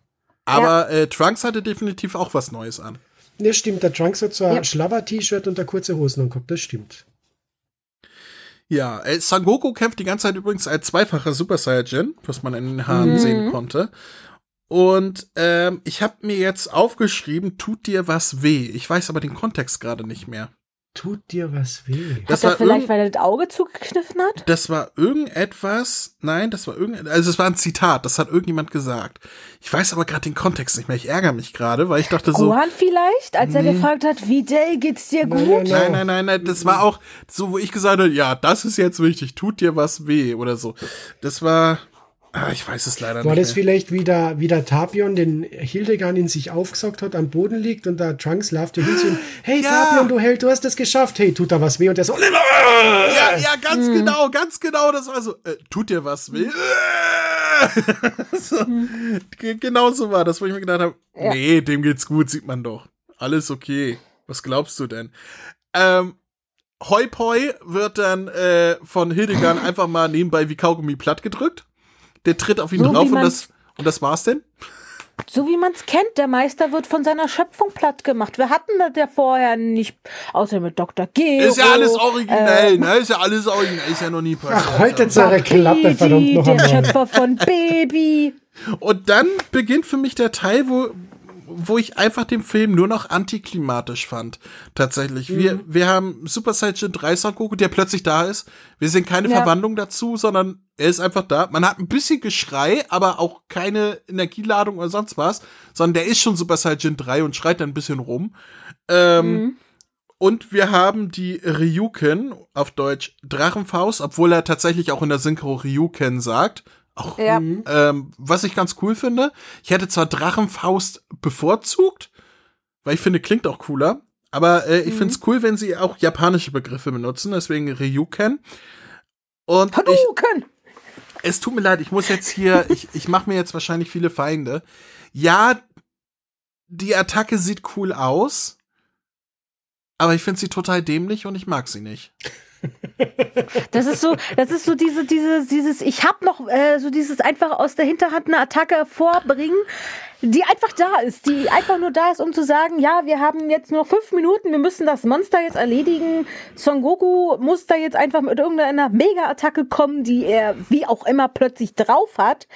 aber äh, Trunks hatte definitiv auch was Neues an. Ja, stimmt, der Trunks hat so ein Ja. Schlabber-T-Shirt und da kurze Hosen angehabt, das stimmt. Ja, äh, Sangoku kämpft die ganze Zeit übrigens als zweifacher Super Saiyajin, was man in den Haaren Mhm. sehen konnte. Und ähm, ich habe mir jetzt aufgeschrieben, tut dir was weh. Ich weiß aber den Kontext gerade nicht mehr. Tut dir was weh. Das Hat er war, vielleicht, weil er das Auge zugekniffen hat? das war irgendetwas, nein, das war irgend, also es war ein Zitat, das hat irgendjemand gesagt. Ich weiß aber gerade den Kontext nicht mehr. Ich ärgere mich gerade, weil ich dachte so, Gohan vielleicht, als er gefragt hat, wie Day geht's dir gut? Nein, Nein, nein, nein, nein, das war auch so, wo ich gesagt habe, ja, das ist jetzt wichtig, tut dir was weh oder so. Das war, Ah, ich weiß es leider War nicht. das mehr. vielleicht wieder, wie der Tapion den Hildegard in sich aufgesaugt hat, am Boden liegt und da Trunks läuft hin zu ihm, hey Ja. Tapion, du Held, du hast es geschafft. Hey, tut da was weh? Und der so, Ja, ja, ganz genau, ganz genau. Das war so, äh, tut dir was weh? so, ge- Genau so war das, wo ich mir gedacht habe, nee, dem geht's gut, sieht man doch. Alles okay. Was glaubst du denn? Ähm, Hoi Poi wird dann äh, von Hildegard einfach mal nebenbei wie Kaugummi platt gedrückt. Der tritt auf ihn So drauf und das, und das war's denn? So wie man es kennt, der Meister wird von seiner Schöpfung platt gemacht. Wir hatten das ja vorher nicht, außer mit Dr. Geo. Ist ja alles äh, originell, ne? Ist ja alles originell, ist ja noch nie passiert. ach, heute jetzt eure Klappe, verdammt Baby, noch der. Schöpfer von Baby. Und dann beginnt für mich der Teil, wo, wo ich einfach den Film nur noch antiklimatisch fand. Tatsächlich. Wir, wir haben Super Saiyan 3 Son Goku, der plötzlich da ist. Wir sehen keine Ja. Verwandlung dazu, sondern er ist einfach da. Man hat ein bisschen Geschrei, aber auch keine Energieladung oder sonst was, sondern der ist schon Super Saiyan 3 und schreit dann ein bisschen rum. Ähm, Und wir haben die Ryuken, auf Deutsch Drachenfaust, obwohl er tatsächlich auch in der Synchro Ryuken sagt. Auch Ja. ähm, was ich ganz cool finde, ich hätte zwar Drachenfaust bevorzugt, weil ich finde, klingt auch cooler, aber äh, ich finde es cool, wenn sie auch japanische Begriffe benutzen, deswegen Ryuken. Und ich, Hadouken! es tut mir leid, ich muss jetzt hier, ich, ich mache mir jetzt wahrscheinlich viele Feinde. Ja, die Attacke sieht cool aus, aber ich finde sie total dämlich und ich mag sie nicht. Das ist so, das ist so diese, diese, dieses, ich hab noch äh, so dieses einfach aus der Hinterhand eine Attacke hervorbringen, die einfach da ist, die einfach nur da ist, um zu sagen, ja, wir haben jetzt nur fünf Minuten, wir müssen das Monster jetzt erledigen. Son Goku muss da jetzt einfach mit irgendeiner Mega-Attacke kommen, die er wie auch immer plötzlich drauf hat.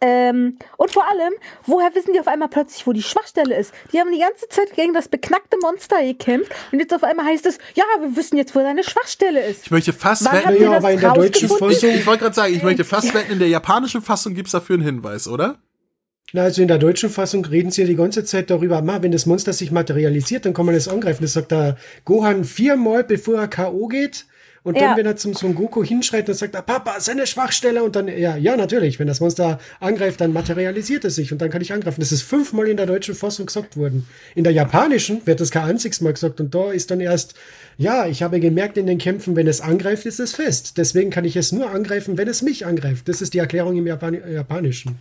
Ähm, und vor allem, woher wissen die auf einmal plötzlich, wo die Schwachstelle ist? Die haben die ganze Zeit gegen das beknackte Monster gekämpft und jetzt auf einmal heißt es, ja, wir wissen jetzt, wo deine Schwachstelle ist. Ich möchte fast Wann wetten, Ja, aber in der deutschen rausgefunden? ich, ich wollte gerade sagen, ich möchte fast wetten, in der japanischen Fassung gibt's dafür einen Hinweis, oder? Na, also in der deutschen Fassung reden sie ja die ganze Zeit darüber, ma, wenn das Monster sich materialisiert, dann kann man es angreifen. Das sagt der Gohan viermal, bevor er K.O. geht. Und dann, Ja. wenn er zum Son Goku hinschreit, dann sagt er, Papa, seine Schwachstelle. Und dann, ja, ja, natürlich, wenn das Monster angreift, dann materialisiert es sich und dann kann ich angreifen. Das ist fünfmal in der deutschen Fassung gesagt worden. In der japanischen wird das kein einziges Mal gesagt und da ist dann erst, ja, ich habe gemerkt in den Kämpfen, wenn es angreift, ist es fest. Deswegen kann ich es nur angreifen, wenn es mich angreift. Das ist die Erklärung im Japan Japanischen.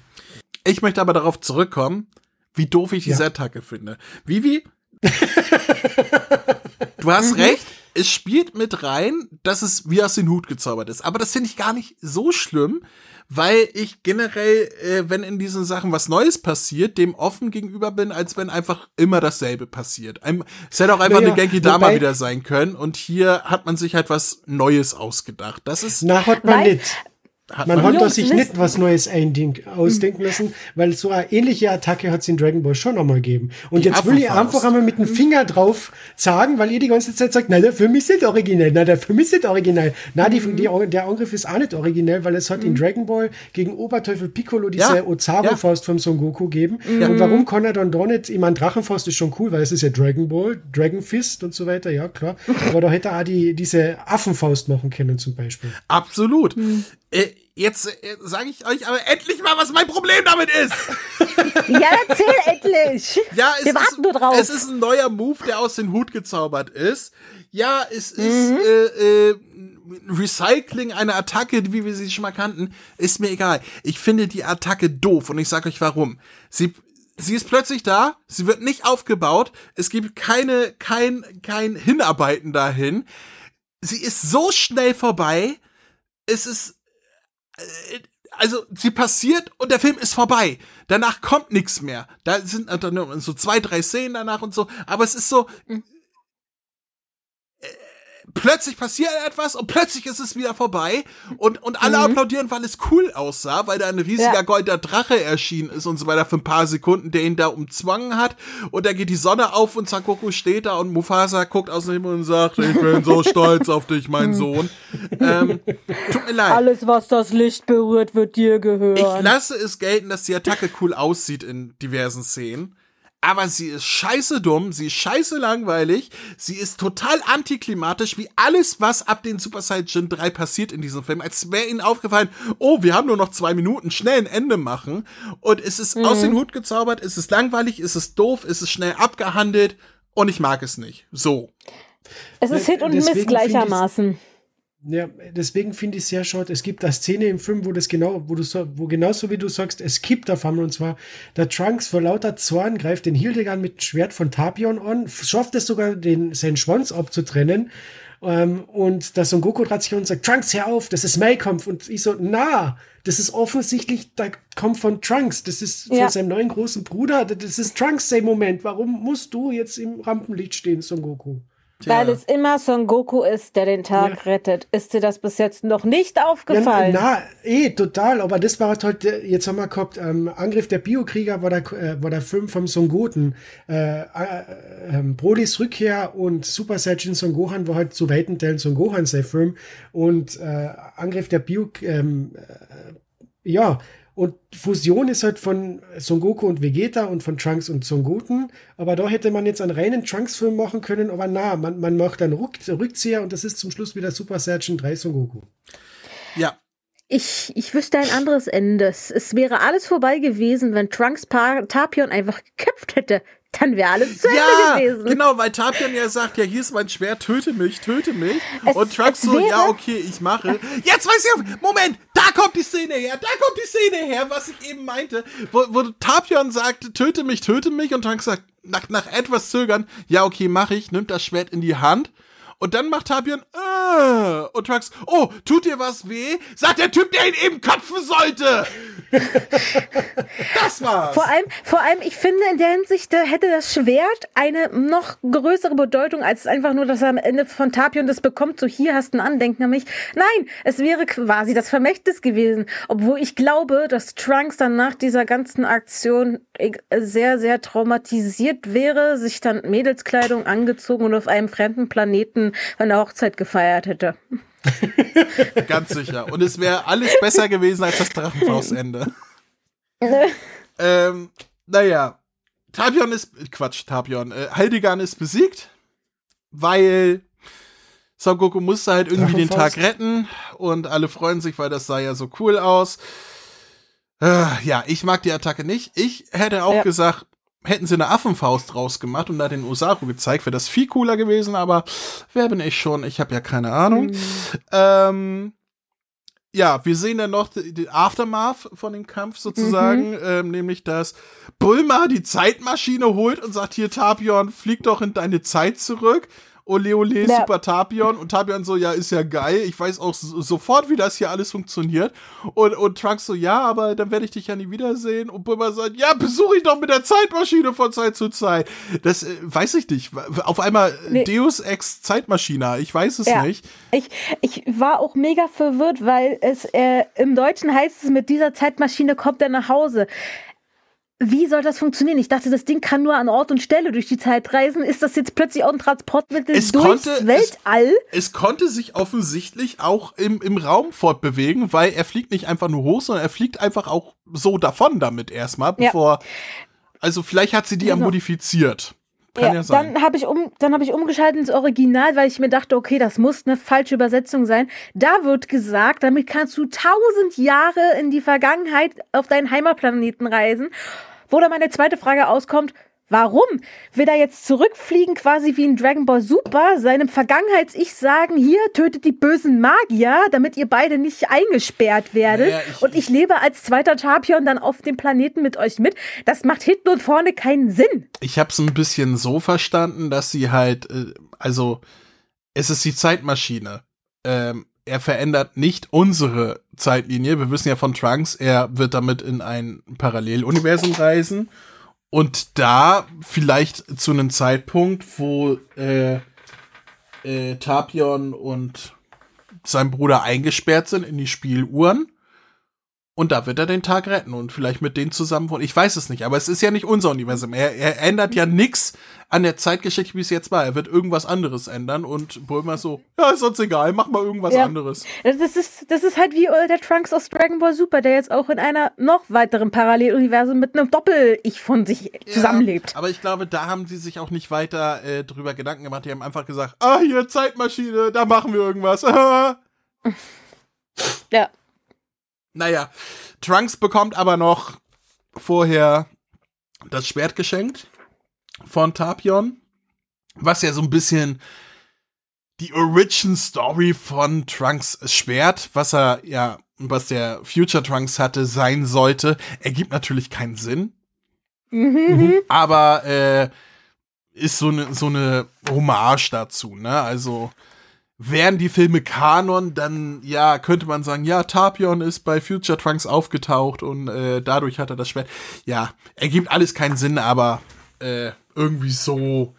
Ich möchte aber darauf zurückkommen, wie doof ich diese Ja. Attacke finde. Vivi, du hast recht, es spielt mit rein, dass es wie aus dem Hut gezaubert ist. Aber das finde ich gar nicht so schlimm, weil ich generell, äh, wenn in diesen Sachen was Neues passiert, dem offen gegenüber bin, als wenn einfach immer dasselbe passiert. Ein, es hätte auch einfach Naja, eine Genki Dama wobei- wieder sein können und hier hat man sich halt was Neues ausgedacht. Das ist, Na, hat man nicht. Hat Man hat da Jungs, sich nicht was Neues ausdenken lassen, weil so eine ähnliche Attacke hat es in Dragon Ball schon einmal gegeben. Und Die jetzt will ich einfach einmal mit dem Finger drauf sagen, weil ihr die ganze Zeit sagt, na, der Film ist nicht originell, na, der Film ist nicht originell. Na, die, die, der Angriff ist auch nicht originell, weil es hat in Dragon Ball gegen Oberteufel Piccolo diese Ja, Ozaru-Faust vom Son Goku gegeben. Und warum kann er dann da nicht, ich meine, Drachenfaust ist schon cool, weil es ist ja Dragon Ball, Dragon Fist und so weiter, ja, klar. Aber da hätte er auch die, diese Affenfaust machen können zum Beispiel. Absolut. Äh, jetzt äh, sage ich euch aber endlich mal, was mein Problem damit ist. Ja, erzähl endlich! Ja, es Wir ist, warten nur drauf. es ist ein neuer Move, der aus dem Hut gezaubert ist. Ja, es ist Mhm. äh, äh, Recycling einer Attacke, wie wir sie schon mal kannten, ist mir egal. Ich finde die Attacke doof und ich sage euch warum. Sie Sie ist plötzlich da, sie wird nicht aufgebaut, es gibt keine, kein, kein Hinarbeiten dahin. Sie ist so schnell vorbei, es ist, also sie passiert und der Film ist vorbei. Danach kommt nichts mehr. Da sind äh, dann so zwei, drei Szenen danach und so, aber es ist so, äh, plötzlich passiert etwas und plötzlich ist es wieder vorbei und, und alle applaudieren, weil es cool aussah, weil da ein riesiger Ja. goldener Drache erschienen ist und so weiter für ein paar Sekunden, der ihn da umzwangen hat und da geht die Sonne auf und Sangoku steht da und Mufasa guckt aus dem Himmel und sagt, ich bin so stolz auf dich, mein Sohn. Ähm, tut mir leid. Alles, was das Licht berührt, wird dir Ich gehören. lasse es gelten, dass die Attacke cool aussieht in diversen Szenen. Aber sie ist scheiße dumm, sie ist scheiße langweilig, sie ist total antiklimatisch, wie alles, was ab den Super Saiyan 3 passiert in diesem Film. Als wäre ihnen aufgefallen, oh, wir haben nur noch zwei Minuten, schnell ein Ende machen. Und es ist mhm. aus dem Hut gezaubert, es ist langweilig, es ist doof, es ist schnell abgehandelt und ich mag es nicht. So. Es ist Hit und Miss gleichermaßen. Ja, deswegen finde ich es sehr schade. Es gibt da Szene im Film, wo das genau, wo du so, wo genauso wie du sagst, es kippt auf einmal und zwar der Trunks vor lauter Zorn greift den Hildegard mit dem Schwert von Tapion an, schafft es sogar, den, seinen Schwanz abzutrennen. Ähm, und der Son Goku dreht sich und sagt, Trunks, hör auf, das ist May-Kampf. Und ich so, na, das ist offensichtlich der Kampf von Trunks. Das ist ja. von seinem neuen großen Bruder. Das ist Trunks sein Moment. Warum musst du jetzt im Rampenlicht stehen, Son Goku? Tja. Weil es immer Son Goku ist, der den Tag ja. rettet. Ist dir das bis jetzt noch nicht aufgefallen? Ja, na, eh, total. Aber das war halt, jetzt haben wir gehabt, ähm, Angriff der Biokrieger war der, äh, war der Film vom Son Goten. Äh, äh, äh, Brodys Rückkehr und Super Saiyan Son Gohan war halt zu weiten Teilen Son Gohan sein Film. Und äh, Angriff der Bio, ähm, äh, ja, und Fusion ist halt von Son Goku und Vegeta und von Trunks und Son Goten. Aber da hätte man jetzt einen reinen Trunks-Film machen können. Aber na, man, man macht einen Rück Rückzieher und das ist zum Schluss wieder Super Saiyan 3 Son Goku. Ja. Ich, ich wüsste ein anderes Ende. Es wäre alles vorbei gewesen, wenn Trunks pa Tapion einfach geköpft hätte dann wäre alles zu ja, Ende gewesen. Genau, weil Tapion ja sagt, ja, hier ist mein Schwert, töte mich, töte mich. Es, und Trunks so, ja, okay, ich mache. Jetzt weiß ich, Moment, da kommt die Szene her, da kommt die Szene her, was ich eben meinte, wo, wo Tapion sagt, töte mich, töte mich und Trunks sagt, nach, nach etwas zögern, ja, okay, mache ich, nimmt das Schwert in die Hand und dann macht Tapion, äh, und Trunks, oh, tut dir was weh? Sagt der Typ, der ihn eben köpfen sollte. das war's. Vor allem, vor allem, ich finde, in der Hinsicht da hätte das Schwert eine noch größere Bedeutung, als einfach nur, dass er am Ende von Tapion das bekommt. So, hier hast du ein Andenken an mich. Nein, es wäre quasi das Vermächtnis gewesen. Obwohl ich glaube, dass Trunks dann nach dieser ganzen Aktion sehr, sehr traumatisiert wäre, sich dann Mädelskleidung angezogen und auf einem fremden Planeten an der Hochzeit gefeiert hätte. Ganz sicher. Und es wäre alles besser gewesen als das Drachenfaustende. ähm, naja. Tapion ist, Quatsch, Tapion, äh, Haldigan ist besiegt, weil Son Goku musste halt irgendwie den Tag retten und alle freuen sich, weil das sah ja so cool aus. Äh, ja, ich mag die Attacke nicht. Ich hätte auch ja. gesagt, hätten sie eine Affenfaust draus gemacht und da den Osaru gezeigt, wäre das viel cooler gewesen, aber wer bin ich schon? Ich habe ja keine Ahnung. Mhm. Ähm, ja, wir sehen dann noch den Aftermath von dem Kampf sozusagen, mhm. ähm, nämlich dass Bulma die Zeitmaschine holt und sagt, hier Tapion, flieg doch in deine Zeit zurück ole ole, ja. super Tapion. Und Tapion so, ja, ist ja geil. Ich weiß auch so, sofort, wie das hier alles funktioniert. Und, und Trunks so, ja, aber dann werde ich dich ja nie wiedersehen. Und Bulma sagt, ja, besuche ich doch mit der Zeitmaschine von Zeit zu Zeit. Das äh, weiß ich nicht. Auf einmal nee. Deus Ex Zeitmaschine. Ich weiß es ja. nicht. Ich, ich war auch mega verwirrt, weil es äh, im Deutschen heißt es, mit dieser Zeitmaschine kommt er nach Hause. Wie soll das funktionieren? Ich dachte, das Ding kann nur an Ort und Stelle durch die Zeit reisen. Ist das jetzt plötzlich auch ein Transportmittel es durchs konnte, Weltall? Es, es, konnte sich offensichtlich auch im, im Raum fortbewegen, weil er fliegt nicht einfach nur hoch, sondern er fliegt einfach auch so davon damit erstmal, bevor. Ja. Also vielleicht hat sie die genau. ja modifiziert. Kann ja, ja sein. Dann habe ich, um, hab ich umgeschaltet ins Original, weil ich mir dachte, okay, das muss eine falsche Übersetzung sein. Da wird gesagt, damit kannst du tausend Jahre in die Vergangenheit auf deinen Heimatplaneten reisen. Wo dann meine zweite Frage auskommt, Warum? Will er jetzt zurückfliegen, quasi wie in Dragon Ball Super, seinem Vergangenheits-Ich sagen, hier, tötet die bösen Magier, damit ihr beide nicht eingesperrt werdet. Naja, ich, und ich lebe als zweiter Tapion dann auf dem Planeten mit euch mit. Das macht hinten und vorne keinen Sinn. Ich hab's ein bisschen so verstanden, dass sie halt, äh, also, es ist die Zeitmaschine. Ähm, er verändert nicht unsere Zeitlinie. Wir wissen ja von Trunks, er wird damit in ein Paralleluniversum reisen und da vielleicht zu einem Zeitpunkt, wo äh, äh, Tapion und sein Bruder eingesperrt sind in die Spieluhren Und da wird er den Tag retten und vielleicht mit denen zusammen wohnen. Ich weiß es nicht, aber es ist ja nicht unser Universum. Er, er ändert ja nichts an der Zeitgeschichte, wie es jetzt war. Er wird irgendwas anderes ändern und Bulma so, ja, ist uns egal, mach mal irgendwas Ja. anderes. Das ist, das ist halt wie äh, der Trunks aus Dragon Ball Super, der jetzt auch in einer noch weiteren Paralleluniversum mit einem Doppel-Ich von sich zusammenlebt. Ja, aber ich glaube, da haben sie sich auch nicht weiter äh, drüber Gedanken gemacht. Die haben einfach gesagt, ah, hier Zeitmaschine, da machen wir irgendwas. Ja. Naja, Trunks bekommt aber noch vorher das Schwert geschenkt von Tapion, was ja so ein bisschen die Origin Story von Trunks Schwert, was er ja, was der Future Trunks hatte, sein sollte, ergibt natürlich keinen Sinn. Mhm. aber äh, ist so eine so eine Hommage dazu, ne? Also wären die Filme Kanon, dann ja könnte man sagen, ja Tapion ist bei Future Trunks aufgetaucht und äh, dadurch hat er das Schwert. Ja, ergibt alles keinen Sinn, aber äh, irgendwie so.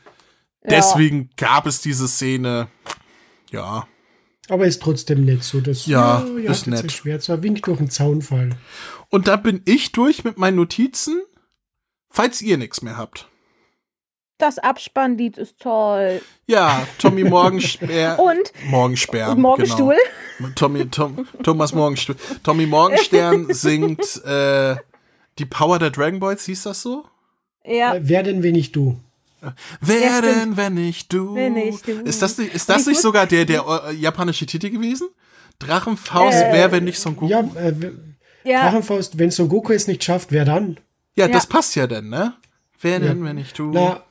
Deswegen gab es diese Szene. Ja, Aber ist trotzdem nett so. Das, Ja, ihr ist hattet nett. sein Schwert, so ein Wink durch den Zaunfall. und da bin ich durch mit meinen Notizen. Falls ihr nichts mehr habt. Das Abspannlied ist toll. Ja, Tommy Morgensperr. Und Morgenstern. Und Morgenstuhl. Genau. Tommy, Tom, Thomas Morgenstern. Tommy Morgenstern singt äh, die Power der Dragon Boys, hieß das so? Ja. Wer denn, wenn nicht du? Wer Ja, denn, wenn nicht du? Wenn nicht du. Ist das nicht, ist das ich nicht sogar der, der äh, japanische Titel gewesen? Drachenfaust, Äh, wer, wenn nicht Son Goku? Ja, Ja, äh, Ja. Drachenfaust, wenn Son Goku es nicht schafft, wer dann? das Ja. passt ja dann, ne? Wer denn, wenn nicht du? Na,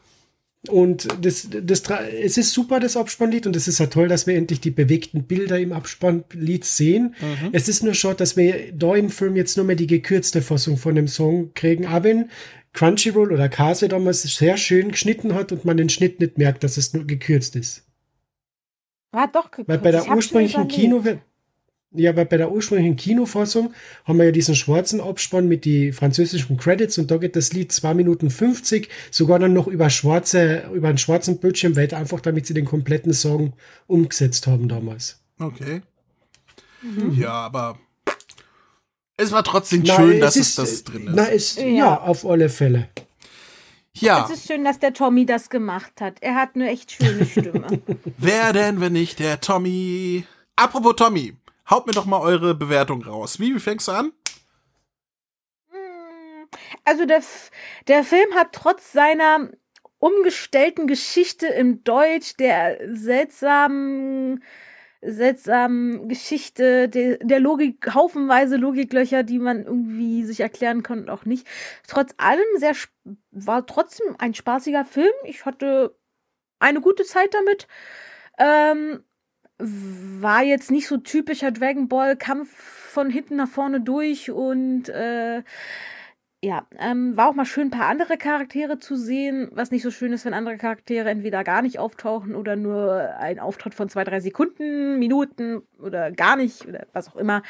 und das, das, es ist super, das Abspannlied, und es ist ja toll, dass wir endlich die bewegten Bilder im Abspannlied sehen. Mhm. Es ist nur schade, dass wir da im Film jetzt nur mehr die gekürzte Fassung von dem Song kriegen, auch wenn Crunchyroll oder Kase damals sehr schön geschnitten hat und man den Schnitt nicht merkt, dass es nur gekürzt ist. War doch gekürzt. Weil bei der ursprünglichen überlegt. Kino, ja, weil bei der ursprünglichen Kinofassung haben wir ja diesen schwarzen Abspann mit die französischen Credits und da geht das Lied 2 Minuten 50, sogar dann noch über schwarze, über einen schwarzen Bildschirm weit, einfach damit sie den kompletten Song umgesetzt haben damals. Okay. Mhm. Ja, aber es war trotzdem Na, schön, dass es das drin ist. Na, ist, ja. Ja. auf alle Fälle. ja, Es ist schön, dass der Tommy das gemacht hat. Er hat eine echt schöne Stimme. wer denn, wenn nicht der Tommy? Apropos Tommy, haut mir doch mal eure Bewertung raus. Wie, wie fängst du an? Also der, der Film hat trotz seiner umgestellten Geschichte im Deutsch, der seltsamen, seltsamen Geschichte, der, der Logik, haufenweise Logiklöcher, die man irgendwie sich erklären kann und auch nicht. Trotz allem sehr, war trotzdem ein spaßiger Film. Ich hatte eine gute Zeit damit. Ähm, war jetzt nicht so typischer Dragon Ball Kampf von hinten nach vorne durch und äh, ja, ähm, war auch mal schön, ein paar andere Charaktere zu sehen, was nicht so schön ist, wenn andere Charaktere entweder gar nicht auftauchen oder nur ein Auftritt von zwei, drei Sekunden, Minuten oder gar nicht oder was auch immer.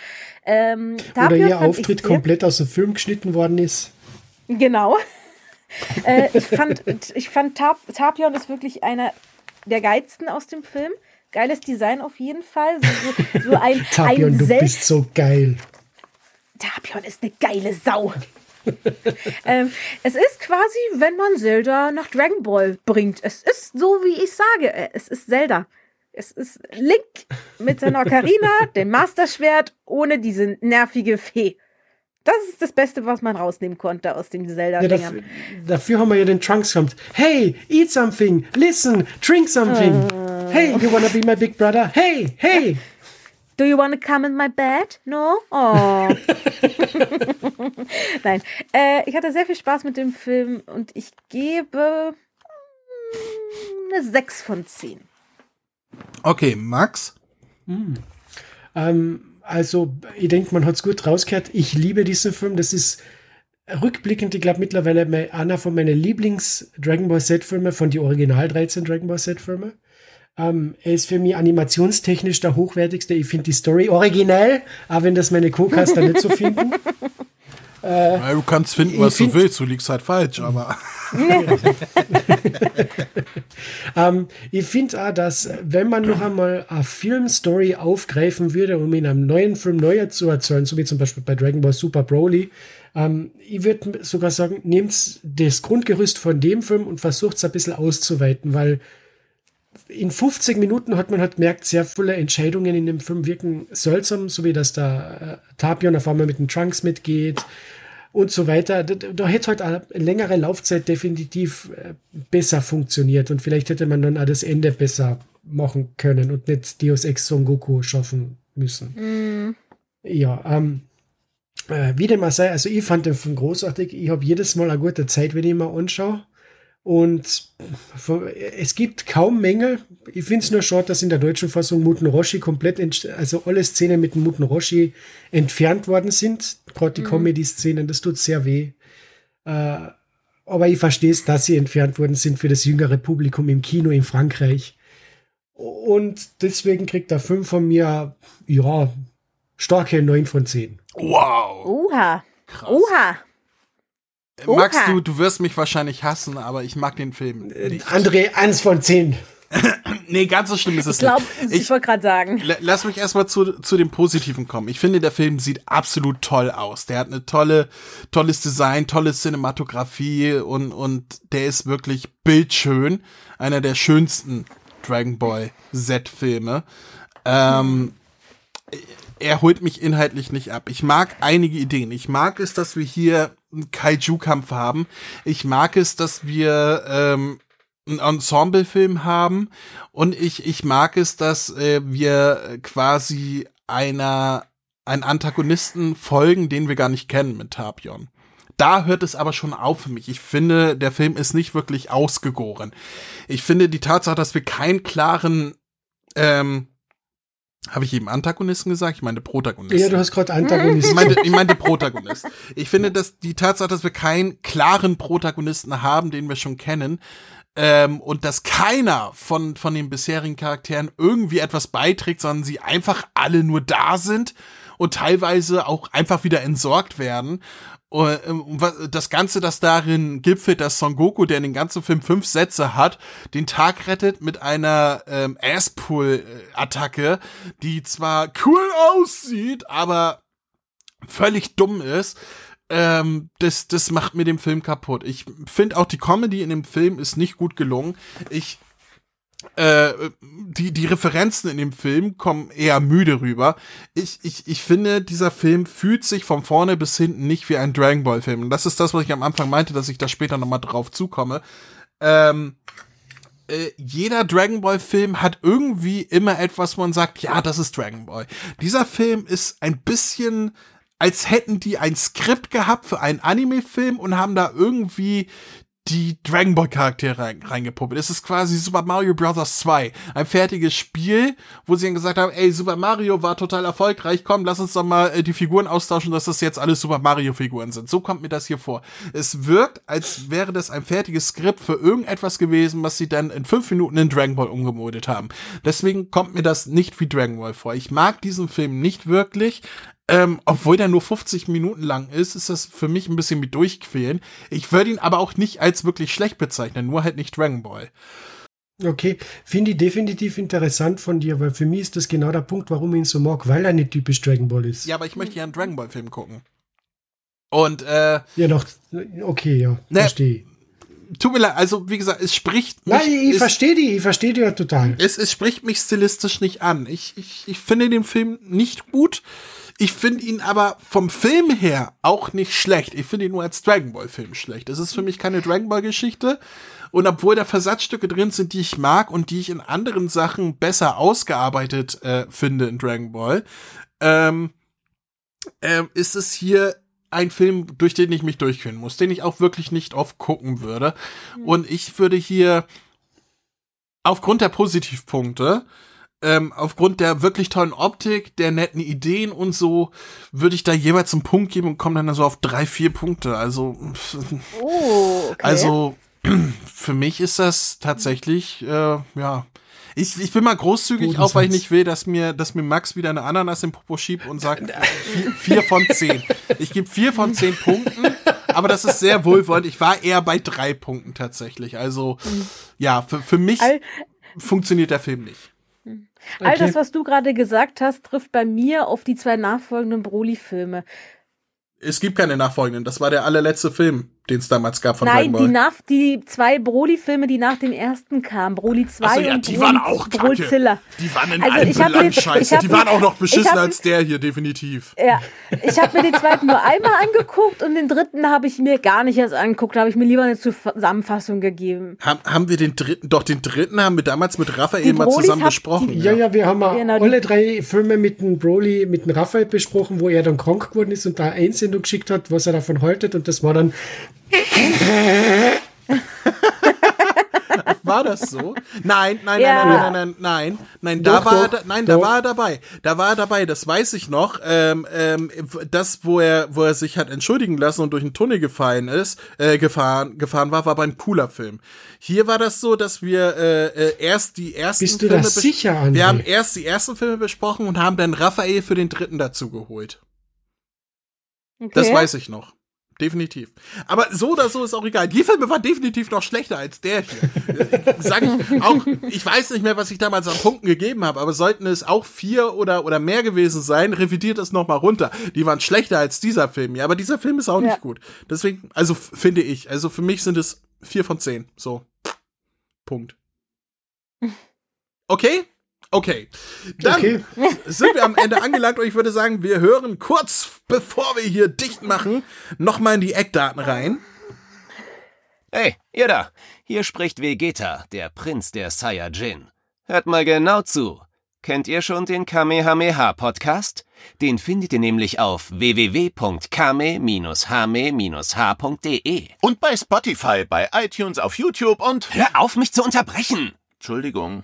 Ähm, Oder ihr Auftritt komplett aus dem Film geschnitten worden ist. Genau. äh, ich fand, ich fand Tap Tapion ist wirklich einer der geilsten aus dem Film. Geiles Design auf jeden Fall. So, so, so ein, Tapion, ein du selbst bist so geil. Tapion ist eine geile Sau. ähm, es ist quasi, wenn man Zelda nach Dragon Ball bringt. Es ist so, wie ich sage. äh, Es ist Zelda. Es ist Link mit seiner Ocarina, dem Masterschwert, ohne diese nervige Fee. Das ist das Beste, was man rausnehmen konnte aus den Ja, Zelda-Dingern. dafür, dafür haben wir ja den Trunks gehabt. Hey, eat something, listen, drink something. Hey, you wanna be my big brother? Hey, hey. Do you want to come in my bed? No? Oh. Nein. Äh, ich hatte sehr viel Spaß mit dem Film und ich gebe mm, eine 6 von 10. Okay, Max? Ähm, also, ich denke, man hat es gut rausgehört. Ich liebe diesen Film. Das ist rückblickend, ich glaube, mittlerweile einer von meinen Lieblings-Dragon Ball Z-Filme, von die Original 13 Dragon Ball Z-Filme. Ähm, er ist für mich animationstechnisch der hochwertigste. Ich finde die Story originell, auch wenn das meine Co-Caster nicht so finden. Äh, Ja, du kannst finden, was ich du find- willst, du liegst halt falsch, aber. ähm, ich finde auch, dass wenn man noch einmal eine Filmstory aufgreifen würde, um in einem neuen Film neuer zu erzählen, so wie zum Beispiel bei Dragon Ball Super Broly, ähm, ich würde sogar sagen, nehmt das Grundgerüst von dem Film und versucht es ein bisschen auszuweiten, weil in 50 Minuten hat man halt gemerkt, sehr viele Entscheidungen in dem Film wirken seltsam, so wie dass da äh, Tapion auf einmal mit den Trunks mitgeht und so weiter. Da, da hätte halt eine längere Laufzeit definitiv äh, besser funktioniert und vielleicht hätte man dann auch das Ende besser machen können und nicht Deus Ex Son Goku schaffen müssen. Ja, ähm, äh, wie dem auch sei, also ich fand den Film großartig. Ich habe jedes Mal eine gute Zeit, wenn ich ihn mal anschaue. Und es gibt kaum Mängel. Ich finde es nur schade, dass in der deutschen Fassung Muten Roshi komplett, also alle Szenen mit dem Muten Roshi entfernt worden sind. Gerade die Comedy-Szenen, das tut sehr weh. Äh, aber ich verstehe es, dass sie entfernt worden sind für das jüngere Publikum im Kino in Frankreich. Und deswegen kriegt der Film von mir, ja, starke 9 von 10. Wow. Oha. Krass. Oha. Magst Oha. du, du wirst mich wahrscheinlich hassen, aber ich mag den Film nicht. André, 1 von 10. Nee, ganz so schlimm ist es Ich glaube, nicht. ich, wollte gerade sagen. La- Lass mich erstmal zu, zu dem Positiven kommen. Ich finde, der Film sieht absolut toll aus. Der hat eine tolle, tolles Design, tolle Cinematografie und, und der ist wirklich bildschön. Einer der schönsten Dragon Ball Z-Filme. Ähm, er holt mich inhaltlich nicht ab. Ich mag einige Ideen. Ich mag es, dass wir hier Kaiju-Kampf haben. Ich mag es, dass wir ähm, einen Ensemble-Film haben. Und ich, ich mag es, dass äh, wir quasi einer, einen Antagonisten folgen, den wir gar nicht kennen mit Tapion. Da hört es aber schon auf für mich. Ich finde, der Film ist nicht wirklich ausgegoren. Ich finde die Tatsache, dass wir keinen klaren, ähm, habe ich eben Antagonisten gesagt? Ich meine Protagonisten. Ja, du hast gerade Antagonist. Ich meinte, ich meinte Protagonist. Ich finde, dass die Tatsache, dass wir keinen klaren Protagonisten haben, den wir schon kennen, ähm, und dass keiner von, von den bisherigen Charakteren irgendwie etwas beiträgt, sondern sie einfach alle nur da sind und teilweise auch einfach wieder entsorgt werden. Ähm, das Ganze, das darin gipfelt, dass Son Goku, der in den ganzen Film fünf Sätze hat, den Tag rettet mit einer ähm, Asspull-Attacke, die zwar cool aussieht, aber völlig dumm ist. Ähm, das, das macht mir den Film kaputt. Ich finde auch die Comedy in dem Film ist nicht gut gelungen. Ich äh, die, die Referenzen in dem Film kommen eher müde rüber. Ich, ich, ich finde, dieser Film fühlt sich von vorne bis hinten nicht wie ein Dragon Ball Film. Und das ist das, was ich am Anfang meinte, dass ich da später nochmal drauf zukomme. Ähm, äh, jeder Dragon Ball Film hat irgendwie immer etwas, wo man sagt, ja, das ist Dragon Ball. Dieser Film ist ein bisschen, als hätten die ein Skript gehabt für einen Anime-Film und haben da irgendwie die Dragon Ball Charaktere rein, reingepuppelt. Es ist quasi Super Mario Bros. 2. Ein fertiges Spiel, wo sie dann gesagt haben, ey, Super Mario war total erfolgreich, komm, lass uns doch mal äh, die Figuren austauschen, dass das jetzt alles Super Mario Figuren sind. So kommt mir das hier vor. Es wirkt, als wäre das ein fertiges Skript für irgendetwas gewesen, was sie dann in fünf Minuten in Dragon Ball umgemodet haben. Deswegen kommt mir das nicht wie Dragon Ball vor. Ich mag diesen Film nicht wirklich. Ähm, obwohl der nur 50 Minuten lang ist, ist das für mich ein bisschen wie durchquälen. Ich würde ihn aber auch nicht als wirklich schlecht bezeichnen, nur halt nicht Dragon Ball. Okay, finde ich definitiv interessant von dir, weil für mich ist das genau der Punkt, warum ich ihn so mag, weil er nicht typisch Dragon Ball ist. Ja, aber ich möchte ja einen Dragon Ball Film gucken. Und äh, Ja, doch, okay, ja, Ne, verstehe. tut mir leid, also wie gesagt, es spricht mich, Nein, ich verstehe die, ich verstehe die ja total. es, es spricht mich stilistisch nicht an. Ich, ich, ich finde den Film nicht gut. Ich finde ihn aber vom Film her auch nicht schlecht. Ich finde ihn nur als Dragon Ball Film schlecht. Es ist für mich keine Dragon Ball Geschichte. Und obwohl da Versatzstücke drin sind, die ich mag und die ich in anderen Sachen besser ausgearbeitet äh, finde in Dragon Ball, ähm, ähm, ist es hier ein Film, durch den ich mich durchführen muss, den ich auch wirklich nicht oft gucken würde. Und ich würde hier aufgrund der Positivpunkte, ähm, aufgrund der wirklich tollen Optik, der netten Ideen und so, würde ich da jeweils einen Punkt geben und komme dann so auf drei, vier Punkte. Also, Oh, okay. also für mich ist das tatsächlich, äh, ja. Ich, ich bin mal großzügig, Guten auch weil ich nicht will, dass mir, dass mir Max wieder eine Ananas im Popo schiebt und sagt vier, vier von zehn. Ich gebe vier von zehn Punkten, aber das ist sehr wohlwollend. Ich war eher bei drei Punkten tatsächlich. Also, ja, für, für mich All, funktioniert der Film nicht. All Okay. das, was du gerade gesagt hast, trifft bei mir auf die zwei nachfolgenden Broly-Filme. Es gibt keine nachfolgenden. Das war der allerletzte Film, den es damals gab von Nein, Dragon die, Ball. nach, die zwei Broly-Filme, die nach dem ersten kamen. Broly 2 Ach so, ja, und die Broly, waren auch kacke. Brolyzilla. Die waren in Also, allem scheiße. Die waren auch noch beschissen hab- als der hier, definitiv. Ja, ich habe mir den zweiten nur einmal angeguckt und den dritten habe ich mir gar nicht erst angeguckt. Da habe ich mir lieber eine Zusammenfassung gegeben. Haben, haben wir den dritten, doch den dritten haben wir damals mit Raphael Die mal zusammen besprochen. Ja, ja, wir haben ja Genau, die- alle drei Filme mit dem Broly, mit dem Raphael besprochen, wo er dann krank geworden ist und da Einsendung geschickt hat, was er davon haltet. Und das war dann, War das so? Nein, nein, Ja. nein, nein, nein, nein, nein, nein, da Doch, war er, doch, da, nein, da doch. war er dabei. Da war er dabei, das weiß ich noch. Ähm, ähm, das, wo er, wo er sich hat entschuldigen lassen und durch einen Tunnel gefallen ist, äh, gefahren, gefahren war, war beim cooler Film. Hier war das so, dass wir äh, äh, erst die ersten Bist du Filme da bes- sicher, André? Wir haben erst die ersten Filme besprochen und haben dann Raphael für den dritten dazu geholt. Okay. Das weiß ich noch. Definitiv. Aber so oder so ist auch egal. Die Filme waren definitiv noch schlechter als der hier. Äh, Sag ich auch, ich weiß nicht mehr, was ich damals an Punkten gegeben habe, aber sollten es auch vier oder, oder mehr gewesen sein, revidiert es nochmal runter. Die waren schlechter als dieser Film. Ja, aber dieser Film ist auch Ja. nicht gut. Deswegen, also finde ich, also für mich sind es vier von zehn. So. Punkt. Okay? Okay. Dann okay, sind wir am Ende angelangt und ich würde sagen, wir hören kurz, bevor wir hier dicht machen, nochmal in die Eckdaten rein. Hey, ihr da! Hier spricht Vegeta, der Prinz der Saiyajin. Hört mal genau zu. Kennt ihr schon den Kamehameha-Podcast? Den findet ihr nämlich auf www.kame-hame-h.de. Und bei Spotify, bei iTunes, auf YouTube und. Hör auf, mich zu unterbrechen! Entschuldigung.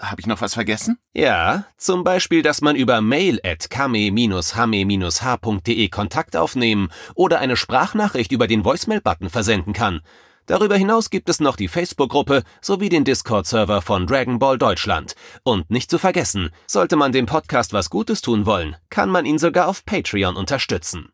habe ich noch was vergessen? Ja, zum Beispiel, dass man über mail at kame-hame-h.de Kontakt aufnehmen oder eine Sprachnachricht über den Voicemail-Button versenden kann. Darüber hinaus gibt es noch die Facebook-Gruppe sowie den Discord-Server von Dragon Ball Deutschland. Und nicht zu vergessen, sollte man dem Podcast was Gutes tun wollen, kann man ihn sogar auf Patreon unterstützen.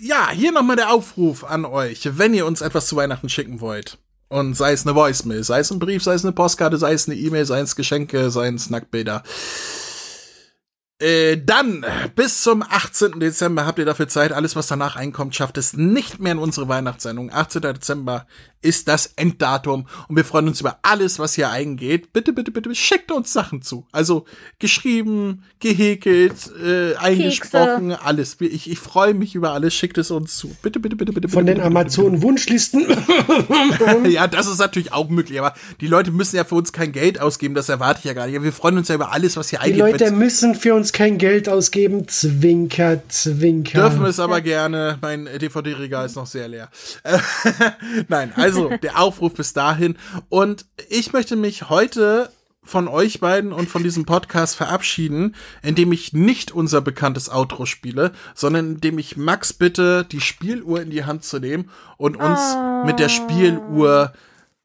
Ja, hier nochmal der Aufruf an euch, wenn ihr uns etwas zu Weihnachten schicken wollt. Und sei es eine Voicemail, sei es ein Brief, sei es eine Postkarte, sei es eine E-Mail, sei es Geschenke, sei es Nacktbilder. Äh, dann, bis zum 18. Dezember habt ihr dafür Zeit. Alles, was danach einkommt, schafft es nicht mehr in unsere Weihnachtssendung. 18. Dezember ist das Enddatum und wir freuen uns über alles, was hier eingeht. Bitte, bitte, bitte, schickt uns Sachen zu. Also geschrieben, gehäkelt, äh, eingesprochen, alles. Ich, ich freue mich über alles. Schickt es uns zu. Bitte, bitte, bitte, bitte. von bitte, den Amazon-Wunschlisten. Ja, das ist natürlich auch möglich, aber die Leute müssen ja für uns kein Geld ausgeben. Das erwarte ich ja gar nicht. Wir freuen uns ja über alles, was hier Die eingeht. Leute Wenn's- müssen für uns kein Geld ausgeben. Zwinker, zwinker. Dürfen es aber gerne. Mein DVD-Regal ist noch sehr leer. Nein, also der Aufruf bis dahin. Und ich möchte mich heute von euch beiden und von diesem Podcast verabschieden, indem ich nicht unser bekanntes Outro spiele, sondern indem ich Max bitte, die Spieluhr in die Hand zu nehmen und uns mit der Spieluhr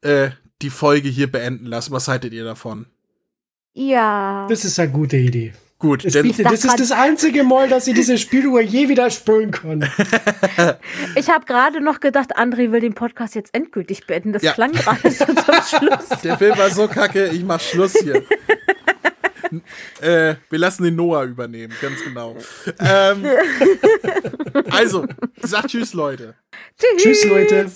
äh, die Folge hier beenden lassen. Was haltet ihr davon? Ja. Das ist eine gute Idee. Gut, Das, denn, das ist das einzige Mal, dass ich diese Spieluhr je wieder spülen kann. Ich habe gerade noch gedacht, André will den Podcast jetzt endgültig beenden. Das Ja. klang gerade so zum Schluss. der Film war so kacke, ich mach Schluss hier. äh, wir lassen den Noah übernehmen, ganz genau. Ähm, also, sag Tschüss, Leute. Tschüss, Leute.